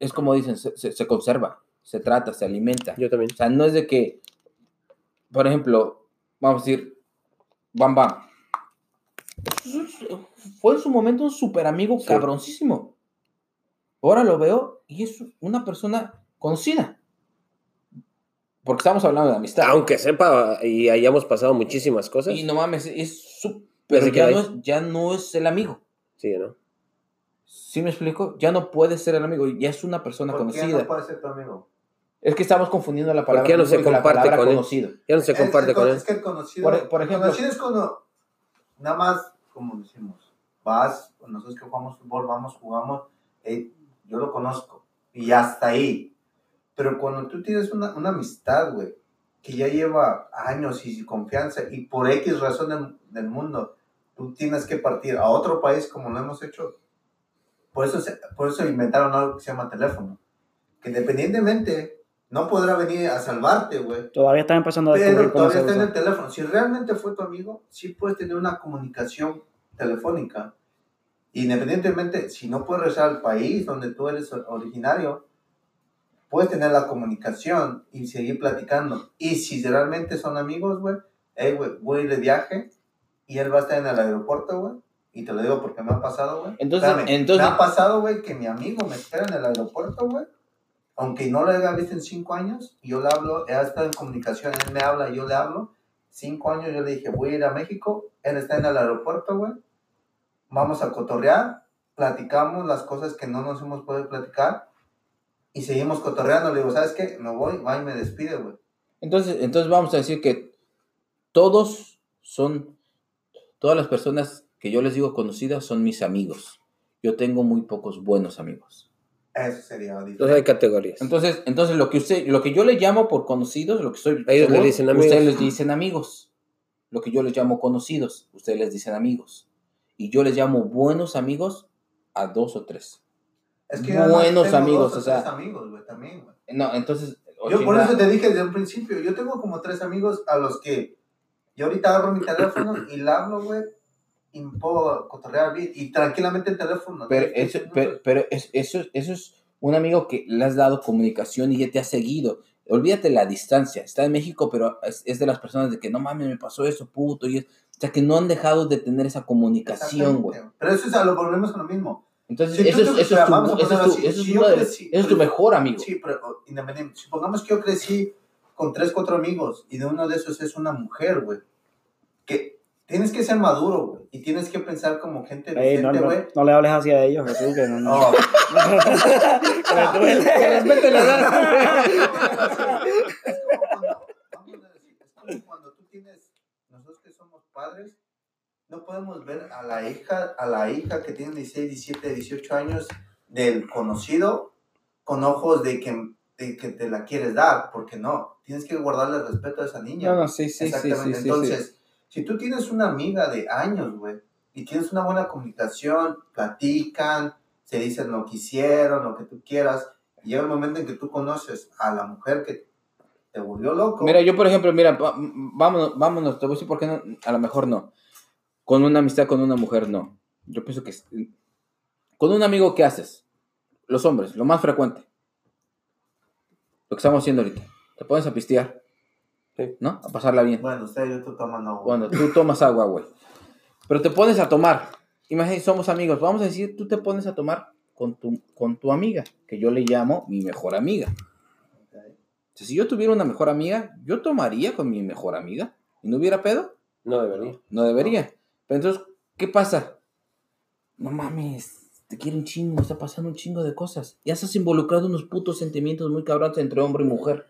es como dicen, se, se- se conserva, se trata, se alimenta. Yo también. O sea, no es de que, por ejemplo, vamos a decir, Bam Bam. Fue en su momento un super amigo Sí. cabroncísimo. Ahora lo veo y es una persona conocida. Porque estamos hablando de amistad. Aunque sepa y hayamos pasado muchísimas cosas. Y no mames, es su... Ya no, es, ya no es el amigo. Sí, ¿no? ¿Sí me explico? Ya no puede ser el amigo, ya es una persona ¿por qué conocida. no puede ser tu amigo? Es que estamos confundiendo la palabra Porque ya no se comparte palabra con él. conocido. Ya no se Es- comparte es, con es él. que el conocido, Por- por ejemplo- el conocido es cuando nada más, como decimos, vas, nosotros que jugamos fútbol, vamos, jugamos, eh, yo lo conozco y hasta ahí. Pero cuando tú tienes una, una amistad, güey, que ya lleva años y confianza y por X razón del, del mundo, tú tienes que partir a otro país como lo hemos hecho. Por eso, se- por eso inventaron algo que se llama teléfono. Que independientemente no podrá venir a salvarte, güey. Todavía están empezando a descubrir Pero cómo todavía está en el teléfono. Si realmente fue tu amigo, sí puedes tener una comunicación telefónica. Independientemente, si no puedes regresar al país donde tú eres originario, puedes tener la comunicación y seguir platicando. Y si realmente son amigos, güey, hey, güey, voy a ir de viaje y él va a estar en el aeropuerto, güey. Y te lo digo porque me ha pasado, güey. Entonces- entonces- Me ha pasado, güey, que mi amigo me espera en el aeropuerto, güey. Aunque no lo haya visto en cinco años, yo le hablo, he estado en comunicación, él me habla, yo le hablo. Cinco años yo le dije, voy a ir a México, él está en el aeropuerto, güey. Vamos a cotorrear, platicamos las cosas que no nos hemos podido platicar y seguimos cotorreando. Le digo, ¿sabes qué? Me voy, va y me despide, güey. Entonces, entonces vamos a decir que todos son, todas las personas que yo les digo conocidas son mis amigos. Yo tengo muy pocos buenos amigos. Eso sería Entonces hay diferente. categorías. Entonces, entonces lo que usted, lo que yo le llamo por conocidos, lo que soy, ellos les dicen amigos. ustedes les dicen amigos. Lo que yo les llamo conocidos, ustedes les dicen amigos. Y yo les llamo buenos amigos a dos o tres. Es que buenos tengo amigos, dos o sea- tres amigos, güey, también, güey. No, entonces. o Yo por eso te dije desde un principio, yo tengo como tres amigos a los que yo ahorita agarro mi teléfono y le hablo, güey, y me puedo cotorrear bien, y tranquilamente el teléfono. Pero, eso, pero, pero es- eso, eso es un amigo que le has dado comunicación y ya te ha seguido. Olvídate la distancia. Está en México, pero es, es de las personas de que no mames, me pasó eso, puto. Y es, o sea, que no han dejado de tener esa comunicación, güey. Pero eso es a lo volvemos con lo mismo. Entonces, Si eso, es, te- eso, es tu, eso es eso de- es mejor amigo. Sí, pero independiente. Supongamos que yo crecí con tres, cuatro amigos y de uno de esos es una mujer, güey. Que tienes que ser maduro, güey. Y tienes que pensar como gente Ey, no, decente, no, güey. no le hables así a ellos, Jesús, que no, no. Oh, es como cuando, tú tienes, nosotros que somos padres, no podemos ver a la hija, a la hija que tiene 16, 17, 18 años del conocido con ojos de que, de que te la quieres dar, porque no, tienes que guardarle respeto a esa niña. No, no, sí, sí, sí, sí, Exactamente. sí, sí. Entonces, si tú tienes una amiga de años, güey, y tienes una buena comunicación, platican, se dicen lo que hicieron, lo que tú quieras, y llega el momento en que tú conoces a la mujer que te volvió loco. Mira, yo por ejemplo, mira, vámonos, vámonos, te voy a decir por qué no, a lo mejor no. Con una amistad con una mujer no. Yo pienso que con un amigo ¿qué haces? Los hombres, lo más frecuente. Lo que estamos haciendo ahorita. Te pones a pistear, Sí. ¿no? A pasarla bien. Bueno, usted yo estoy tomando agua. Cuando tú tomas agua, güey. Pero te pones a tomar. Imagínate, somos amigos. Vamos a decir, tú te pones a tomar con tu, con tu amiga, que yo le llamo mi mejor amiga. Si yo tuviera una mejor amiga, yo tomaría con mi mejor amiga. ¿Y no hubiera pedo? No debería. No debería. Pero entonces, ¿qué pasa? No mames, te quiere un chingo, está pasando un chingo de cosas. Ya estás involucrado en unos putos sentimientos muy cabrones entre hombre y mujer.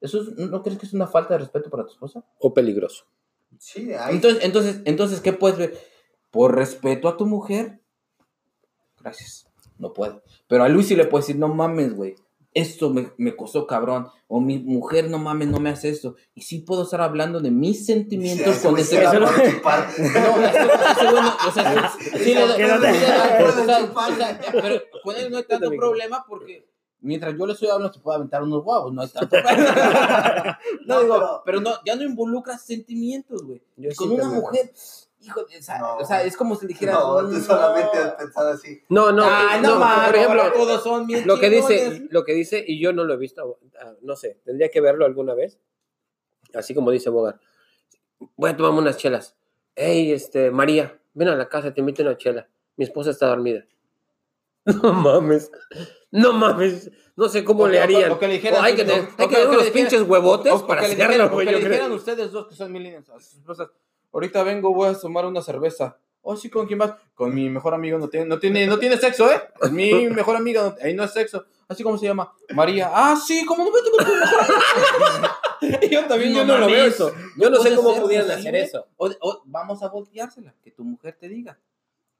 ¿Eso es- no crees que es una falta de respeto para tu esposa? O peligroso. Sí, ahí. Entonces, entonces, entonces, ¿qué puedes ver? Por respeto a tu mujer, gracias, no puedo. Pero a Luis sí le puedes decir, no mames, güey, esto me, me costó cabrón. O mi mujer, no mames, no me hace esto. Y sí puedo estar hablando de mis sentimientos Sí, con ese cabrón. No, o sea, sí sí le doy- pero con él no hay tanto problema porque mientras yo le estoy hablando se puede aventar unos guavos, no hay tanto. No, No, digo, pero- pero no, ya no involucras sentimientos, güey. Con sí una también. mujer, hijo o sea, No. o sea, es como si le dijeras, No, tú solamente has pensado así. No, no, ah, no, no, mames, por ejemplo, todos son bien lo que dice, lo que dice, y yo no lo he visto, ah, no sé, tendría que verlo alguna vez. Así como dice Bogar. Voy a tomarme unas chelas. Hey, este, María, ven a la casa, te invito a una chela. Mi esposa está dormida. No mames. No mames. No sé cómo O- le harían. o que le dijeran- O hay que, tener- hay que- que tener que pinches huevotes para que le hacerlo, dijeran, o güey. que yo le creo. dijeran ustedes dos que son millennials a sus esposas, ahorita vengo, voy a tomar una cerveza. Oh, sí, ¿con quién vas? Con mi mejor amigo, no tiene, no tiene, no tiene sexo, ¿eh? Mi mejor amiga, no- ahí no es sexo. Así como se llama, María. Ah, sí, ¿cómo no vete con tu mejor amiga? Yo también, yo no lo veo eso. Yo no sé cómo pudieran hacer eso. O vamos a volteársela, que tu mujer te diga.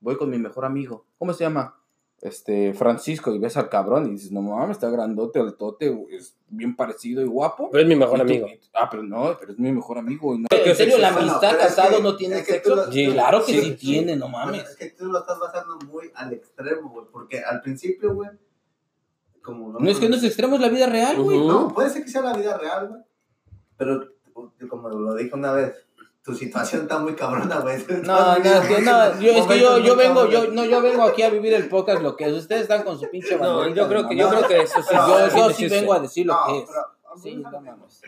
Voy con mi mejor amigo. ¿Cómo se llama? Este, Francisco, y ves al cabrón y dices, no mames, está grandote, altote, es bien parecido y guapo. Pero es mi mejor amigo. y- ah, pero no, pero es mi mejor amigo. Y no. ¿Qué ¿En serio sexo? la No, amistad es casado que- no tiene es que sexo? lo- Sí. claro que sí, Sí, tiene, no mames. es que tú lo estás basando muy al extremo, güey. Porque al principio, güey. Como No es que no es extremo, es la vida real, güey. Ujú. No, puede ser que sea la vida real, güey. Pero, como lo dije una vez, tu situación está muy cabrona, güey. No, no, es que no, yo, es que yo, yo vengo, yo, no, yo vengo aquí a vivir el podcast, lo que es, ustedes están con su pinche No, banderita yo creo que, yo creo que eso sí. No, yo, yo sí, vengo a decir lo No, que es. pero, Sí, no mames.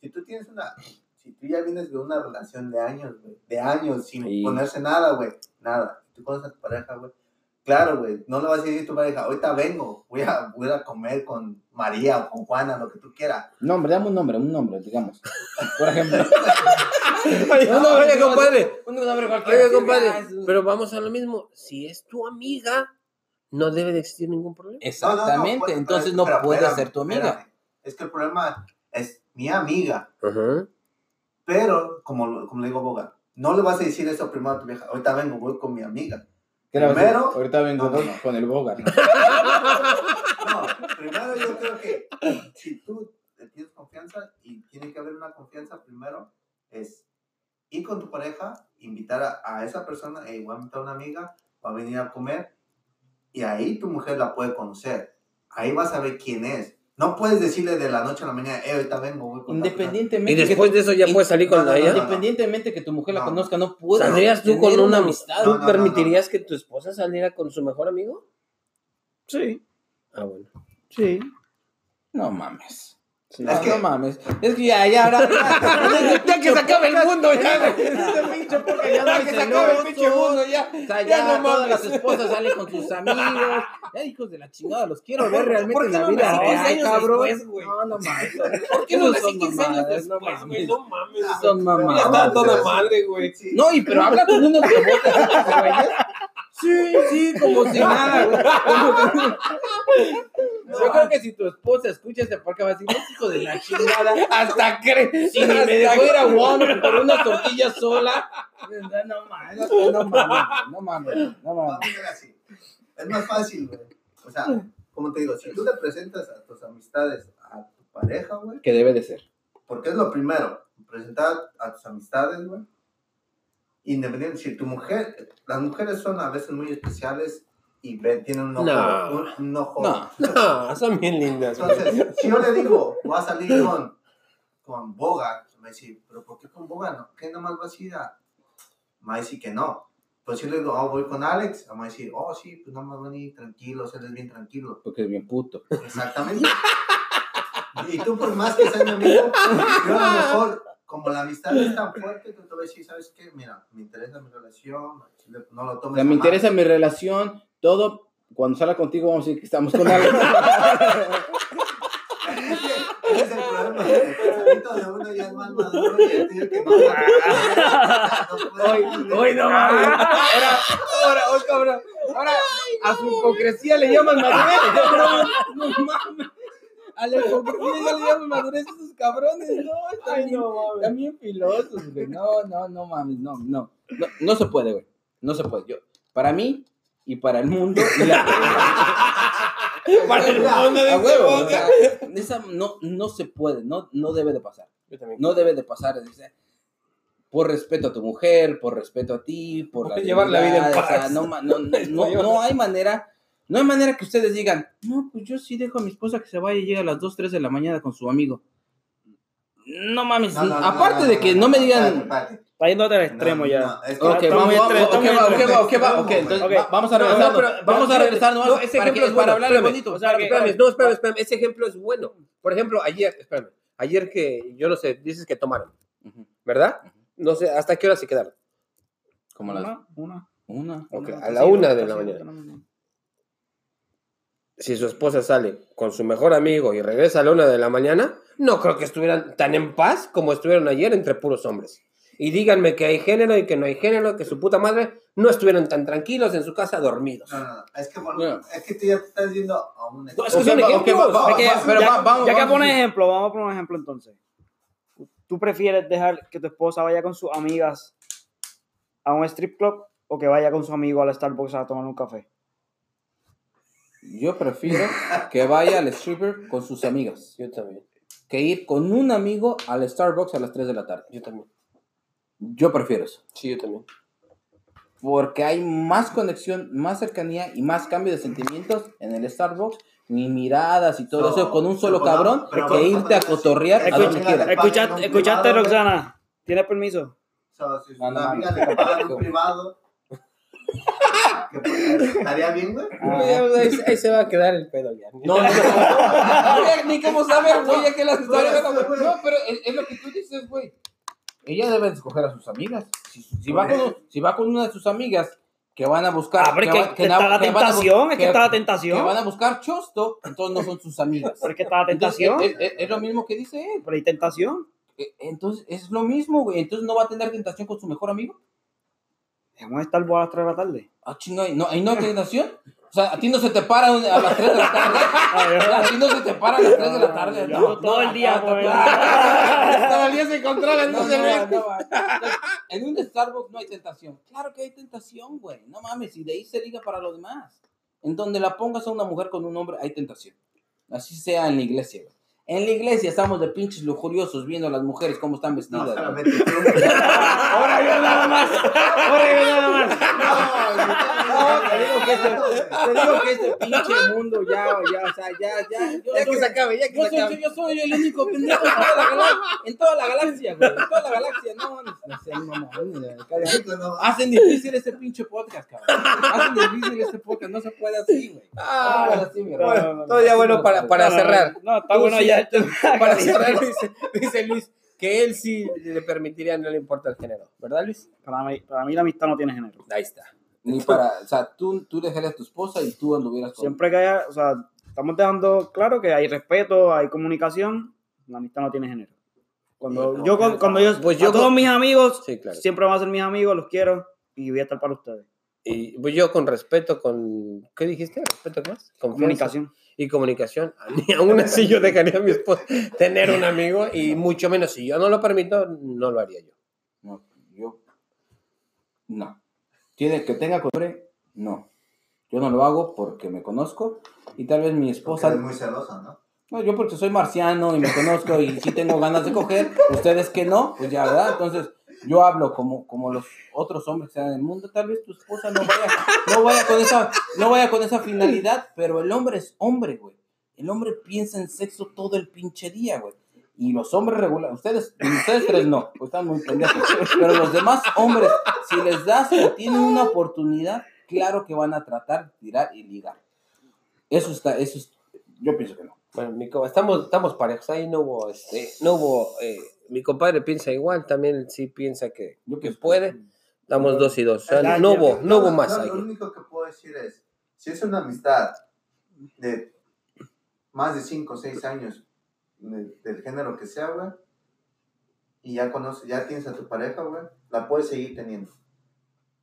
Si tú tienes una. Si tú ya vienes de una relación de años, güey. De años, sin Sí. ponerse nada, güey. Nada. Tú conoces a tu pareja, güey. Claro, güey. No le vas a decir a tu pareja, ahorita vengo. Voy a, voy a comer con María o con Juana, lo que tú quieras. Nombre, dame un nombre, un nombre, digamos. Por ejemplo. Un nombre, oye, compadre. Un nombre cualquiera. Oye, compadre. Pero vamos a lo mismo. Si es tu amiga, no debe de existir ningún problema. Exactamente, entonces pero- no pero puede espérame, ser tu amiga. espérame. Es que el problema es mi amiga. Ajá. Pero, como, lo- como le digo a Boga, no le vas a decir eso primero a tu vieja. Ahorita vengo, voy con mi amiga. Primero- Ahorita vengo No, no, no. con el Bogart. No, primero yo creo que si tú tienes confianza y tiene que haber una confianza primero, es ir con tu pareja, invitar a, a esa persona, hey, voy a invitar a una amiga, va a venir a comer y ahí tu mujer la puede conocer. Ahí vas a ver quién es. No puedes decirle de la noche a la mañana, hey, ahorita vengo, voy con Independientemente. Y que después tu- de eso ya puedes salir con no, no, ella. Independientemente que tu mujer la No. conozca, no puedes. ¿Saldrías tú con una amistad? ¿Tú No, no, no, permitirías que tu esposa saliera con su mejor amigo? Sí, Ah, bueno. sí. No mames. No, Es que- no mames. Es que ya, ya, ahora. Ya que se acabe el mundo, ya. Este pinche ya que se acabe el pinche mundo, ya. O sea, Ya todas las esposas salen con sus amigos. Ya, hijos de la chingada, los quiero ver realmente ¿Por en la vida nací 15 real, cabrón. No, no mames. ¿Por qué no Son 15 años mamadas, no mames. No mames. Son Ya mamadas. toda madre, güey. No, y pero habla con uno que vota, güey. Sí, sí, como si nada, güey. Que- Yo creo que si tu esposa escucha este podcast va a decir, "Es hijo de la chingada. Hasta cree. Si ni me dejó ir a Walmart por una tortilla sola. No mames, no mames, no mames, no mames. Es más fácil, güey. O sea, como te digo, si tú le presentas a tus amistades a tu pareja, güey, Que debe de ser. porque es lo primero, presentar a tus amistades, güey. Independiente, si tu mujer, las mujeres son a veces muy especiales y ven, tienen un ojo, No. un, un ojo. No. No, son bien lindas. Entonces, si yo le digo, voy a salir con, con Boga, me decir, ¿pero por qué con Boga? No? ¿Qué nomás vas a ir a...? Me va a decir que no. Pues si le digo, oh, voy con Alex, me va a decir, oh, sí, pues nada más van a ir tranquilos, él es bien tranquilo. Porque es bien puto. Exactamente. Y tú, por más que seas mi amigo, yo a lo mejor, como la amistad es tan fuerte, tú te vas a decir, ¿sabes qué? Mira, me interesa mi relación, no lo O tomes sea, a me interesa mi relación, todo. Cuando salga contigo vamos a decir que estamos con alguien. Ese es el problema. El pensamiento de uno ya es más maduro y el tuyo que no. no Hoy, hoy no mames. Ahora, ahora, hoy cabrón. Ahora, a su hipocresía le llaman madurez. No mames. A la hipocresía ya le llaman madurez a esos cabrones, no, están bien, están bien filosos, güey. No, no, no mames, no, no. No, no se puede, güey. No se puede. Yo, para mí y para el mundo. y la- Para el mundo de huevo, o sea, esa no, no se puede, no, no debe de pasar. Yo también. No debe de pasar. o por respeto a tu mujer, por respeto a ti, por Por llevar la vida en o sea, paz. no, ma- no, no, no, no hay manera, no hay manera que ustedes digan, no, pues yo sí dejo a mi esposa que se vaya y llegue a las 2, 3 de la mañana con su amigo. No mames, No, no, no, aparte no, de que no, no me digan... Está yéndote al extremo ya. Ok, vamos, a regresar, pero vamos a a regresar nomás No, ese para, ejemplo que, es bueno, para hablar espérame. bonito. O sea, para que- que- Espérame, no, espérame, espérame, ese ejemplo es bueno. Por ejemplo, ayer, espérame, ayer que, yo no sé, dices que tomaron, ¿verdad? No sé, ¿hasta qué hora se quedaron? Como las Una, una. una. Ok, una, a la una de la mañana. Si su esposa sale con su mejor amigo y regresa a la una de la mañana, no creo que estuvieran tan en paz como estuvieron ayer entre puros hombres. Y díganme que hay género y que no hay género, que su puta madre no estuvieron tan tranquilos en su casa dormidos. No, no, no, es que, por- No. es que tú ya estás yendo a un No, es que va- va- va- pero ya, va- vamos, ya que vamos. pones ejemplo, vamos a poner un ejemplo entonces. ¿Tú prefieres dejar que tu esposa vaya con sus amigas a un strip club o que vaya con su amigo al Starbucks a tomar un café? Yo prefiero que vaya al stripper con sus amigas Yo también, que ir con un amigo al Starbucks a las 3 de la tarde. yo también. Yo prefiero eso. Sí, yo también. Porque hay más conexión, más cercanía y más cambio de sentimientos en el Starbucks, ni miradas y todo eso con un solo pero cabrón pero que a irte a cotorrear a Escucha, donde quieras. escucha. Escucha- pagan un escuchaste, privado, Roxana. ¿Tienes permiso? O sea, si No, no, una amiga no. un privado, que pues, estaría bien, güey. Ahí, ahí se va a quedar el pedo ya. No, no, no. Ni cómo saber, güey, ya que las historias. No, pero es, es lo que tú dices, güey. Ella debe de escoger a sus amigas. Si, si va con, si va con una de sus amigas que van a buscar. Ah, es que que, que está la que van a bu- tentación, es que que- está la que tentación. van a buscar chosto, entonces no son sus amigas. Pero es que está la Entonces, tentación. es, es- es lo mismo que dice él. Pero hay tentación. Eh, Entonces, es lo mismo, güey. Entonces, ¿no va a tener tentación con su mejor amigo? Vamos a estar a las 3 de la tarde. Ah, chinga, ¿y no, ¿y no hay tentación? O sea, a ti no se te para a las 3 de la tarde. A ti no se te para a las 3 de la tarde. No, ando todo no, el día, no, pues. Todo el día se controlan, No, no se no, no, en un Starbucks no hay tentación. Claro que hay tentación, güey. No mames, y de ahí se liga para los demás. En donde la pongas a una mujer con un hombre, hay tentación. Así sea en la iglesia, güey. En la iglesia estamos de pinches lujuriosos viendo a las mujeres cómo están No, vestidas. solamente tú. Ahora yo nada más. Ahora yo nada más. No, te digo que este, te digo que este pinche mundo ya, ya, o sea, ya, ya. Yo Ya soy- que se acabe, ya que Yo se soy, acabe. yo soy el único pendejo en toda la, galaxia, en toda la galaxia, güey. En toda la galaxia, no, no, no sé, no, no, no. Hacen difícil este pinche podcast, cabrón. Hacen difícil este podcast, no se puede así, güey. No se puede así, mi hermano. no, no, Todo ya bueno para, para No, no, cerrar. No, está bueno sí, ya. Para cerrar, dice, dice Luis que él sí le permitiría, no le importa el género. ¿Verdad, Luis? Para mí, para mí la amistad no tiene género. Ahí está. Ni para, o sea, tú, tú dejarías a tu esposa y tú anduvieras con. Siempre que haya, o sea, estamos dejando claro que hay respeto, hay comunicación, la amistad no tiene género. Cuando yo, con- cuando yo, pues yo todos con- mis amigos, Sí, claro. siempre van a ser mis amigos, los quiero y voy a estar para ustedes. Y pues yo con respeto, con... ¿Qué dijiste? ¿Respeto qué más? Confianza Comunicación. Y comunicación. Ni aún así yo dejaría a mi esposa tener un amigo y mucho menos si yo no lo permito, no lo haría yo. No, yo. No. Tiene que tenga hombre, no. Yo no lo hago porque me conozco y tal vez mi Esposa es muy celosa, ¿no? No, yo porque soy marciano y me conozco y sí tengo ganas de coger, ustedes que no, pues ya, ¿verdad? Entonces, yo hablo como, como los otros hombres que están en el mundo, tal vez tu esposa no vaya, no vaya con esa, no vaya con esa finalidad, pero el hombre es hombre, güey. El hombre piensa en sexo todo el pinche día, güey. Y los hombres regulares, ustedes, ustedes tres no, pues están muy pendejos. Pero los demás hombres, si les das o tienen una oportunidad, claro que van a tratar tirar y ligar. Eso está, eso es, yo pienso que no. Bueno, mi co- estamos, estamos parejos. Ahí no hubo, este, no hubo, eh, mi compadre piensa igual, también sí piensa que, que puede. Estamos dos y dos. O sea, Ya, no hubo, no hubo más Lo ahí. único que puedo decir es, si es una amistad de más de 5 o 6 años, de- del género que sea, güey, y ya conoces, ya tienes a tu pareja, güey, la puedes seguir teniendo.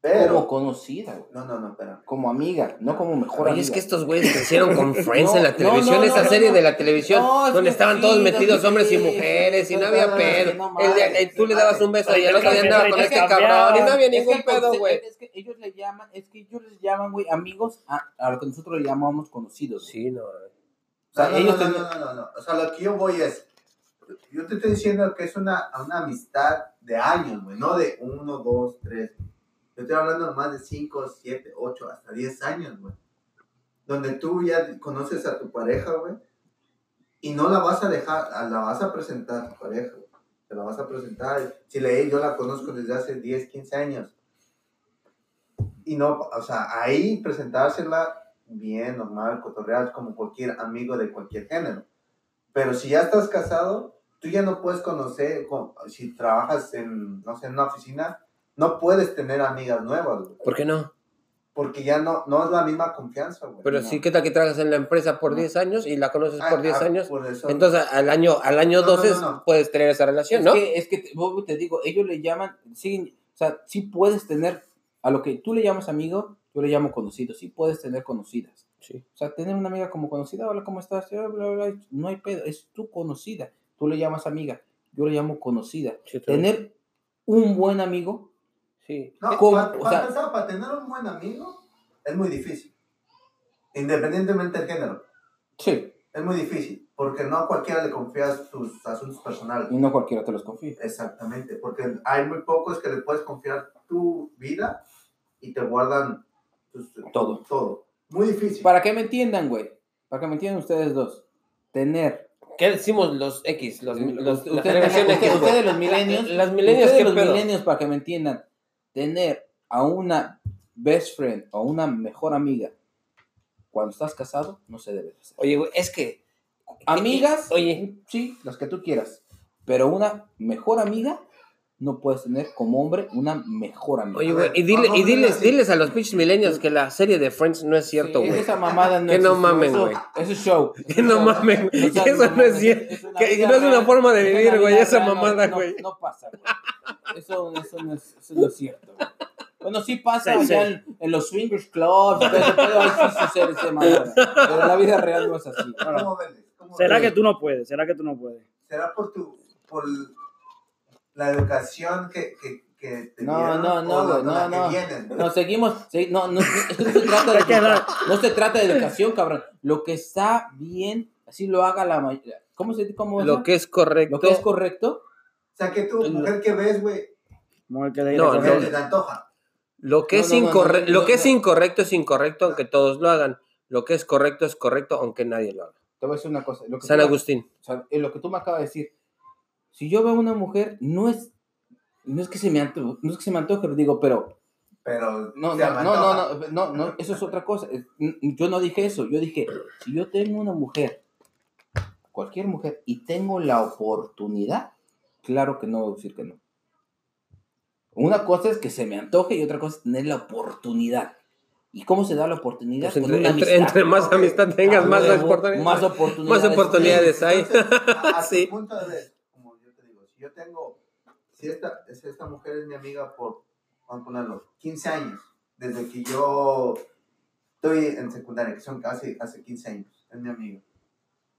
Pero, como conocida, güey. no, no, no, espera. Como amiga, no como mejor Oye, amiga. es que estos güeyes crecieron con Friends No, en la televisión, no, esa no, serie no. de la televisión, donde estaban sí, todos metidos sí, hombres y sí, mujeres y no había no, pedo. El día- mames, eh, tú le dabas un beso y el otro día andaba con este cabrón y no había Es que ningún el pedo, güey. Es que ellos le llaman, es que ellos les llaman, güey, amigos a, a lo que nosotros le llamamos conocidos. Sí, no. O sea, no, no, ellos no, no, no, no. O sea, lo que yo voy es. Yo te estoy diciendo que es una, una amistad de años, güey, no de uno, dos, tres. Yo estoy hablando de más de cinco, siete, ocho, hasta diez años, güey. Donde tú ya conoces a tu pareja, güey, y no la vas a dejar, la vas a presentar a tu pareja. Te la vas a presentar. Si le, yo la conozco desde hace 10, 15 años. Y no, o sea, ahí presentársela bien, normal, cotorrear, como cualquier amigo de cualquier género. Pero si ya estás casado, tú ya no puedes conocer, con- si trabajas en, no sé, en una oficina, no puedes tener amigas nuevas, güey. ¿Por qué no? Porque ya no, no es la misma confianza, güey. Pero No. sí, ¿qué tal que trabajas en la empresa por No. 10 años y la conoces Ah, por 10 ah, años? por eso. Entonces, al año, al año No, no, 12 no, no. puedes tener esa relación, Es ¿no? que, es que te, digo, ellos le llaman, sí, o sea, sí puedes tener, a lo que tú le llamas amigo, yo le llamo conocido, sí puedes tener conocidas. Sí. O sea, tener una amiga como conocida, hola, ¿cómo estás? Bla, bla, bla, No hay pedo, es tu conocida. Tú le llamas amiga, yo le llamo conocida. Sí, Tener un buen amigo, sí. No, para, O sea- para tener un buen amigo es muy difícil. Independientemente del género. sí, Es muy difícil. Porque no a cualquiera le confías tus asuntos personales. y no cualquiera te los confía. Exactamente, porque hay muy pocos que le puedes confiar tu vida y te guardan pues, Todo. todo. Muy difícil. Para que me entiendan, güey, para que me entiendan ustedes dos, tener ¿Qué decimos los X? Los, los, la ustedes, generación ustedes- X, güey. ustedes los Las ustedes ¿qué los pedo? millennials, para que me entiendan, tener a una best friend o una mejor amiga cuando estás casado no se debe hacer. Oye, güey, es que. Amigas, Oye, sí, las que tú quieras, pero una mejor amiga no puedes tener como hombre una mejor amiga. oye, güey, y, dile, y diles, diles a los pinches millennials que la serie de Friends no es cierto, Sí, güey. esa mamada no Que no mamen, güey. Eso es show. Que no mamen, güey, eso no es cierto, una que no es una forma de vivir, güey, esa no- mamada, no- güey. No, pasa, güey. Eso, eso, no es, eso no es cierto. Bueno, sí pasa Sí, allá sí. En, en los swingers clubs, pero, pero ahí sí sucede ese mamada. Pero en la vida real no es así. ¿Cómo ves? ¿Cómo ¿Será ves? que tú no puedes? ¿Será que tú no puedes? ¿Será por tu por la educación que, que, que te No, no, no, no, no. vienes, güey? No, seguimos. sí, no, no, no se trata de la- no se trata de educación, cabrón. Lo que está bien, así lo haga la mayoría. ¿Cómo se cómo Lo que es correcto. Lo que es correcto. Sea, que tú, mujer que ves, güey, Mujer que de No, no. te te antoja. Lo que No, es no, lo que no. es incorrecto es incorrecto aunque todos lo hagan. Lo que es correcto es correcto aunque nadie lo haga. Te voy a decir una cosa. Lo que San Agustín. O sea, en lo que tú me acabas de decir, si yo veo a una mujer, no es, no es que se me antoje, no es que se me antoje, pero digo, pero Pero no, no, no, no, no, no, no, eso es otra cosa. Yo no dije eso, yo dije, si yo tengo una mujer, cualquier mujer, y tengo la oportunidad, claro que no voy a decir que no. Una cosa es que se me antoje y otra cosa es tener la oportunidad. ¿Y cómo se da la oportunidad? Pues Con entre, una entre- amistad. entre más amistad tengas, Ah, más, oportunidades. más oportunidades. Más oportunidades hay. Sí. punto de como yo te digo, si yo tengo, si esta, si esta mujer es mi amiga por, vamos a ponerlo, 15 años, desde que yo estoy en secundaria, que son casi hace 15 años, es mi amiga.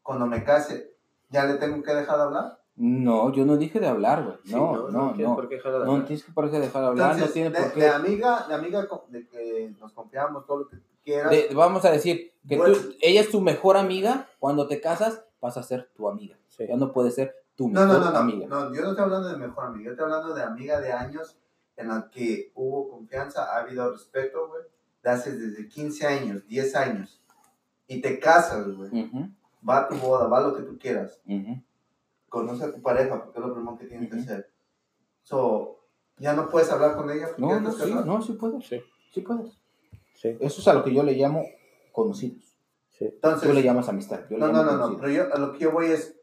Cuando me case, ¿ya le tengo que dejar de hablar? No, yo no dije de hablar, güey. No, no, no. No, qué dejar de tienes que por qué dejar de hablar, Entonces, no tiene de, por de qué. amiga, de amiga de que nos confiamos, todo lo que quieras. De- vamos a decir que Bueno. tú, ella es tu mejor amiga, cuando te casas vas a ser tu amiga. Sí. Ya no puede ser tu No, mejor no, no, no, amiga. no, yo no estoy hablando de mejor amiga, yo estoy hablando de amiga de años en la que hubo confianza, ha habido respeto, güey, de hace desde 15 años, 10 años, y te casas, güey, va a tu boda, va lo que tú quieras, ujú. Conoce a tu pareja, porque es lo primero que tienes que hacer. So, ya no puedes hablar con ella porque No, no, sí, no, sí puedes. Sí. Sí puedes. Sí, Eso es a lo que yo le llamo conocidos. sí. Entonces, Tú le llamas amistad. Yo le no, no, llamo no, no, conocidos. pero yo a lo que yo voy es,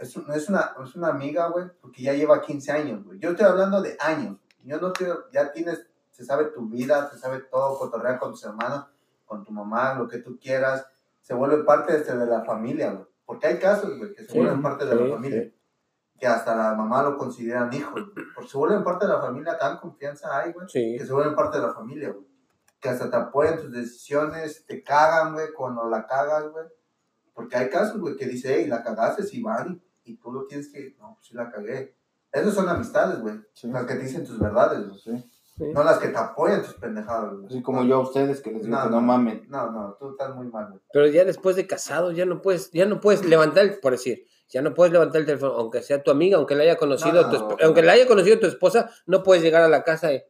es, un- es una, es una amiga, güey, porque ya lleva 15 años, güey. Yo estoy hablando de años. Yo no estoy, ya tienes, se sabe tu vida, se sabe todo, cotorrear con tus hermanos, con tu mamá, lo que tú quieras. Se vuelve parte este, de la familia, güey. Porque hay casos, güey, que se Sí, vuelven parte de sí, la familia. sí. que hasta la mamá lo consideran hijo, porque se vuelven parte de la familia, tan confianza hay, güey, que se vuelven parte de la familia, güey. Que hasta te apoyan tus decisiones, te cagan, güey, cuando la cagas, güey. Porque hay casos, güey, que dice, hey, la cagaste, si van, y, tú lo tienes que, no, pues sí la cagué. Esas son amistades, güey. Las que te dicen tus verdades, güey. Sí. No las que te apoyan tus pendejadas. Así como yo a ustedes que les digo No, que no no. mamen. No, no, tú estás muy mal, güey. Pero ya después de casado, ya no puedes, ya no puedes levantar, el- por decir, ya no puedes levantar el teléfono, aunque sea tu amiga, aunque la haya conocido, No, tu no, esp- no. aunque la haya conocido tu esposa, no puedes llegar a la casa y,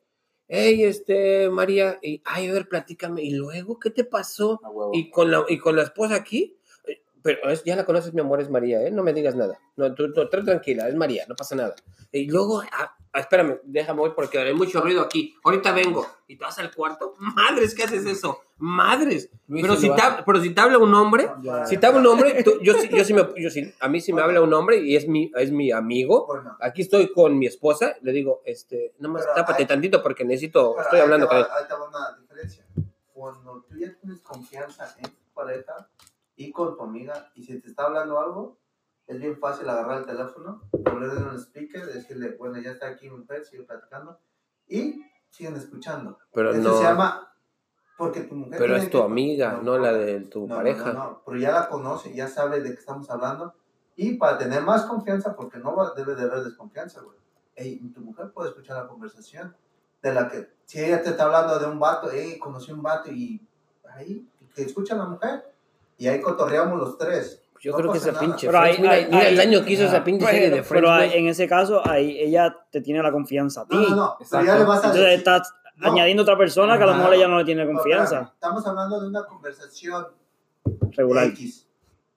hey, este, María, y, ay, a ver, platícame, y luego, ¿qué te pasó? Y con la, y con la esposa aquí, eh, pero es- ya la conoces, mi amor, es María, ¿eh? No me digas nada. No, tú, tú, tú tranquila, es María, no pasa nada. Y luego, ah, ah, espérame, déjame voy porque hay mucho ruido aquí. Ahorita vengo. Y tú vas al cuarto. Madres, ¿qué haces eso? Madres. Luis, Pero si, te, pero si te habla un hombre, Ya. si te habla un hombre, tú- yo, yo sí me, yo sí, a mí si me habla un hombre y es mi, es mi amigo, aquí estoy con mi esposa, le digo, este, nada más Pero tápate hay- tantito porque necesito, estoy hablando con él. Ahí te va una diferencia. Cuando tú ya tienes confianza en tu pareja y con tu amiga, y si te está hablando algo, es bien fácil agarrar el teléfono, ponerle en un speaker, decirle, bueno, ya está aquí mi mujer, sigue platicando, y siguen escuchando. Pero Eso no, se llama, porque tu mujer pero es tu que- amiga, no la de tu no, no, pareja. No, no, pero ya la conoce, ya sabe de qué estamos hablando. Y para tener más confianza, porque no va, debe de haber desconfianza, güey. Ey, tu mujer puede escuchar la conversación. De la que, si ella te está hablando de un vato, ey, conocí un vato y ahí, que escucha la mujer. Y ahí cotorreamos los tres. Yo No creo que esa nada. pinche Pero Friends, ahí- mira, ahí- mira el ahí- año que hizo esa pinche serie de Pero, Friends, pero en ese caso, ahí ella te tiene la confianza a ti. No, no, no. Le vas a Entonces decir. estás No. añadiendo otra persona que a lo mejor ella no le tiene confianza. Estamos hablando de una conversación Regular. X.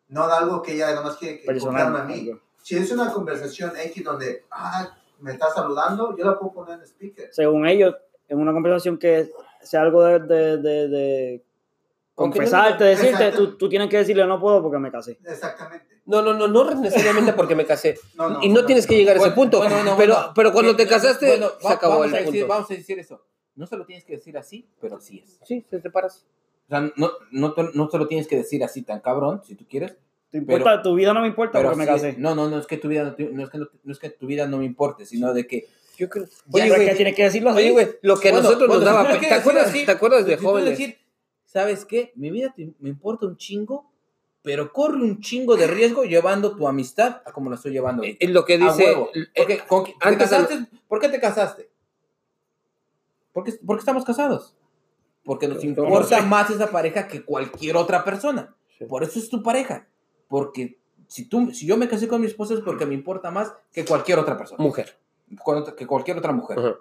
No de algo que ella nomás quiere que a mí. Si es una conversación X donde, ah, me está saludando, yo la puedo poner en speaker. Según ellos, en una conversación que sea algo de, de, de, de Aunque no- confesarte, decirte, tú, tú tienes que decirle no puedo porque me casé. Exactamente. No, no, no, no necesariamente porque me casé. No, no, y no no. tienes que llegar a ese punto. bueno, bueno, pero, bueno. pero cuando Eh, te casaste, bueno, se va- acabó vamos el a decir, punto. Vamos a decir eso. No se lo tienes que decir así, pero sí es. Sí, te separas. O sea, no, no, te- no te lo tienes que decir así tan cabrón, si tú quieres. ¿Te importa? tu vida no me importa Pero porque me casé. no, no, no es que tu vida no, te- no es que, no, no es que tu vida no me importe, sino de que Yo creo. Oye, pero güey, que tienes que decirlo así. oye, güey, lo que a Bueno, nosotros bueno, nos daba. ¿Te acuerdas, ¿Te acuerdas de jóvenes? ¿Sabes qué? Mi vida te- me importa un chingo, pero corre un chingo de riesgo llevando tu amistad a como la estoy llevando. Es lo que A dice. huevo. eh, Porque, ¿con quién- ¿te casaste? ¿Por qué te casaste? Porque, porque estamos casados. Porque nos ¿Cómo importa más esa pareja que cualquier otra persona. Por eso es tu pareja. Porque si, tú, si yo me casé con mi esposa es porque me importa más que cualquier otra persona. Mujer. Que cualquier otra mujer. Ajá.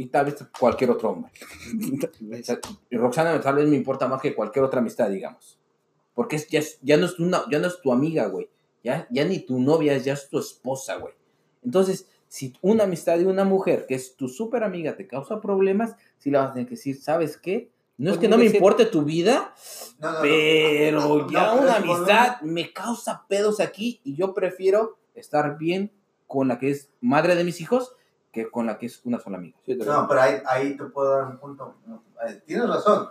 Y tal vez cualquier otro hombre. Y Roxana tal vez me importa más que cualquier otra amistad, digamos. Porque es, ya, ya, no es una, ya no es tu amiga, güey. Ya, ya ni tu novia, es- ya es tu esposa, güey. Entonces, si una amistad de una mujer que es tu súper amiga te causa problemas, sí le vas a tener que decir, ¿sabes qué? No es Pues que no me importe tu vida, No, no, no. pero No, ya una amistad me causa pedos aquí y yo prefiero estar bien con la que es madre de mis hijos que con la que es una sola amiga. No, pero ahí, ahí te puedo dar un punto. Eh, Tienes razón.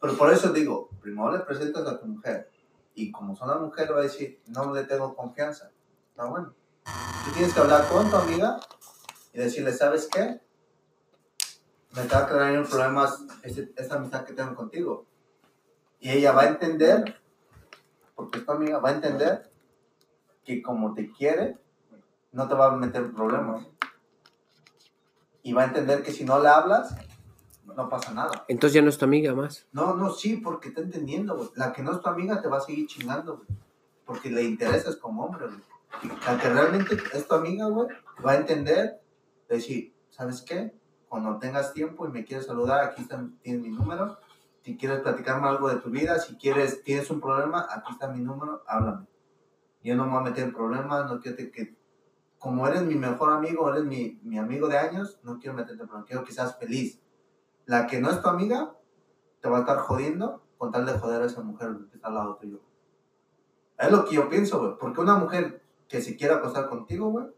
Pero por eso digo, primero le presentas a tu mujer. Y como son la mujer, va a decir, no le tengo confianza. Está bueno. Tú tienes que hablar con tu amiga y decirle, ¿sabes qué? Me está trayendo problemas este- esta amistad que tengo contigo. Y ella va a entender, porque es tu amiga, va a entender que como te quiere, no te va a meter problemas. Y va a entender que si no le hablas, no pasa nada. Entonces ya no es tu amiga más. No, no, sí, porque está entendiendo, güey. La que no es tu amiga te va a seguir chingando, güey. Porque le interesas como hombre, güey. La que realmente es tu amiga, güey, va a entender, decir, ¿sabes qué? Cuando tengas tiempo y me quieres saludar, aquí está, tienes mi número. Si quieres platicarme algo de tu vida, si quieres, tienes un problema, aquí está mi número, háblame. Yo no me voy a meter en problemas, no quiero que- que... Como eres mi mejor amigo, eres mi, mi amigo de años, no quiero meterte problemas, quiero que seas feliz. La que no es tu amiga, te va a estar jodiendo con tal de joder a esa mujer que está al lado tuyo. Es lo que yo pienso, güey. Porque una mujer que se quiera acostar contigo, güey,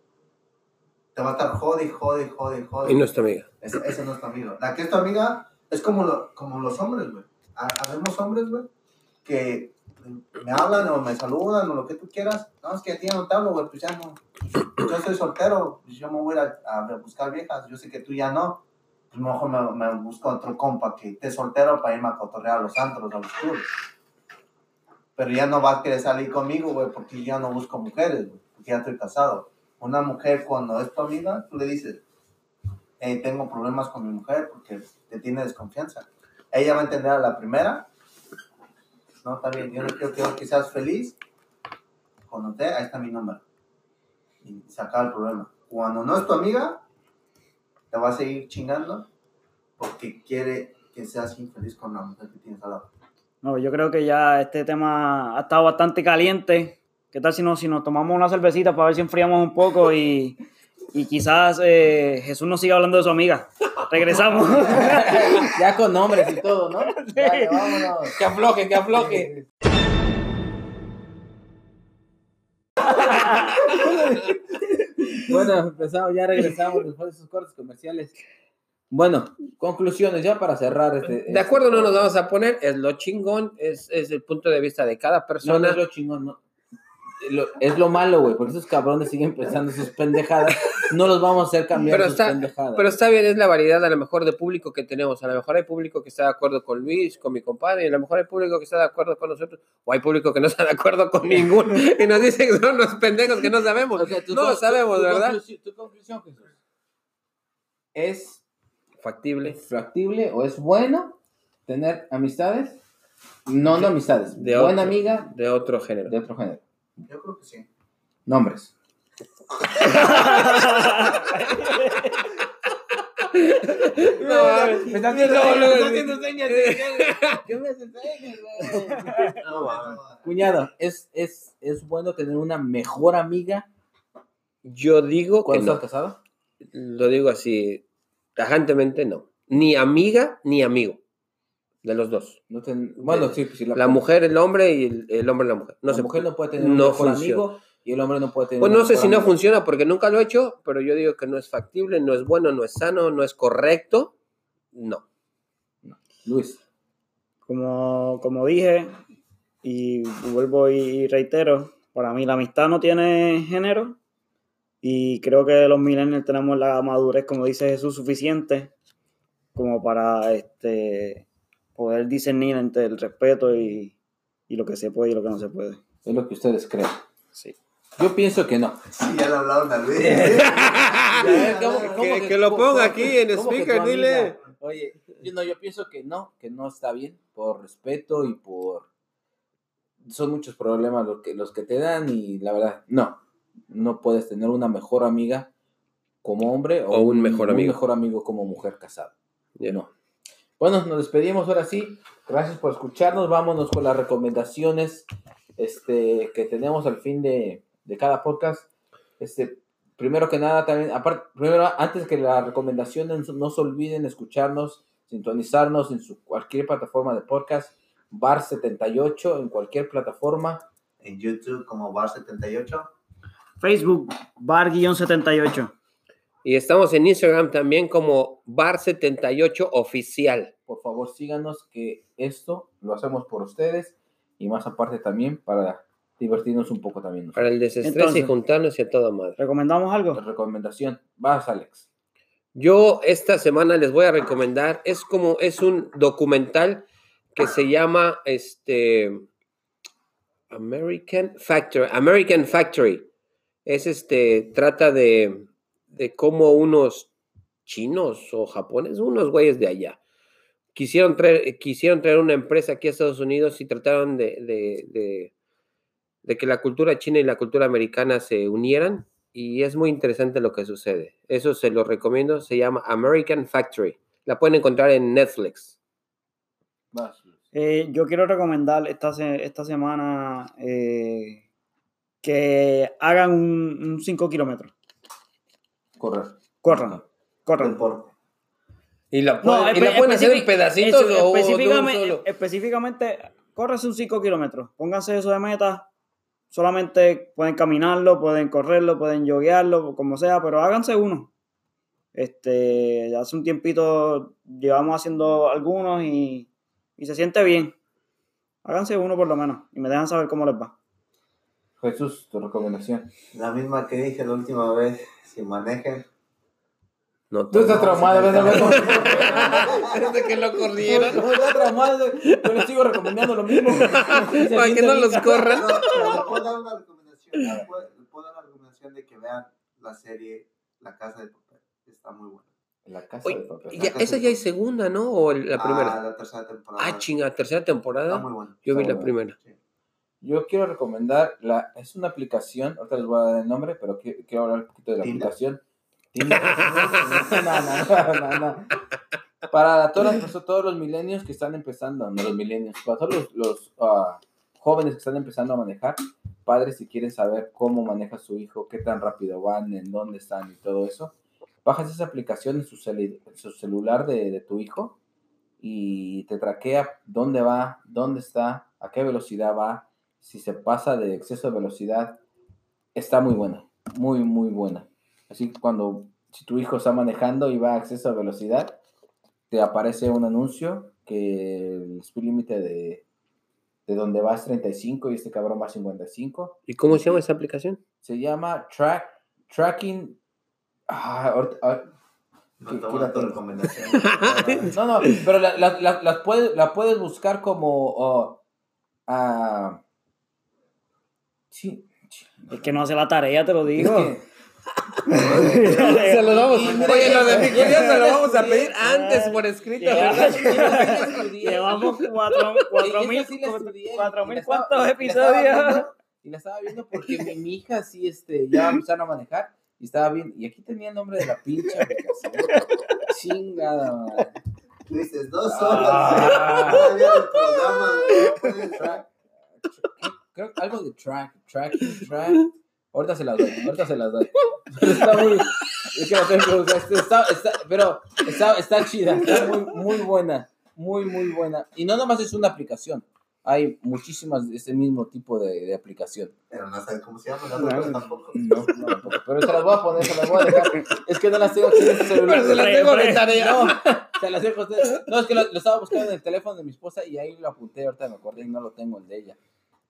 te va a estar jode, jode, jode, jode. Y no es tu amiga. Ese, ese no es tu amigo. La que es tu amiga es como, lo- como los hombres, güey. Ha- Habemos hombres, güey, que me hablan o me saludan o lo que tú quieras. No, es que a ti no te hablo, güey, pues ya no. yo soy soltero, pues yo me voy a, a buscar viejas, yo sé que tú ya no, pues mejor me, me busco otro compa que esté soltero para irme a cotorrear a los antros, a los clubes. Pero ya no va a querer salir conmigo, güey, porque yo ya no busco mujeres, güey, porque ya estoy casado. Una mujer cuando es tu amiga, tú le dices, "Hey, tengo problemas con mi mujer porque te tiene desconfianza. Ella va a entender a la primera, no, está bien, yo no quiero, quiero que seas feliz, te, ahí está mi número. Y se acaba el problema. Cuando no es tu amiga, te va a seguir chingando porque quiere que seas infeliz con la mujer que tienes al lado. No, yo creo que ya este tema ha estado bastante caliente. ¿Qué tal si nos, si nos tomamos una cervecita para ver si enfriamos un poco y, y quizás eh, Jesús nos siga hablando de su amiga? Regresamos. ya con nombres y todo, ¿no? Dale, vámonos. Que afloje, que afloje. Bueno, empezamos, ya regresamos después de esos cortes comerciales. Bueno, conclusiones ya para cerrar este. De acuerdo, no nos vamos a poner, es lo chingón, es, es el punto de vista de cada No, persona. no es lo chingón, no. Lo- es lo malo, güey, porque esos cabrones siguen pensando sus pendejadas. No los vamos a hacer cambiar Pero sus está- pendejadas. Pero está bien, es la variedad a lo mejor de público que tenemos. A lo mejor hay público que está de acuerdo con Luis, con mi compadre, y a lo mejor hay público que está de acuerdo con nosotros, o hay público que no está de acuerdo con ninguno y nos dicen que son los pendejos que no sabemos. O sea, tu no lo sabemos, tu ¿verdad? conclusión- Tu conclusión, Jesús. ¿Es Factible. factible o es bueno tener amistades? No, no amistades. De Buena otro. amiga De otro género. de otro género. Yo creo que sí. Nombres. No, me estás no, no, no, haciendo señas. ¿Qué me haces señas, güey? No, mames. Cuñado, ¿es, es, ¿es bueno tener una mejor amiga Yo digo que cuando no. estás casado? Lo digo así, tajantemente no. Ni amiga ni amigo. De los dos. No ten- Bueno, sí, pues sí. La mujer, el hombre y el, el hombre, la mujer. No la se mujer no puede tener un no mejor amigo y el hombre no puede tener Pues no sé si no funciona porque nunca lo he hecho, pero yo digo que no es factible, no es bueno, no es sano, no es correcto. No. Luis. Como, como dije, y vuelvo y reitero, para mí la amistad no tiene género y creo que los millennials tenemos la madurez, como dice Jesús, suficiente como para este, poder discernir entre el respeto y, y lo que se puede y lo que no se puede. Es lo que ustedes creen. Sí. Yo pienso que no. Sí, ya le hablaron ¿cómo que- cómo Que- que lo ponga aquí en que speaker, dile. amiga? Oye, yo, no, yo pienso que no, que no está bien, por respeto y por... Son muchos problemas los que, los que te dan y la verdad, no. No puedes tener una mejor amiga como hombre o, O un mejor amigo. mejor amigo como mujer casada. Ya. No. Bueno, nos despedimos ahora sí. Gracias por escucharnos. Vámonos con las recomendaciones este, que tenemos al fin de, de cada podcast. Este, primero que nada, también, aparte, primero, antes que las recomendaciones, no se olviden escucharnos, sintonizarnos en su cualquier plataforma de podcast, Bar 78, en cualquier plataforma. En YouTube como Bar78. Facebook, bar-78. Y estamos en Instagram también como Bar78 Oficial. Por favor, síganos, que esto lo hacemos por ustedes y más aparte también para divertirnos un poco también. Para el desestrés y juntarnos y a toda madre. ¿Recomendamos algo? Recomendación, vas Alex. Yo esta semana les voy a recomendar, es como, es un documental que se llama este American Factory, American Factory. Es este, trata de, de cómo unos chinos o japoneses, unos güeyes de allá, quisieron traer, quisieron traer una empresa aquí a Estados Unidos y trataron de, de, de- que la cultura china y la cultura americana se unieran y es muy interesante lo que sucede. Eso se lo recomiendo, se llama American Factory. La pueden encontrar en Netflix. Eh, yo quiero recomendar esta, esta semana eh, que hagan un 5 kilómetros. Correr. Corran, corran. Deporte. ¿Y la No, pueden, y la espe- pueden hacer en pedacitos o, o de un específicamente, solo? específicamente, córrese un 5 kilómetros. Pónganse eso de meta. Solamente pueden caminarlo, pueden correrlo, pueden yoguearlo, como sea, pero háganse uno. Este, hace un tiempito llevamos haciendo algunos y, y se siente bien. Háganse uno por lo menos y me dejan saber cómo les va. Jesús, tu recomendación. La misma que dije la última vez, si manejen. No, Tú estás traumado, ¿verdad? Desde que lo corrieron. No, está traumado. Yo les sigo recomendando lo mismo. Para que no los corran. Puedo dar una recomendación. Puedo, dar una recomendación de que vean la serie La Casa de Papel. Está muy buena. La casa de Oye, papel. ya- esa ya es segunda, ¿no? ¿O la Ah, primera? la tercera temporada. Ah, chinga, tercera Está temporada. muy buena. Yo vi Está la buena. primera. Sí. Yo quiero recomendar, la, es una aplicación, ahorita les voy a dar el nombre, pero qui- quiero hablar un poquito de la ¿Tinder? aplicación. Tinder. No, no, no, no. Para las personas, todos los milenios que están empezando, no los milenios, para todos los, los, ah, jóvenes que están empezando a manejar, padres si quieren saber cómo maneja su hijo, qué tan rápido van, en dónde están y todo eso, bajas esa aplicación en su, celi- en su celular de, de tu hijo y te traquea dónde va, dónde está, a qué velocidad va, si se pasa de exceso de velocidad, está muy buena, muy, muy buena. Así que cuando, si tu hijo está manejando y va a exceso de velocidad, te aparece un anuncio que el speed límite de, de donde vas 35 y este cabrón va 55. ¿Y cómo se llama esa aplicación? Se llama track, Tracking. Ah, ahorita- ah, No ¿Qué- te qué voy la a dar tu recomendación. No, no, pero la, la- la- puedes, la puedes buscar como. oh, ah, sí. Es que no hace la tarea, te lo digo. Se lo mira, Oye, lo de ya- vigilia se lo vamos a pedir antes por escrito. Llevamos cuatro, cuatro mil, sí estudié, cuatro mil cuántos episodios. Y la estaba viendo porque mi, mi hija sí este, ya empezaron a manejar y estaba bien. Y aquí tenía el nombre de la pinche aplicación. Chingada madre. Dices, dos horas. Ah. El programa, güey, no Track, creo que algo de track, tracking, track. Ahorita se las doy, ahorita se las doy. Pero está muy. Es que no tengo, este, está, está, pero está, está chida, está muy, muy buena, muy, muy buena. Y no nomás es una aplicación, hay muchísimas de ese mismo tipo de, de aplicación. Pero no saben cómo se llama, las otras tampoco. No, no, tampoco. pero se las voy a poner, se las voy a dejar. Es que no las tengo aquí en este celular. Pero se las tengo de tarea. No, se las dejo a ustedes. No, es que lo, lo estaba buscando en el teléfono de mi esposa y ahí lo apunté, ahorita me acordé y no lo tengo el de ella.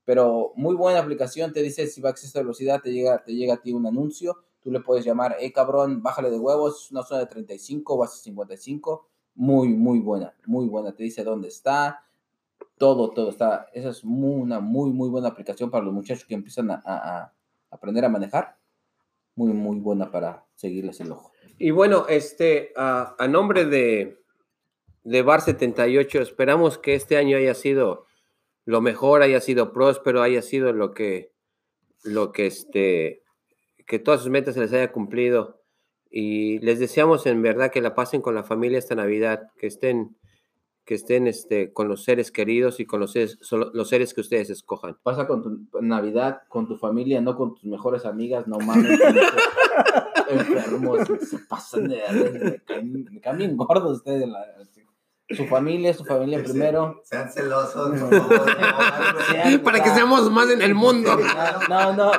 Pero muy buena aplicación, te dice si va a exceso de velocidad, te llega, te llega a ti un anuncio, tú le puedes llamar, hey cabrón, bájale de huevos, es una zona de 35, vas a 55, muy, muy buena, muy buena, te dice dónde está, todo, todo está, esa es muy- una muy, muy buena aplicación para los muchachos que empiezan a, a- aprender a manejar, muy, muy buena para seguirles el ojo. Y bueno, este, a, a nombre de, de Bar 78, esperamos que este año haya sido lo mejor, haya sido próspero, haya sido lo que, lo que este, que todas sus metas se les haya cumplido. Y les deseamos en verdad que la pasen con la familia esta Navidad, que estén, que estén este, con los seres queridos y con los seres, los seres que ustedes escojan. Pasa con tu Navidad, con tu familia, no con tus mejores amigas, no mames. enfermos, se pasan de, me, caen, ustedes. Su familia, su familia primero. Sean celosos, no, Para que seamos más en el mundo. No, no.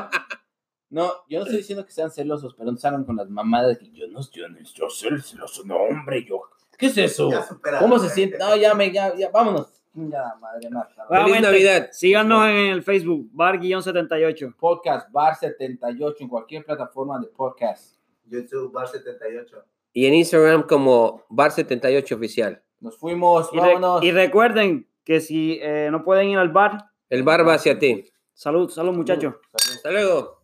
No, yo no estoy diciendo que sean celosos, pero no salgan con las mamadas de que yo no yo no yo soy celoso, no, hombre, yo. ¿Qué es eso? Ya ¿Cómo se siente? No, ya me, ya, ya, vámonos. Chingada madre, Marta. Nuevamente, Navidad. Síganos en el Facebook, bar-78. Podcast Bar 78 en cualquier plataforma de podcast. YouTube Bar 78. Y en Instagram como Bar 78 Oficial. Nos fuimos, Y, re- vámonos. y recuerden que si eh, no pueden ir al bar, El bar va hacia ti. salud, salud muchachos. Hasta luego.